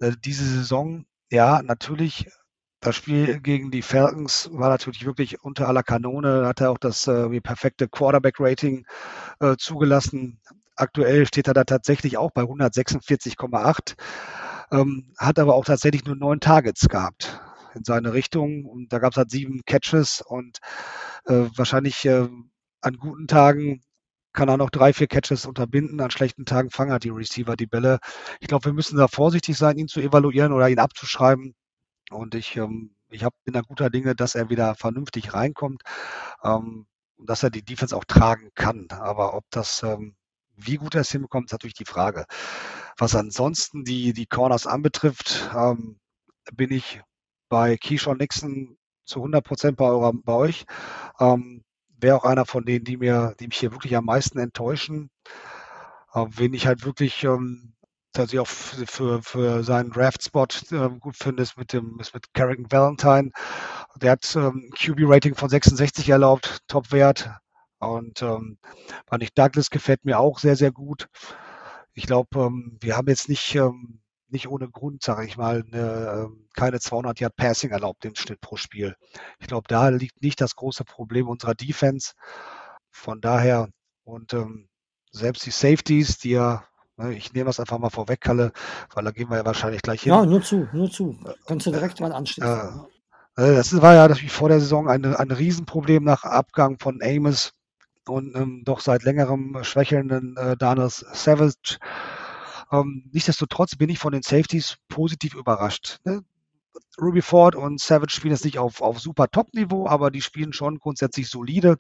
Äh, diese Saison, ja, natürlich, das Spiel gegen die Falcons war natürlich wirklich unter aller Kanone. Hat er auch das äh, perfekte Quarterback-Rating äh, zugelassen. Aktuell steht er da tatsächlich auch bei 146,8, ähm, hat aber auch tatsächlich nur neun Targets gehabt in seine Richtung. Und da gab es halt sieben Catches und äh, wahrscheinlich äh, an guten Tagen kann er noch drei, vier Catches unterbinden. An schlechten Tagen fangen halt die Receiver die Bälle. Ich glaube, wir müssen da vorsichtig sein, ihn zu evaluieren oder ihn abzuschreiben. Und ich, ähm, ich hab, bin da guter Dinge, dass er wieder vernünftig reinkommt ähm, und dass er die Defense auch tragen kann. Aber ob das, ähm, wie gut er es hinbekommt, ist natürlich die Frage. Was ansonsten die, die Corners anbetrifft, ähm, bin ich bei Keyshawn Nixon zu 100 Prozent bei, bei euch. Ähm, Wäre auch einer von denen, die, mir, die mich hier wirklich am meisten enttäuschen. Äh, wen ich halt wirklich ähm, tatsächlich auch für, für seinen Draft-Spot äh, gut finde, ist mit, dem, ist mit Carrington Valentine. Der hat ähm, QB-Rating von 66 erlaubt, Top-Wert. Und ähm, Nick Douglas gefällt mir auch sehr, sehr gut. Ich glaube, ähm, wir haben jetzt nicht, ähm, nicht ohne Grund, sage ich mal, eine, ähm, keine 200 Yard Passing erlaubt im Schnitt pro Spiel. Ich glaube, da liegt nicht das große Problem unserer Defense. Von daher und ähm, selbst die Safeties, die ja, ne, ich nehme das einfach mal vorweg, Kalle, weil da gehen wir ja wahrscheinlich gleich hin. Ja, nur zu, nur zu. Kannst du direkt dran anschließen. Äh, äh, das war ja natürlich vor der Saison ein, ein Riesenproblem nach Abgang von Amos und ähm, doch seit längerem schwächelnden äh, Daniels Savage. Ähm, nichtsdestotrotz bin ich von den Safeties positiv überrascht. Ne? Ruby Ford und Savage spielen jetzt nicht auf, auf super Top-Niveau, aber die spielen schon grundsätzlich solide.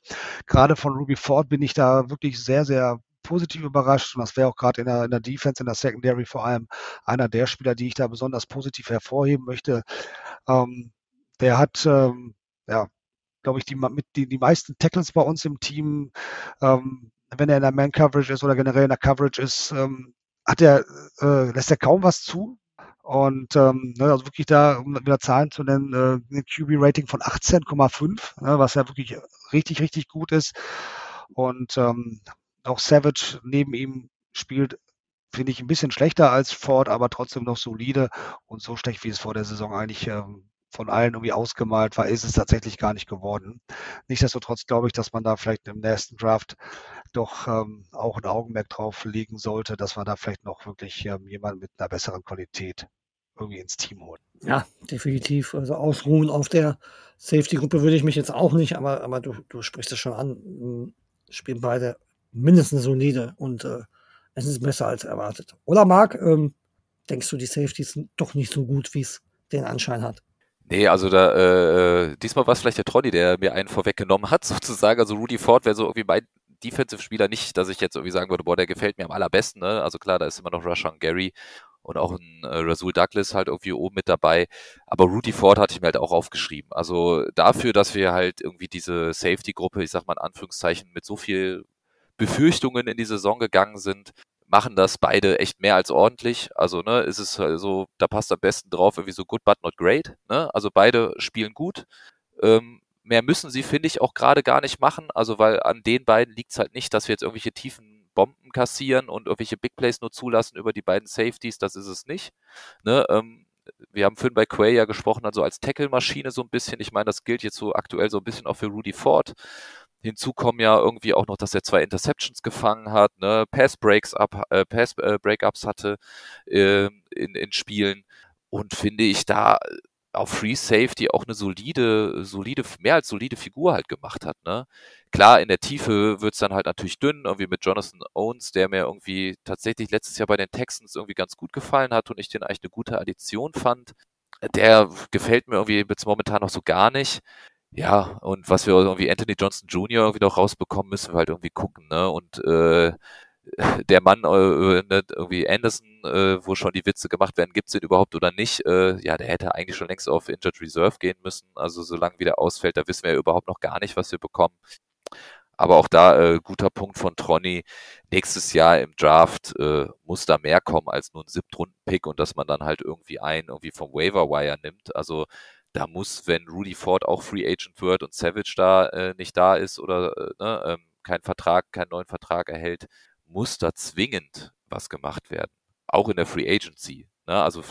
Gerade von Ruby Ford bin ich da wirklich sehr, sehr positiv überrascht und das wäre auch gerade in der, in der Defense, in der Secondary vor allem einer der Spieler, die ich da besonders positiv hervorheben möchte. Ähm, der hat ähm, ja glaube ich, die, mit die, die meisten Tackles bei uns im Team, ähm, wenn er in der Man-Coverage ist oder generell in der Coverage ist, ähm, hat er, äh, lässt er kaum was zu. Und ähm, ne, also wirklich da, um wieder Zahlen zu nennen, äh, ein QB-Rating von 18,5, ne, was ja wirklich richtig, richtig gut ist. Und ähm, auch Savage neben ihm spielt, finde ich, ein bisschen schlechter als Ford, aber trotzdem noch solide und so schlecht, wie es vor der Saison eigentlich ähm, von allen irgendwie ausgemalt war, ist es tatsächlich gar nicht geworden. Nichtsdestotrotz glaube ich, dass man da vielleicht im nächsten Draft doch ähm, auch ein Augenmerk drauf legen sollte, dass man da vielleicht noch wirklich ähm, jemanden mit einer besseren Qualität irgendwie ins Team holt. Ja, definitiv. Also ausruhen auf der Safety-Gruppe würde ich mich jetzt auch nicht, aber, aber du, du sprichst es schon an. Spielen beide mindestens solide und äh, es ist besser als erwartet. Oder Marc, ähm, denkst du, die Safeties sind doch nicht so gut, wie es den Anschein hat? Nee, also da, äh, äh, diesmal war es vielleicht der Tronny, der mir einen vorweggenommen hat, sozusagen. Also Rudy Ford wäre so irgendwie mein Defensive-Spieler nicht, dass ich jetzt irgendwie sagen würde, boah, der gefällt mir am allerbesten. Ne? Also klar, da ist immer noch Rashan Gary und auch ein äh, Rasul Douglas halt irgendwie oben mit dabei. Aber Rudy Ford hatte ich mir halt auch aufgeschrieben. Also dafür, dass wir halt irgendwie diese Safety-Gruppe, ich sag mal in Anführungszeichen, mit so viel Befürchtungen in die Saison gegangen sind, machen das beide echt mehr als ordentlich. Also, ne, ist es also, da passt am besten drauf, irgendwie so good but not great. Ne? Also beide spielen gut. Ähm, mehr müssen sie, finde ich, auch gerade gar nicht machen. Also, weil an den beiden liegt es halt nicht, dass wir jetzt irgendwelche tiefen Bomben kassieren und irgendwelche Big Plays nur zulassen über die beiden Safeties. Das ist es nicht. Ne? Ähm, wir haben vorhin bei Quay ja gesprochen, also als Tackle-Maschine so ein bisschen. Ich meine, das gilt jetzt so aktuell so ein bisschen auch für Rudy Ford. Hinzu kommen ja irgendwie auch noch, dass er zwei Interceptions gefangen hat, ne, Pass Breaks up, äh, Pass äh, Breakups hatte äh, in, in Spielen und finde ich da auf Free Safety auch eine solide, solide, mehr als solide Figur halt gemacht hat. Ne? Klar, in der Tiefe wird's dann halt natürlich dünn, irgendwie mit Jonathan Owens, der mir irgendwie tatsächlich letztes Jahr bei den Texans irgendwie ganz gut gefallen hat und ich den eigentlich eine gute Addition fand. Der gefällt mir irgendwie jetzt momentan noch so gar nicht. Ja, und was wir irgendwie Anthony Johnson Jr. irgendwie noch rausbekommen, müssen wir halt irgendwie gucken, ne? Und äh, der Mann, äh, ne, irgendwie Anderson, äh, wo schon die Witze gemacht werden, gibt's den überhaupt oder nicht? Äh, ja, der hätte eigentlich schon längst auf Injured Reserve gehen müssen. Also solange wieder ausfällt, da wissen wir ja überhaupt noch gar nicht, was wir bekommen. Aber auch da äh, guter Punkt von Tronny. Nächstes Jahr im Draft äh, muss da mehr kommen als nur ein Siebtrunden-Pick und dass man dann halt irgendwie einen irgendwie vom Waiver Wire nimmt. Also da muss, wenn Rudy Ford auch Free Agent wird und Savage da äh, nicht da ist oder äh, ne, ähm, keinen Vertrag, keinen neuen Vertrag erhält, muss da zwingend was gemacht werden. Auch in der Free Agency. Ne? Also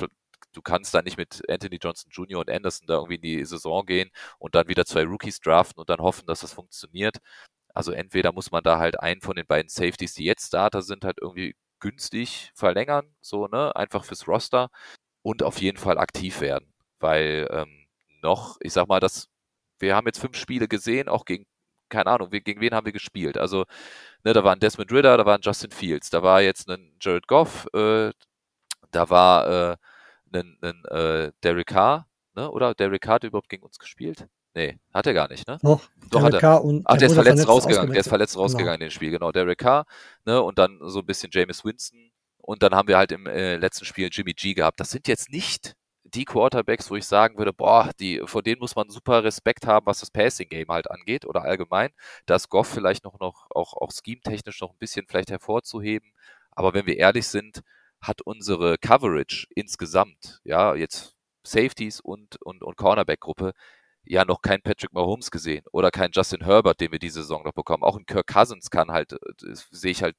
du kannst da nicht mit Anthony Johnson Jr. und Anderson da irgendwie in die Saison gehen und dann wieder zwei Rookies draften und dann hoffen, dass das funktioniert. Also entweder muss man da halt einen von den beiden Safeties, die jetzt Starter sind, halt irgendwie günstig verlängern, so, ne, einfach fürs Roster und auf jeden Fall aktiv werden, weil ähm, noch, ich sag mal, das, wir haben jetzt fünf Spiele gesehen, auch gegen, keine Ahnung, gegen wen haben wir gespielt? Also, ne, da war ein Desmond Ritter, da war ein Justin Fields, da war jetzt ein Jared Goff, äh, da war äh, ein, ein äh, Derek Carr, ne? Oder Derek Carr hat überhaupt gegen uns gespielt? Nee, hat er gar nicht, ne? Doch, Doch Derek hat er. Carr und Ach, der, ist verletzt, rausgegangen, der ist verletzt Genau. rausgegangen in dem Spiel, genau. Derek Carr, ne? Und dann so ein bisschen James Winston. Und dann haben wir halt im äh, letzten Spiel Jimmy G gehabt. Das sind jetzt nicht die Quarterbacks, wo ich sagen würde, boah, die, vor denen muss man super Respekt haben, was das Passing-Game halt angeht oder allgemein. Da Goff vielleicht noch, noch auch, auch scheme-technisch noch ein bisschen vielleicht hervorzuheben. Aber wenn wir ehrlich sind, hat unsere Coverage insgesamt, ja, jetzt Safeties und, und, und Cornerback-Gruppe, ja noch kein Patrick Mahomes gesehen oder kein Justin Herbert, den wir diese Saison noch bekommen. Auch ein Kirk Cousins kann halt, sehe ich halt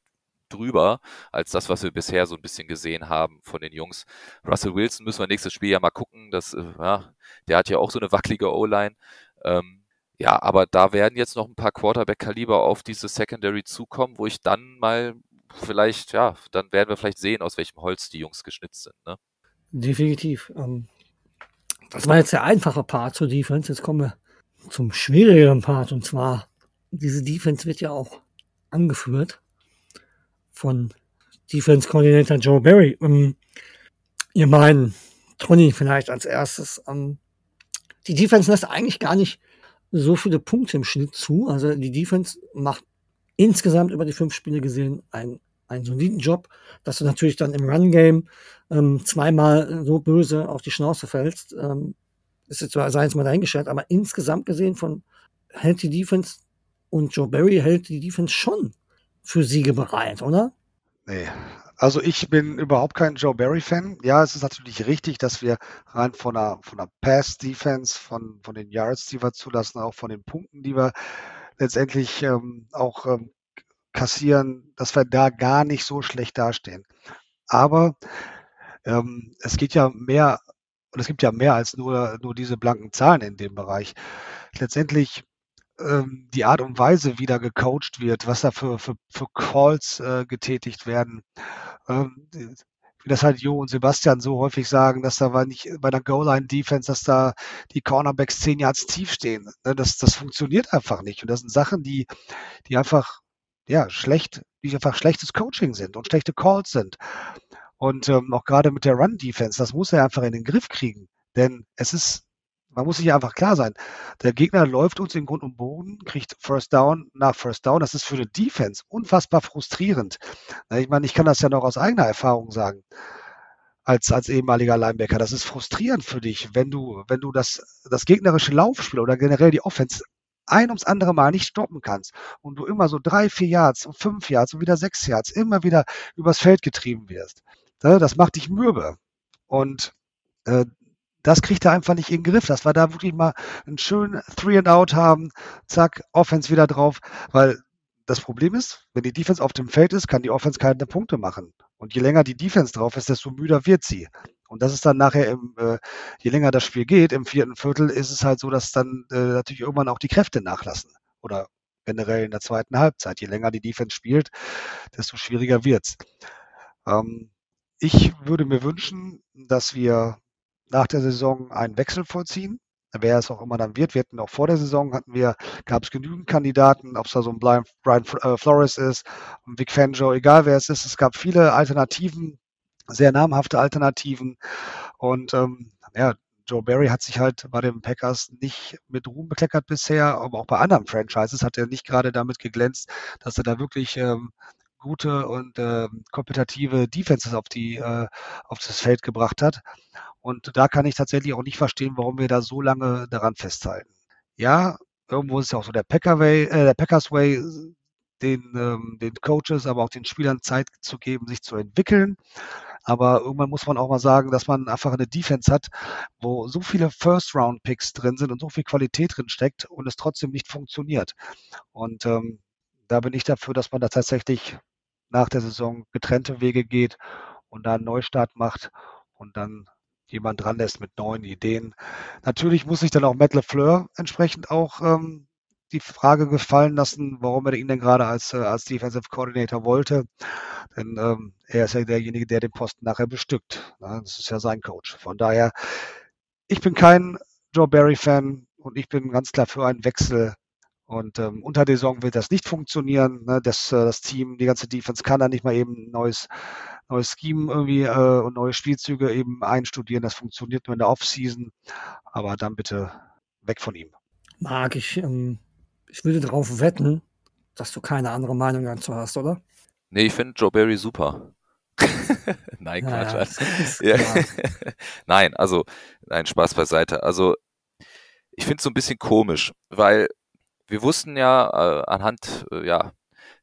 drüber als das, was wir bisher so ein bisschen gesehen haben von den Jungs. Russell Wilson müssen wir nächstes Spiel ja mal gucken. Das, äh, ja, der hat ja auch so eine wackelige O-Line. Ähm, ja, aber da werden jetzt noch ein paar Quarterback-Kaliber auf diese Secondary zukommen, wo ich dann mal vielleicht, ja, dann werden wir vielleicht sehen, aus welchem Holz die Jungs geschnitzt sind. Ne? Definitiv. Ähm, das war jetzt der einfache Part zur Defense. Jetzt kommen wir zum schwierigeren Part. Und zwar, diese Defense wird ja auch angeführt von Defense Coordinator Joe Barry. Ähm, ihr meinen, Tony vielleicht als erstes. Ähm, die Defense lässt eigentlich gar nicht so viele Punkte im Schnitt zu. Also die Defense macht insgesamt über die fünf Spiele gesehen einen, einen soliden Job, dass du natürlich dann im Run-Game ähm, zweimal so böse auf die Schnauze fällst. Ähm, ist jetzt sei jetzt mal dahingestellt, aber insgesamt gesehen von hält die Defense und Joe Barry hält die Defense schon für Siege bereit, oder? Nee. Also ich bin überhaupt kein Joe Barry-Fan. Ja, es ist natürlich richtig, dass wir rein von der, von der Pass-Defense, von, von den Yards, die wir zulassen, auch von den Punkten, die wir letztendlich ähm, auch ähm, kassieren, dass wir da gar nicht so schlecht dastehen. Aber ähm, es geht ja mehr, und es gibt ja mehr als nur, nur diese blanken Zahlen in dem Bereich. Letztendlich ähm, die Art und Weise, wie da gecoacht wird, was da für, für, für Calls äh, getätigt werden. Ähm, wie das halt Jo und Sebastian so häufig sagen, dass da war nicht bei der Goal-Line-Defense, dass da die Cornerbacks zehn Yards tief stehen. Ne, das, das funktioniert einfach nicht. Und das sind Sachen, die, die einfach, ja, schlecht, die einfach schlechtes Coaching sind und schlechte Calls sind. Und ähm, auch gerade mit der Run-Defense, das muss er einfach in den Griff kriegen. Denn es ist man muss sich einfach klar sein. Der Gegner läuft uns in Grund und Boden, kriegt First Down nach First Down. Das ist für eine Defense unfassbar frustrierend. Ich meine, ich kann das ja noch aus eigener Erfahrung sagen. Als, als ehemaliger Linebacker. Das ist frustrierend für dich, wenn du, wenn du das, das gegnerische Laufspiel oder generell die Offense ein ums andere Mal nicht stoppen kannst und du immer so drei, vier Yards und fünf Yards und wieder sechs Yards immer wieder übers Feld getrieben wirst. Das macht dich mürbe. Und äh, das kriegt er einfach nicht in den Griff, dass wir da wirklich mal einen schönen Three and Out haben, zack, Offense wieder drauf, weil das Problem ist, wenn die Defense auf dem Feld ist, kann die Offense keine Punkte machen. Und je länger die Defense drauf ist, desto müder wird sie. Und das ist dann nachher, im, äh, je länger das Spiel geht, im vierten Viertel ist es halt so, dass dann äh, natürlich irgendwann auch die Kräfte nachlassen. Oder generell in der zweiten Halbzeit. Je länger die Defense spielt, desto schwieriger wird's. Ähm, ich würde mir wünschen, dass wir nach der Saison einen Wechsel vollziehen. Wer es auch immer dann wird. Wir hatten auch vor der Saison hatten wir, gab es genügend Kandidaten, ob es da so ein Brian, äh, Flores ist, ein Vic Fangio, egal wer es ist. Es gab viele Alternativen, sehr namhafte Alternativen. Und ähm, ja, Joe Barry hat sich halt bei den Packers nicht mit Ruhm bekleckert bisher, aber auch bei anderen Franchises hat er nicht gerade damit geglänzt, dass er da wirklich ähm, gute und äh, kompetitive Defenses auf die äh, auf das Feld gebracht hat. Und da kann ich tatsächlich auch nicht verstehen, warum wir da so lange daran festhalten. Ja, irgendwo ist es auch so der Packer Way, äh, der Packers Way, den, ähm, den Coaches, aber auch den Spielern Zeit zu geben, sich zu entwickeln. Aber irgendwann muss man auch mal sagen, dass man einfach eine Defense hat, wo so viele First-Round-Picks drin sind und so viel Qualität drin steckt und es trotzdem nicht funktioniert. Und ähm, da bin ich dafür, dass man da tatsächlich nach der Saison getrennte Wege geht und da einen Neustart macht und dann jemand dran lässt mit neuen Ideen. Natürlich muss sich dann auch Matt LeFleur entsprechend auch ähm, die Frage gefallen lassen, warum er ihn denn gerade als, äh, als Defensive Coordinator wollte. Denn ähm, er ist ja derjenige, der den Posten nachher bestückt. Ja, das ist ja sein Coach. Von daher, ich bin kein Joe Barry-Fan und ich bin ganz klar für einen Wechsel und ähm, unter der Saison wird das nicht funktionieren. Ne? Das, äh, das Team, die ganze Defense kann da nicht mal eben ein neues, neues Scheme irgendwie äh, und neue Spielzüge eben einstudieren. Das funktioniert nur in der Offseason. Aber dann bitte weg von ihm. Mag ich, ähm, ich würde darauf wetten, dass du keine andere Meinung dazu hast, oder? Nee, ich finde Joe Barry super. nein, Ja, Quatsch. ja. Nein, also, nein, Spaß beiseite. Also, ich finde es so ein bisschen komisch, weil wir wussten ja äh, anhand äh, ja,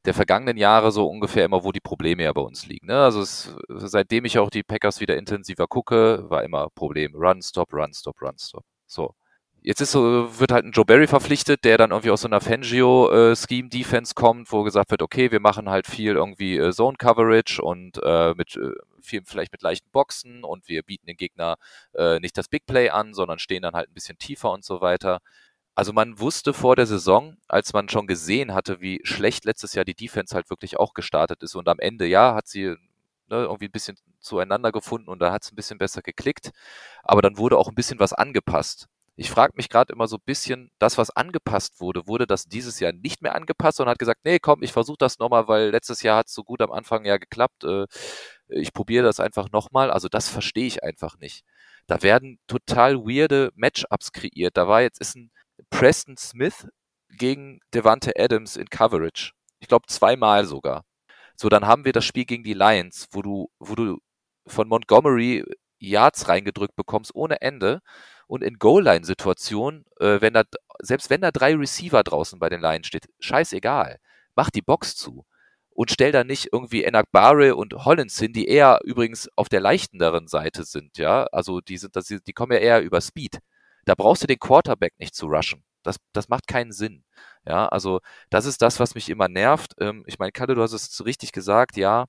der vergangenen Jahre so ungefähr immer, wo die Probleme ja bei uns liegen. Ne? Also es, seitdem ich auch die Packers wieder intensiver gucke, war immer Problem. Run, stop, run, stop, run, stop. So. Jetzt ist so, wird halt ein Joe Barry verpflichtet, der dann irgendwie aus so einer Fangio-Scheme-Defense kommt, wo gesagt wird, okay, wir machen halt viel irgendwie äh, Zone-Coverage und äh, mit äh, viel, vielleicht mit leichten Boxen und wir bieten den Gegner äh, nicht das Big Play an, sondern stehen dann halt ein bisschen tiefer und so weiter. Also man wusste vor der Saison, als man schon gesehen hatte, wie schlecht letztes Jahr die Defense halt wirklich auch gestartet ist und am Ende, ja, hat sie ne, irgendwie ein bisschen zueinander gefunden und da hat es ein bisschen besser geklickt, aber dann wurde auch ein bisschen was angepasst. Ich frage mich gerade immer so ein bisschen, das, was angepasst wurde, wurde das dieses Jahr nicht mehr angepasst und hat gesagt, nee, komm, ich versuche das nochmal, weil letztes Jahr hat es so gut am Anfang ja geklappt. Äh, ich probiere das einfach nochmal. Also das verstehe ich einfach nicht. Da werden total weirde Matchups kreiert. Da war jetzt ist ein Preston Smith gegen Devante Adams in Coverage. Ich glaube zweimal sogar. So, dann haben wir das Spiel gegen die Lions, wo du, wo du von Montgomery Yards reingedrückt bekommst ohne Ende und in Goal-Line-Situationen, äh, wenn da, selbst wenn da drei Receiver draußen bei den Lions steht, scheißegal, mach die Box zu und stell da nicht irgendwie Enakbare und Hollins hin, die eher übrigens auf der leichtenderen Seite sind, ja, also die sind, das, die kommen ja eher über Speed. Da brauchst du den Quarterback nicht zu rushen. Das, das macht keinen Sinn. Ja, also das ist das, was mich immer nervt. Ähm, ich meine, Kalle, du hast es richtig gesagt, ja.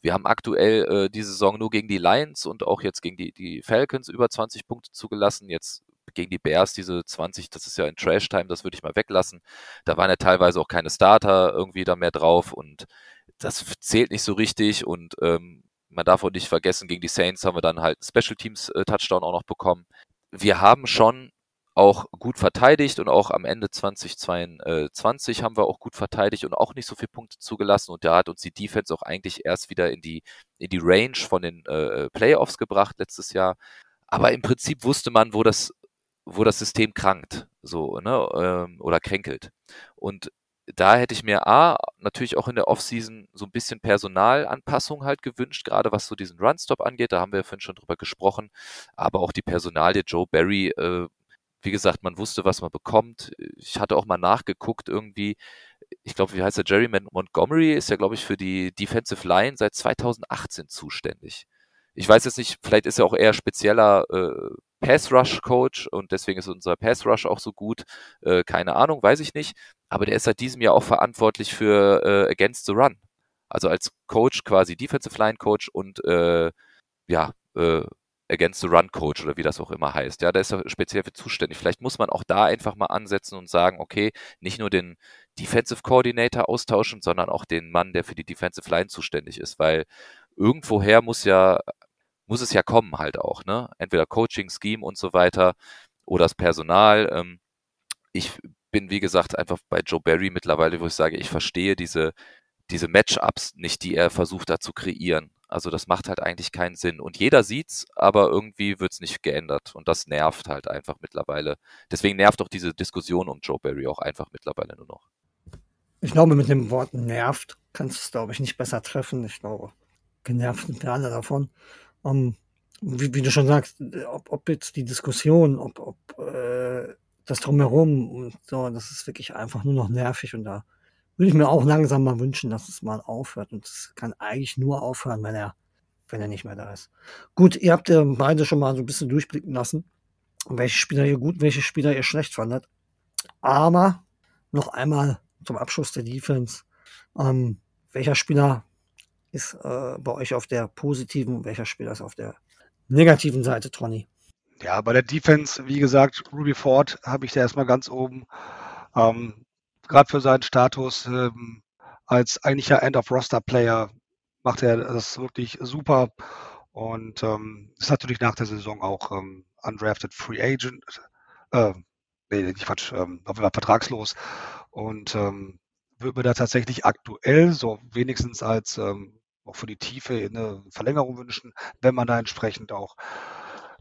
Wir haben aktuell äh, die Saison nur gegen die Lions und auch jetzt gegen die, die Falcons über 20 Punkte zugelassen. Jetzt gegen die Bears diese 20, das ist ja ein Trash-Time, das würde ich mal weglassen. Da waren ja teilweise auch keine Starter irgendwie da mehr drauf und das zählt nicht so richtig und ähm, man darf auch nicht vergessen, gegen die Saints haben wir dann halt Special Teams äh, auch noch bekommen. Wir haben schon auch gut verteidigt und auch am Ende 2022 haben wir auch gut verteidigt und auch nicht so viele Punkte zugelassen und da hat uns die Defense auch eigentlich erst wieder in die in die Range von den äh, Playoffs gebracht letztes Jahr. Aber im Prinzip wusste man, wo das wo das System krankt, so ne ähm, oder kränkelt. Und da hätte ich mir A, natürlich auch in der Offseason so ein bisschen Personalanpassung halt gewünscht, gerade was so diesen Runstop angeht, da haben wir ja vorhin schon drüber gesprochen, aber auch die Personalie Joe Barry, äh, wie gesagt, man wusste, was man bekommt. Ich hatte auch mal nachgeguckt irgendwie, ich glaube, wie heißt der, Jerry Montgomery ist ja, glaube ich, für die Defensive Line seit 2018 zuständig. Ich weiß jetzt nicht, vielleicht ist er auch eher spezieller äh, Pass-Rush-Coach und deswegen ist unser Pass-Rush auch so gut. Äh, keine Ahnung, weiß ich nicht. Aber der ist seit diesem Jahr auch verantwortlich für äh, Against the Run. Also als Coach quasi Defensive Line Coach und äh, ja, äh, Against the Run Coach oder wie das auch immer heißt. Ja, da ist er speziell für zuständig. Vielleicht muss man auch da einfach mal ansetzen und sagen, okay, nicht nur den Defensive Coordinator austauschen, sondern auch den Mann, der für die Defensive Line zuständig ist, weil irgendwoher muss ja muss es ja kommen halt auch, ne? Entweder Coaching, Scheme und so weiter oder das Personal. Ähm, ich bin, wie gesagt, einfach bei Joe Barry mittlerweile, wo ich sage, ich verstehe diese, diese Matchups nicht, die er versucht da zu kreieren. Also das macht halt eigentlich keinen Sinn. Und jeder sieht's, aber irgendwie wird's nicht geändert. Und das nervt halt einfach mittlerweile. Deswegen nervt auch diese Diskussion um Joe Barry auch einfach mittlerweile nur noch. Ich glaube, mit dem Wort nervt kannst du es, glaube ich, nicht besser treffen. Ich glaube, genervt sind wir alle davon. Um, wie, wie, du schon sagst, ob, ob, jetzt die Diskussion, ob, ob äh, das drumherum und so, das ist wirklich einfach nur noch nervig und da würde ich mir auch langsam mal wünschen, dass es mal aufhört und es kann eigentlich nur aufhören, wenn er, wenn er nicht mehr da ist. Gut, ihr habt ja beide schon mal so ein bisschen durchblicken lassen, welche Spieler ihr gut, welche Spieler ihr schlecht fandet. Aber noch einmal zum Abschluss der Defense. Ähm, welcher Spieler ist äh, bei euch auf der positiven und welcher Spieler ist auf der negativen Seite, Tronny? Ja, bei der Defense, wie gesagt, Ruby Ford habe ich da erstmal ganz oben. Ähm, Gerade für seinen Status ähm, als eigentlicher End-of-Roster-Player macht er das wirklich super und ähm, ist natürlich nach der Saison auch ähm, undrafted Free Agent. Äh, nee, nicht Quatsch, ähm, auf jeden Fall vertragslos und ähm, wird mir da tatsächlich aktuell so wenigstens als ähm, auch für die Tiefe eine Verlängerung wünschen, wenn man da entsprechend auch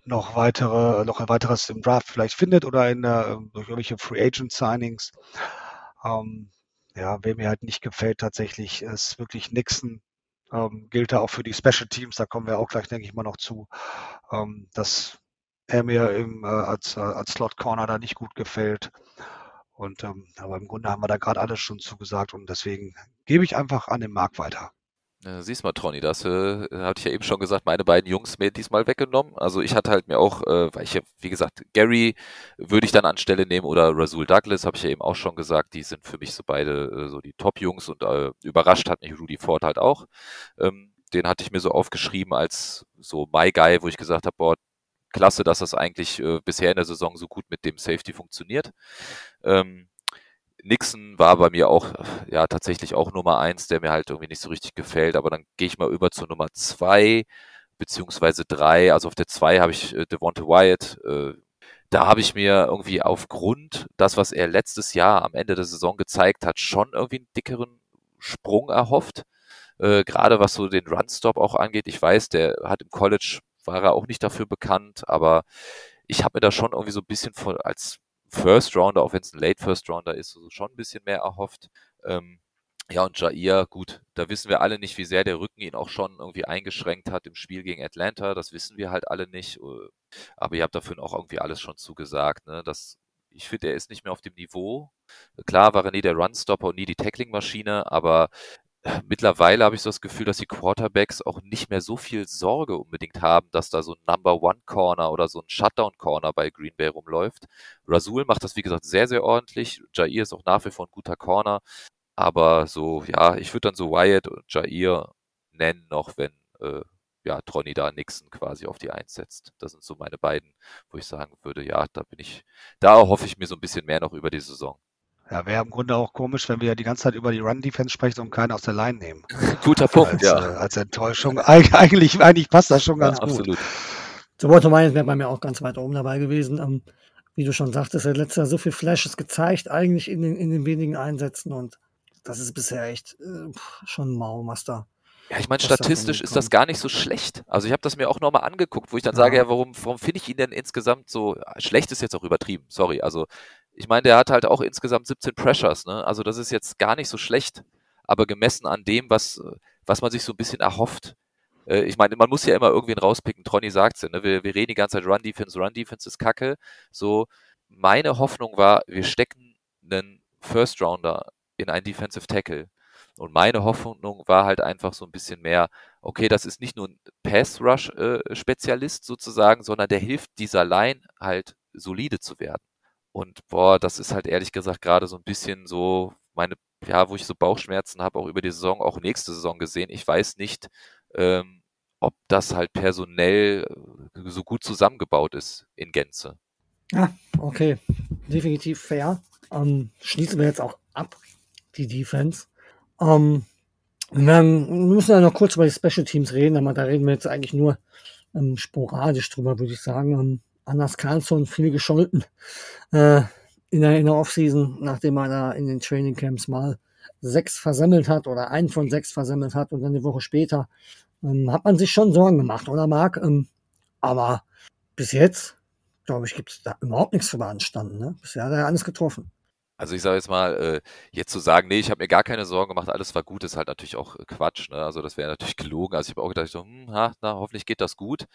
noch weitere, noch ein weiteres im Draft vielleicht findet oder in der, durch irgendwelche Free Agent Signings. Ähm, ja, wer mir halt nicht gefällt tatsächlich, ist wirklich Nixon. Ähm, gilt da auch für die Special Teams, da kommen wir auch gleich, denke ich mal, noch zu, ähm, dass er mir im, äh, als, äh, als Slot Corner da nicht gut gefällt. Und ähm, aber im Grunde haben wir da gerade alles schon zugesagt und deswegen gebe ich einfach an den Markt weiter. Siehst mal, Tronny, das äh, hatte ich ja eben schon gesagt, meine beiden Jungs mir diesmal weggenommen. Also ich hatte halt mir auch, äh, weil ich ja, wie gesagt, Gary würde ich dann anstelle nehmen oder Rasul Douglas, habe ich ja eben auch schon gesagt, die sind für mich so beide äh, so die Top-Jungs und äh, überrascht hat mich Rudy Ford halt auch. Ähm, den hatte ich mir so aufgeschrieben als so My Guy, wo ich gesagt habe, boah, klasse, dass das eigentlich äh, bisher in der Saison so gut mit dem Safety funktioniert. Ähm, Nixon war bei mir auch, ja, tatsächlich auch Nummer eins, der mir halt irgendwie nicht so richtig gefällt, aber dann gehe ich mal über zur Nummer zwei, beziehungsweise drei. Also auf der zwei habe ich äh, Devonta Wyatt. Äh, da habe ich mir irgendwie aufgrund das, was er letztes Jahr am Ende der Saison gezeigt hat, schon irgendwie einen dickeren Sprung erhofft. Äh, gerade was so den Runstop auch angeht. Ich weiß, der hat im College war er auch nicht dafür bekannt, aber ich habe mir da schon irgendwie so ein bisschen von, als First Rounder, auch wenn es ein Late First Rounder ist, also schon ein bisschen mehr erhofft. Ähm, ja, und Jair, gut, da wissen wir alle nicht, wie sehr der Rücken ihn auch schon irgendwie eingeschränkt hat im Spiel gegen Atlanta. Das wissen wir halt alle nicht. Äh, aber ihr habt dafür auch irgendwie alles schon zugesagt. Ne? Das, ich finde, er ist nicht mehr auf dem Niveau. Klar war er nie der Runstopper und nie die Tackling-Maschine, aber mittlerweile habe ich so das Gefühl, dass die Quarterbacks auch nicht mehr so viel Sorge unbedingt haben, dass da so ein Number One Corner oder so ein Shutdown Corner bei Green Bay rumläuft. Rasul macht das, wie gesagt, sehr, sehr ordentlich. Jair ist auch nach wie vor ein guter Corner. Aber so, ja, ich würde dann so Wyatt und Jair nennen, noch wenn, äh, ja, Tronny da Nixon quasi auf die Eins setzt. Das sind so meine beiden, wo ich sagen würde, ja, da bin ich, da hoffe ich mir so ein bisschen mehr noch über die Saison. Ja, wäre im Grunde auch komisch, wenn wir ja die ganze Zeit über die Run-Defense sprechen und keinen aus der Line nehmen. Guter Punkt, als, ja. Äh, als Enttäuschung. Eig eigentlich, eigentlich passt das schon ganz ja, gut. Absolut. So Walter Myers wäre bei mir auch ganz weit oben dabei gewesen. Ähm, wie du schon sagtest, er hat letztes Jahr so viel Flashes gezeigt, eigentlich in den, in den wenigen Einsätzen und das ist bisher echt äh, schon ein Maumaster. Ja, ich meine, was da statistisch ist das gar nicht so schlecht. Also ich habe das mir auch nochmal angeguckt, wo ich dann Ja. sage, ja, warum, warum finde ich ihn denn insgesamt so, schlecht ist jetzt auch übertrieben, sorry. Also ich meine, der hat halt auch insgesamt 17 Pressures, ne? Also das ist jetzt gar nicht so schlecht, aber gemessen an dem, was, äh, was man sich so ein bisschen erhofft. Äh, Ich meine, man muss ja immer irgendwen rauspicken. Tronny sagt's ja, ne? Wir, wir reden die ganze Zeit Run Defense, Run Defense ist Kacke. So, meine Hoffnung war, wir stecken einen First Rounder in einen Defensive Tackle. Und meine Hoffnung war halt einfach so ein bisschen mehr, okay, das ist nicht nur ein Pass-Rush-Spezialist sozusagen, sondern der hilft dieser Line halt solide zu werden. Und boah, das ist halt ehrlich gesagt gerade so ein bisschen so meine, ja, wo ich so Bauchschmerzen habe, auch über die Saison, auch nächste Saison gesehen. Ich weiß nicht, ähm, ob das halt personell äh, so gut zusammengebaut ist in Gänze. Ja, okay. Definitiv fair. Ähm, schließen wir jetzt auch ab, die Defense. Ähm, wir, müssen ja noch kurz über die Special Teams reden, aber da reden wir jetzt eigentlich nur ähm, sporadisch drüber, würde ich sagen. Anders Carlson viel gescholten äh, in der, der Offseason, nachdem er da in den Training Camps mal sechs versemmelt hat oder einen von sechs versemmelt hat und dann eine Woche später ähm, hat man sich schon Sorgen gemacht, oder Marc? Ähm, aber bis jetzt, glaube ich, gibt es da überhaupt nichts zu beanstanden. Ne? Bisher hat er ja alles getroffen. Also ich sage jetzt mal, äh, jetzt zu sagen, nee, ich habe mir gar keine Sorgen gemacht, alles war gut, ist halt natürlich auch äh, Quatsch. Ne? Also das wäre natürlich gelogen. Also ich habe auch gedacht, so, hm, na, hoffentlich geht das gut.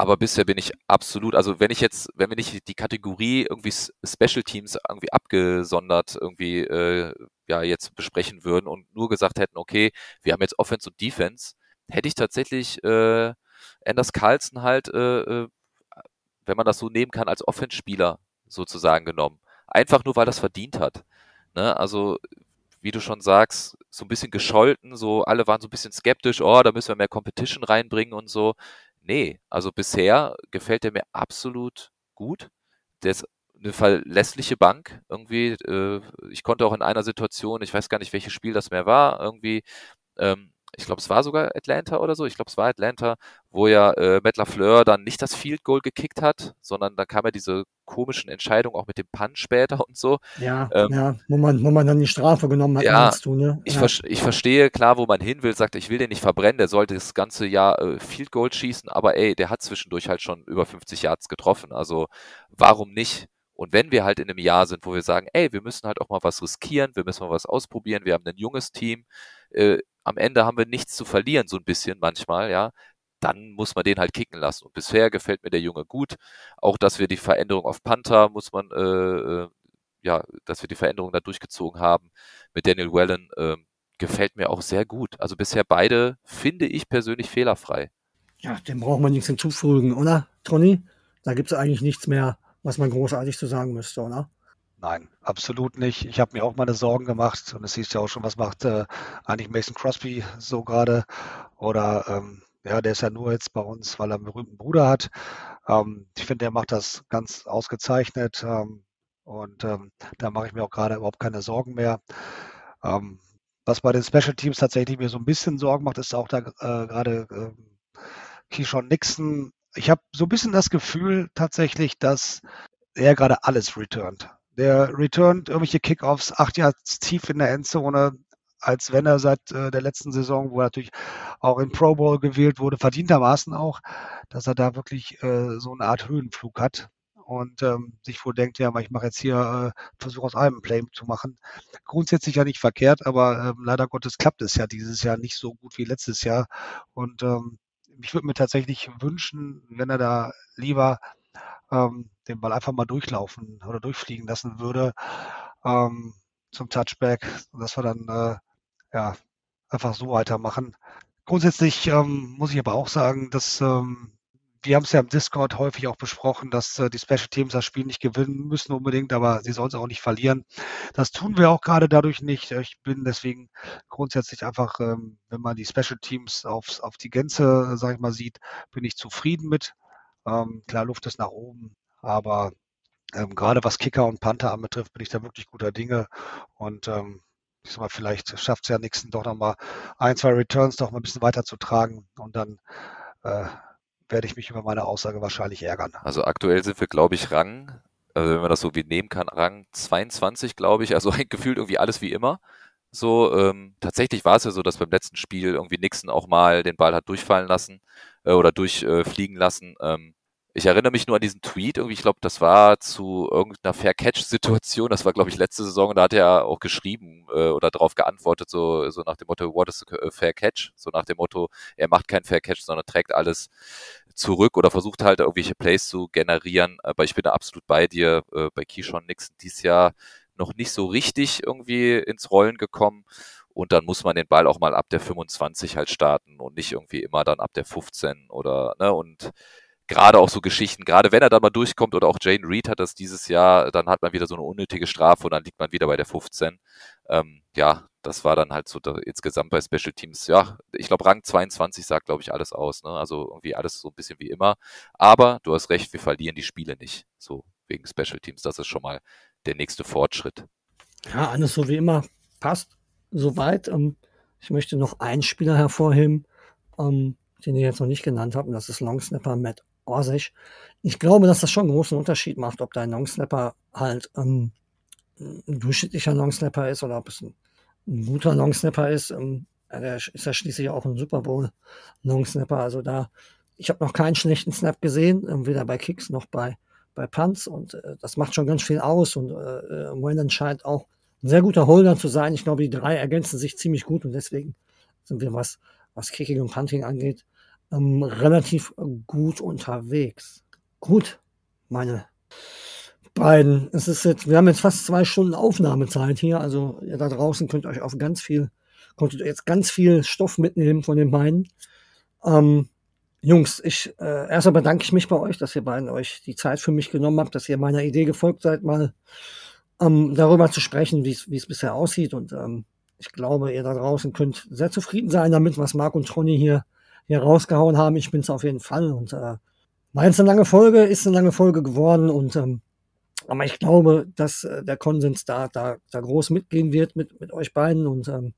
Aber bisher bin ich absolut, also wenn ich jetzt, wenn wir nicht die Kategorie irgendwie Special Teams irgendwie abgesondert irgendwie äh, ja jetzt besprechen würden und nur gesagt hätten, okay, wir haben jetzt Offense und Defense, hätte ich tatsächlich äh, Anders Carlson halt, äh, äh, wenn man das so nehmen kann, als Offense-Spieler sozusagen genommen. Einfach nur, weil das verdient hat. Ne? Also, wie du schon sagst, so ein bisschen gescholten, so alle waren so ein bisschen skeptisch, oh, da müssen wir mehr Competition reinbringen und so. Nee, also bisher gefällt er mir absolut gut. Der ist eine verlässliche Bank irgendwie. Äh, ich konnte auch in einer Situation, ich weiß gar nicht, welches Spiel das mehr war, irgendwie, ähm, ich glaube, es war sogar Atlanta oder so, ich glaube, es war Atlanta, wo ja äh, Matt LaFleur dann nicht das Field Goal gekickt hat, sondern da kam ja diese komischen Entscheidungen auch mit dem Punt später und so. Ja, Ähm, ja, wo man, wo man dann die Strafe genommen hat, Ja, meinst du, ne? Ich, ja. vers- ich verstehe klar, wo man hin will, sagt, ich will den nicht verbrennen, der sollte das ganze Jahr äh, Field Goal schießen, aber ey, der hat zwischendurch halt schon über 50 Yards getroffen, also warum nicht? Und wenn wir halt in einem Jahr sind, wo wir sagen, ey, wir müssen halt auch mal was riskieren, wir müssen mal was ausprobieren, wir haben ein junges Team, äh, am Ende haben wir nichts zu verlieren, so ein bisschen manchmal, ja, dann muss man den halt kicken lassen. Und bisher gefällt mir der Junge gut. Auch, dass wir die Veränderung auf Panther, muss man, äh, äh, ja, dass wir die Veränderung da durchgezogen haben mit Daniel Wellen, äh, gefällt mir auch sehr gut. Also bisher beide finde ich persönlich fehlerfrei. Ja, dem braucht man nichts hinzufügen, oder, Tony? Da gibt es eigentlich nichts mehr, was man großartig zu sagen müsste, oder? Nein, absolut nicht. Ich habe mir auch meine Sorgen gemacht und es hieß ja auch schon, was macht äh, eigentlich Mason Crosby so gerade? Oder ähm, ja, der ist ja nur jetzt bei uns, weil er einen berühmten Bruder hat. Ähm, ich finde, der macht das ganz ausgezeichnet ähm, und ähm, da mache ich mir auch gerade überhaupt keine Sorgen mehr. Ähm, was bei den Special Teams tatsächlich mir so ein bisschen Sorgen macht, ist auch da äh, gerade äh, Keyshawn Nixon. Ich habe so ein bisschen das Gefühl tatsächlich, dass er gerade alles returnt. Der returnt irgendwelche Kickoffs, acht Jahre tief in der Endzone, als wenn er seit äh, der letzten Saison, wo er natürlich auch in Pro Bowl gewählt wurde, verdientermaßen auch, dass er da wirklich äh, so eine Art Höhenflug hat und ähm, sich wohl denkt, ja, ich mache jetzt hier äh, Versuch aus einem Play zu machen. Grundsätzlich ja nicht verkehrt, aber ähm, leider Gottes klappt es ja dieses Jahr nicht so gut wie letztes Jahr. Und ähm, ich würde mir tatsächlich wünschen, wenn er da lieber ähm, den Ball einfach mal durchlaufen oder durchfliegen lassen würde ähm, zum Touchback, dass wir dann äh, ja einfach so weitermachen. Grundsätzlich ähm, muss ich aber auch sagen, dass ähm, wir haben es ja im Discord häufig auch besprochen, dass äh, die Special Teams das Spiel nicht gewinnen müssen unbedingt, aber sie sollen es auch nicht verlieren. Das tun wir auch gerade dadurch nicht. Ich bin deswegen grundsätzlich einfach, ähm, wenn man die Special Teams aufs, auf die Gänze, sage ich mal, sieht, bin ich zufrieden mit. Ähm, klar, Luft ist nach oben, aber ähm, gerade was Kicker und Panther anbetrifft, bin ich da wirklich guter Dinge. Und ähm, ich sag mal, vielleicht schafft es ja Nixon doch nochmal ein, zwei Returns doch mal ein bisschen weiter zu tragen und dann äh, werde ich mich über meine Aussage wahrscheinlich ärgern. Also aktuell sind wir, glaube ich, Rang, also wenn man das so wie nehmen kann, Rang 22, glaube ich. Also gefühlt irgendwie alles wie immer. So, ähm, tatsächlich war es ja so, dass beim letzten Spiel irgendwie Nixon auch mal den Ball hat durchfallen lassen äh, oder durchfliegen äh, lassen. Ähm, ich erinnere mich nur an diesen Tweet, irgendwie, ich glaube, das war zu irgendeiner Fair-Catch-Situation, das war, glaube ich, letzte Saison, da hat er auch geschrieben äh, oder darauf geantwortet, so, so nach dem Motto, what is a Fair Catch? So nach dem Motto, er macht keinen Fair Catch, sondern trägt alles zurück oder versucht halt irgendwelche Plays zu generieren. Aber ich bin da absolut bei dir, äh, bei Keyshawn Nixon dieses Jahr noch nicht so richtig irgendwie ins Rollen gekommen. Und dann muss man den Ball auch mal ab der 25 halt starten und nicht irgendwie immer dann ab der 15 oder, ne, und gerade auch so Geschichten, gerade wenn er da mal durchkommt oder auch Jane Reed hat das dieses Jahr, dann hat man wieder so eine unnötige Strafe und dann liegt man wieder bei der 15. Ähm, ja, das war dann halt so da, insgesamt bei Special Teams. Ja, ich glaube, Rang 22 sagt, glaube ich, alles aus. Ne? Also irgendwie alles so ein bisschen wie immer. Aber du hast recht, wir verlieren die Spiele nicht. So wegen Special Teams. Das ist schon mal der nächste Fortschritt. Ja, alles so wie immer. Passt soweit. Ähm, ich möchte noch einen Spieler hervorheben, ähm, den ihr jetzt noch nicht genannt habt, und das ist Longsnapper Matt Orsic. Ich glaube, dass das schon einen großen Unterschied macht, ob dein Longsnapper halt ähm, ein durchschnittlicher Longsnapper ist oder ob es ein, ein guter Longsnapper ist. Ähm, der ist ja schließlich auch ein Super Bowl Longsnapper. Also da, ich habe noch keinen schlechten Snap gesehen, ähm, weder bei Kicks noch bei, bei Punts und äh, das macht schon ganz viel aus und äh, äh Wendon scheint auch ein sehr guter Holder zu sein. Ich glaube, die drei ergänzen sich ziemlich gut und deswegen sind wir, was, was Kicking und Punting angeht, ähm, relativ gut unterwegs. Gut, meine beiden. Es ist jetzt, wir haben jetzt fast zwei Stunden Aufnahmezeit hier, also ihr da draußen könnt euch auf ganz viel, konntet jetzt ganz viel Stoff mitnehmen von den beiden. Ähm, Jungs, ich äh, erstmal bedanke ich mich bei euch, dass ihr beiden euch die Zeit für mich genommen habt, dass ihr meiner Idee gefolgt seid, mal ähm, darüber zu sprechen, wie es bisher aussieht. Und ähm, ich glaube, ihr da draußen könnt sehr zufrieden sein damit, was Marc und Tronny hier hier rausgehauen haben. Ich bin es auf jeden Fall. Und äh, war jetzt eine lange Folge, ist eine lange Folge geworden. Und ähm, aber ich glaube, dass äh, der Konsens da, da, da groß mitgehen wird mit, mit euch beiden. Und ähm,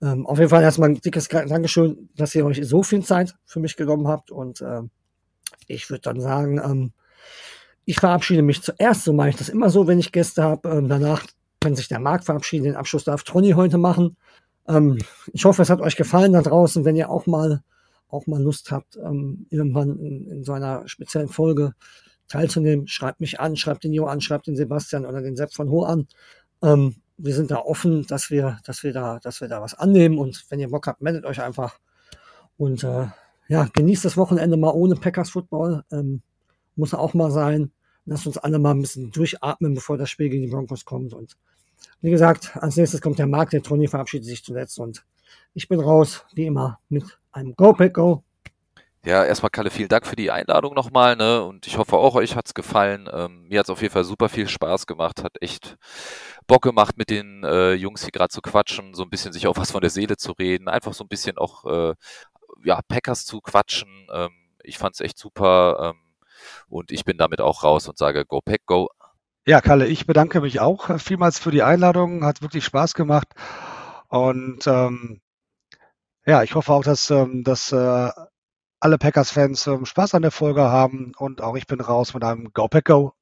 ähm, auf jeden Fall erstmal ein dickes Dankeschön, dass ihr euch so viel Zeit für mich genommen habt. Und ähm, ich würde dann sagen, ähm, ich verabschiede mich zuerst. So mache ich das immer so, wenn ich Gäste habe. Ähm, danach kann sich der Marc verabschieden. Den Abschluss darf Tronny heute machen. Ähm, ich hoffe, es hat euch gefallen da draußen. Wenn ihr auch mal auch mal Lust habt, ähm, irgendwann in, in so einer speziellen Folge teilzunehmen, schreibt mich an, schreibt den Jo an, schreibt den Sebastian oder den Sepp von Ho an. Ähm, wir sind da offen, dass wir, dass wir da, dass wir da was annehmen und wenn ihr Bock habt, meldet euch einfach und äh, ja, genießt das Wochenende mal ohne Packers Football. Ähm, muss auch mal sein. Lasst uns alle mal ein bisschen durchatmen, bevor das Spiel gegen die Broncos kommt. Und wie gesagt, als nächstes kommt der Marc, der Tony verabschiedet sich zuletzt und ich bin raus, wie immer, mit einem Go Pack Go. Ja, erstmal Kalle, vielen Dank für die Einladung nochmal, ne? Und ich hoffe auch, euch hat's gefallen. Ähm, mir hat's auf jeden Fall super viel Spaß gemacht, hat echt Bock gemacht, mit den äh, Jungs hier gerade zu quatschen, so ein bisschen sich auch was von der Seele zu reden, einfach so ein bisschen auch äh, ja, Packers zu quatschen. Ähm, ich fand's echt super ähm, und ich bin damit auch raus und sage Go Pack Go. Ja, Kalle, ich bedanke mich auch äh, vielmals für die Einladung. Hat wirklich Spaß gemacht. Und ähm, ja, ich hoffe auch, dass, ähm, dass äh, alle Packers-Fans ähm, Spaß an der Folge haben. Und auch ich bin raus mit einem Go Pack Go.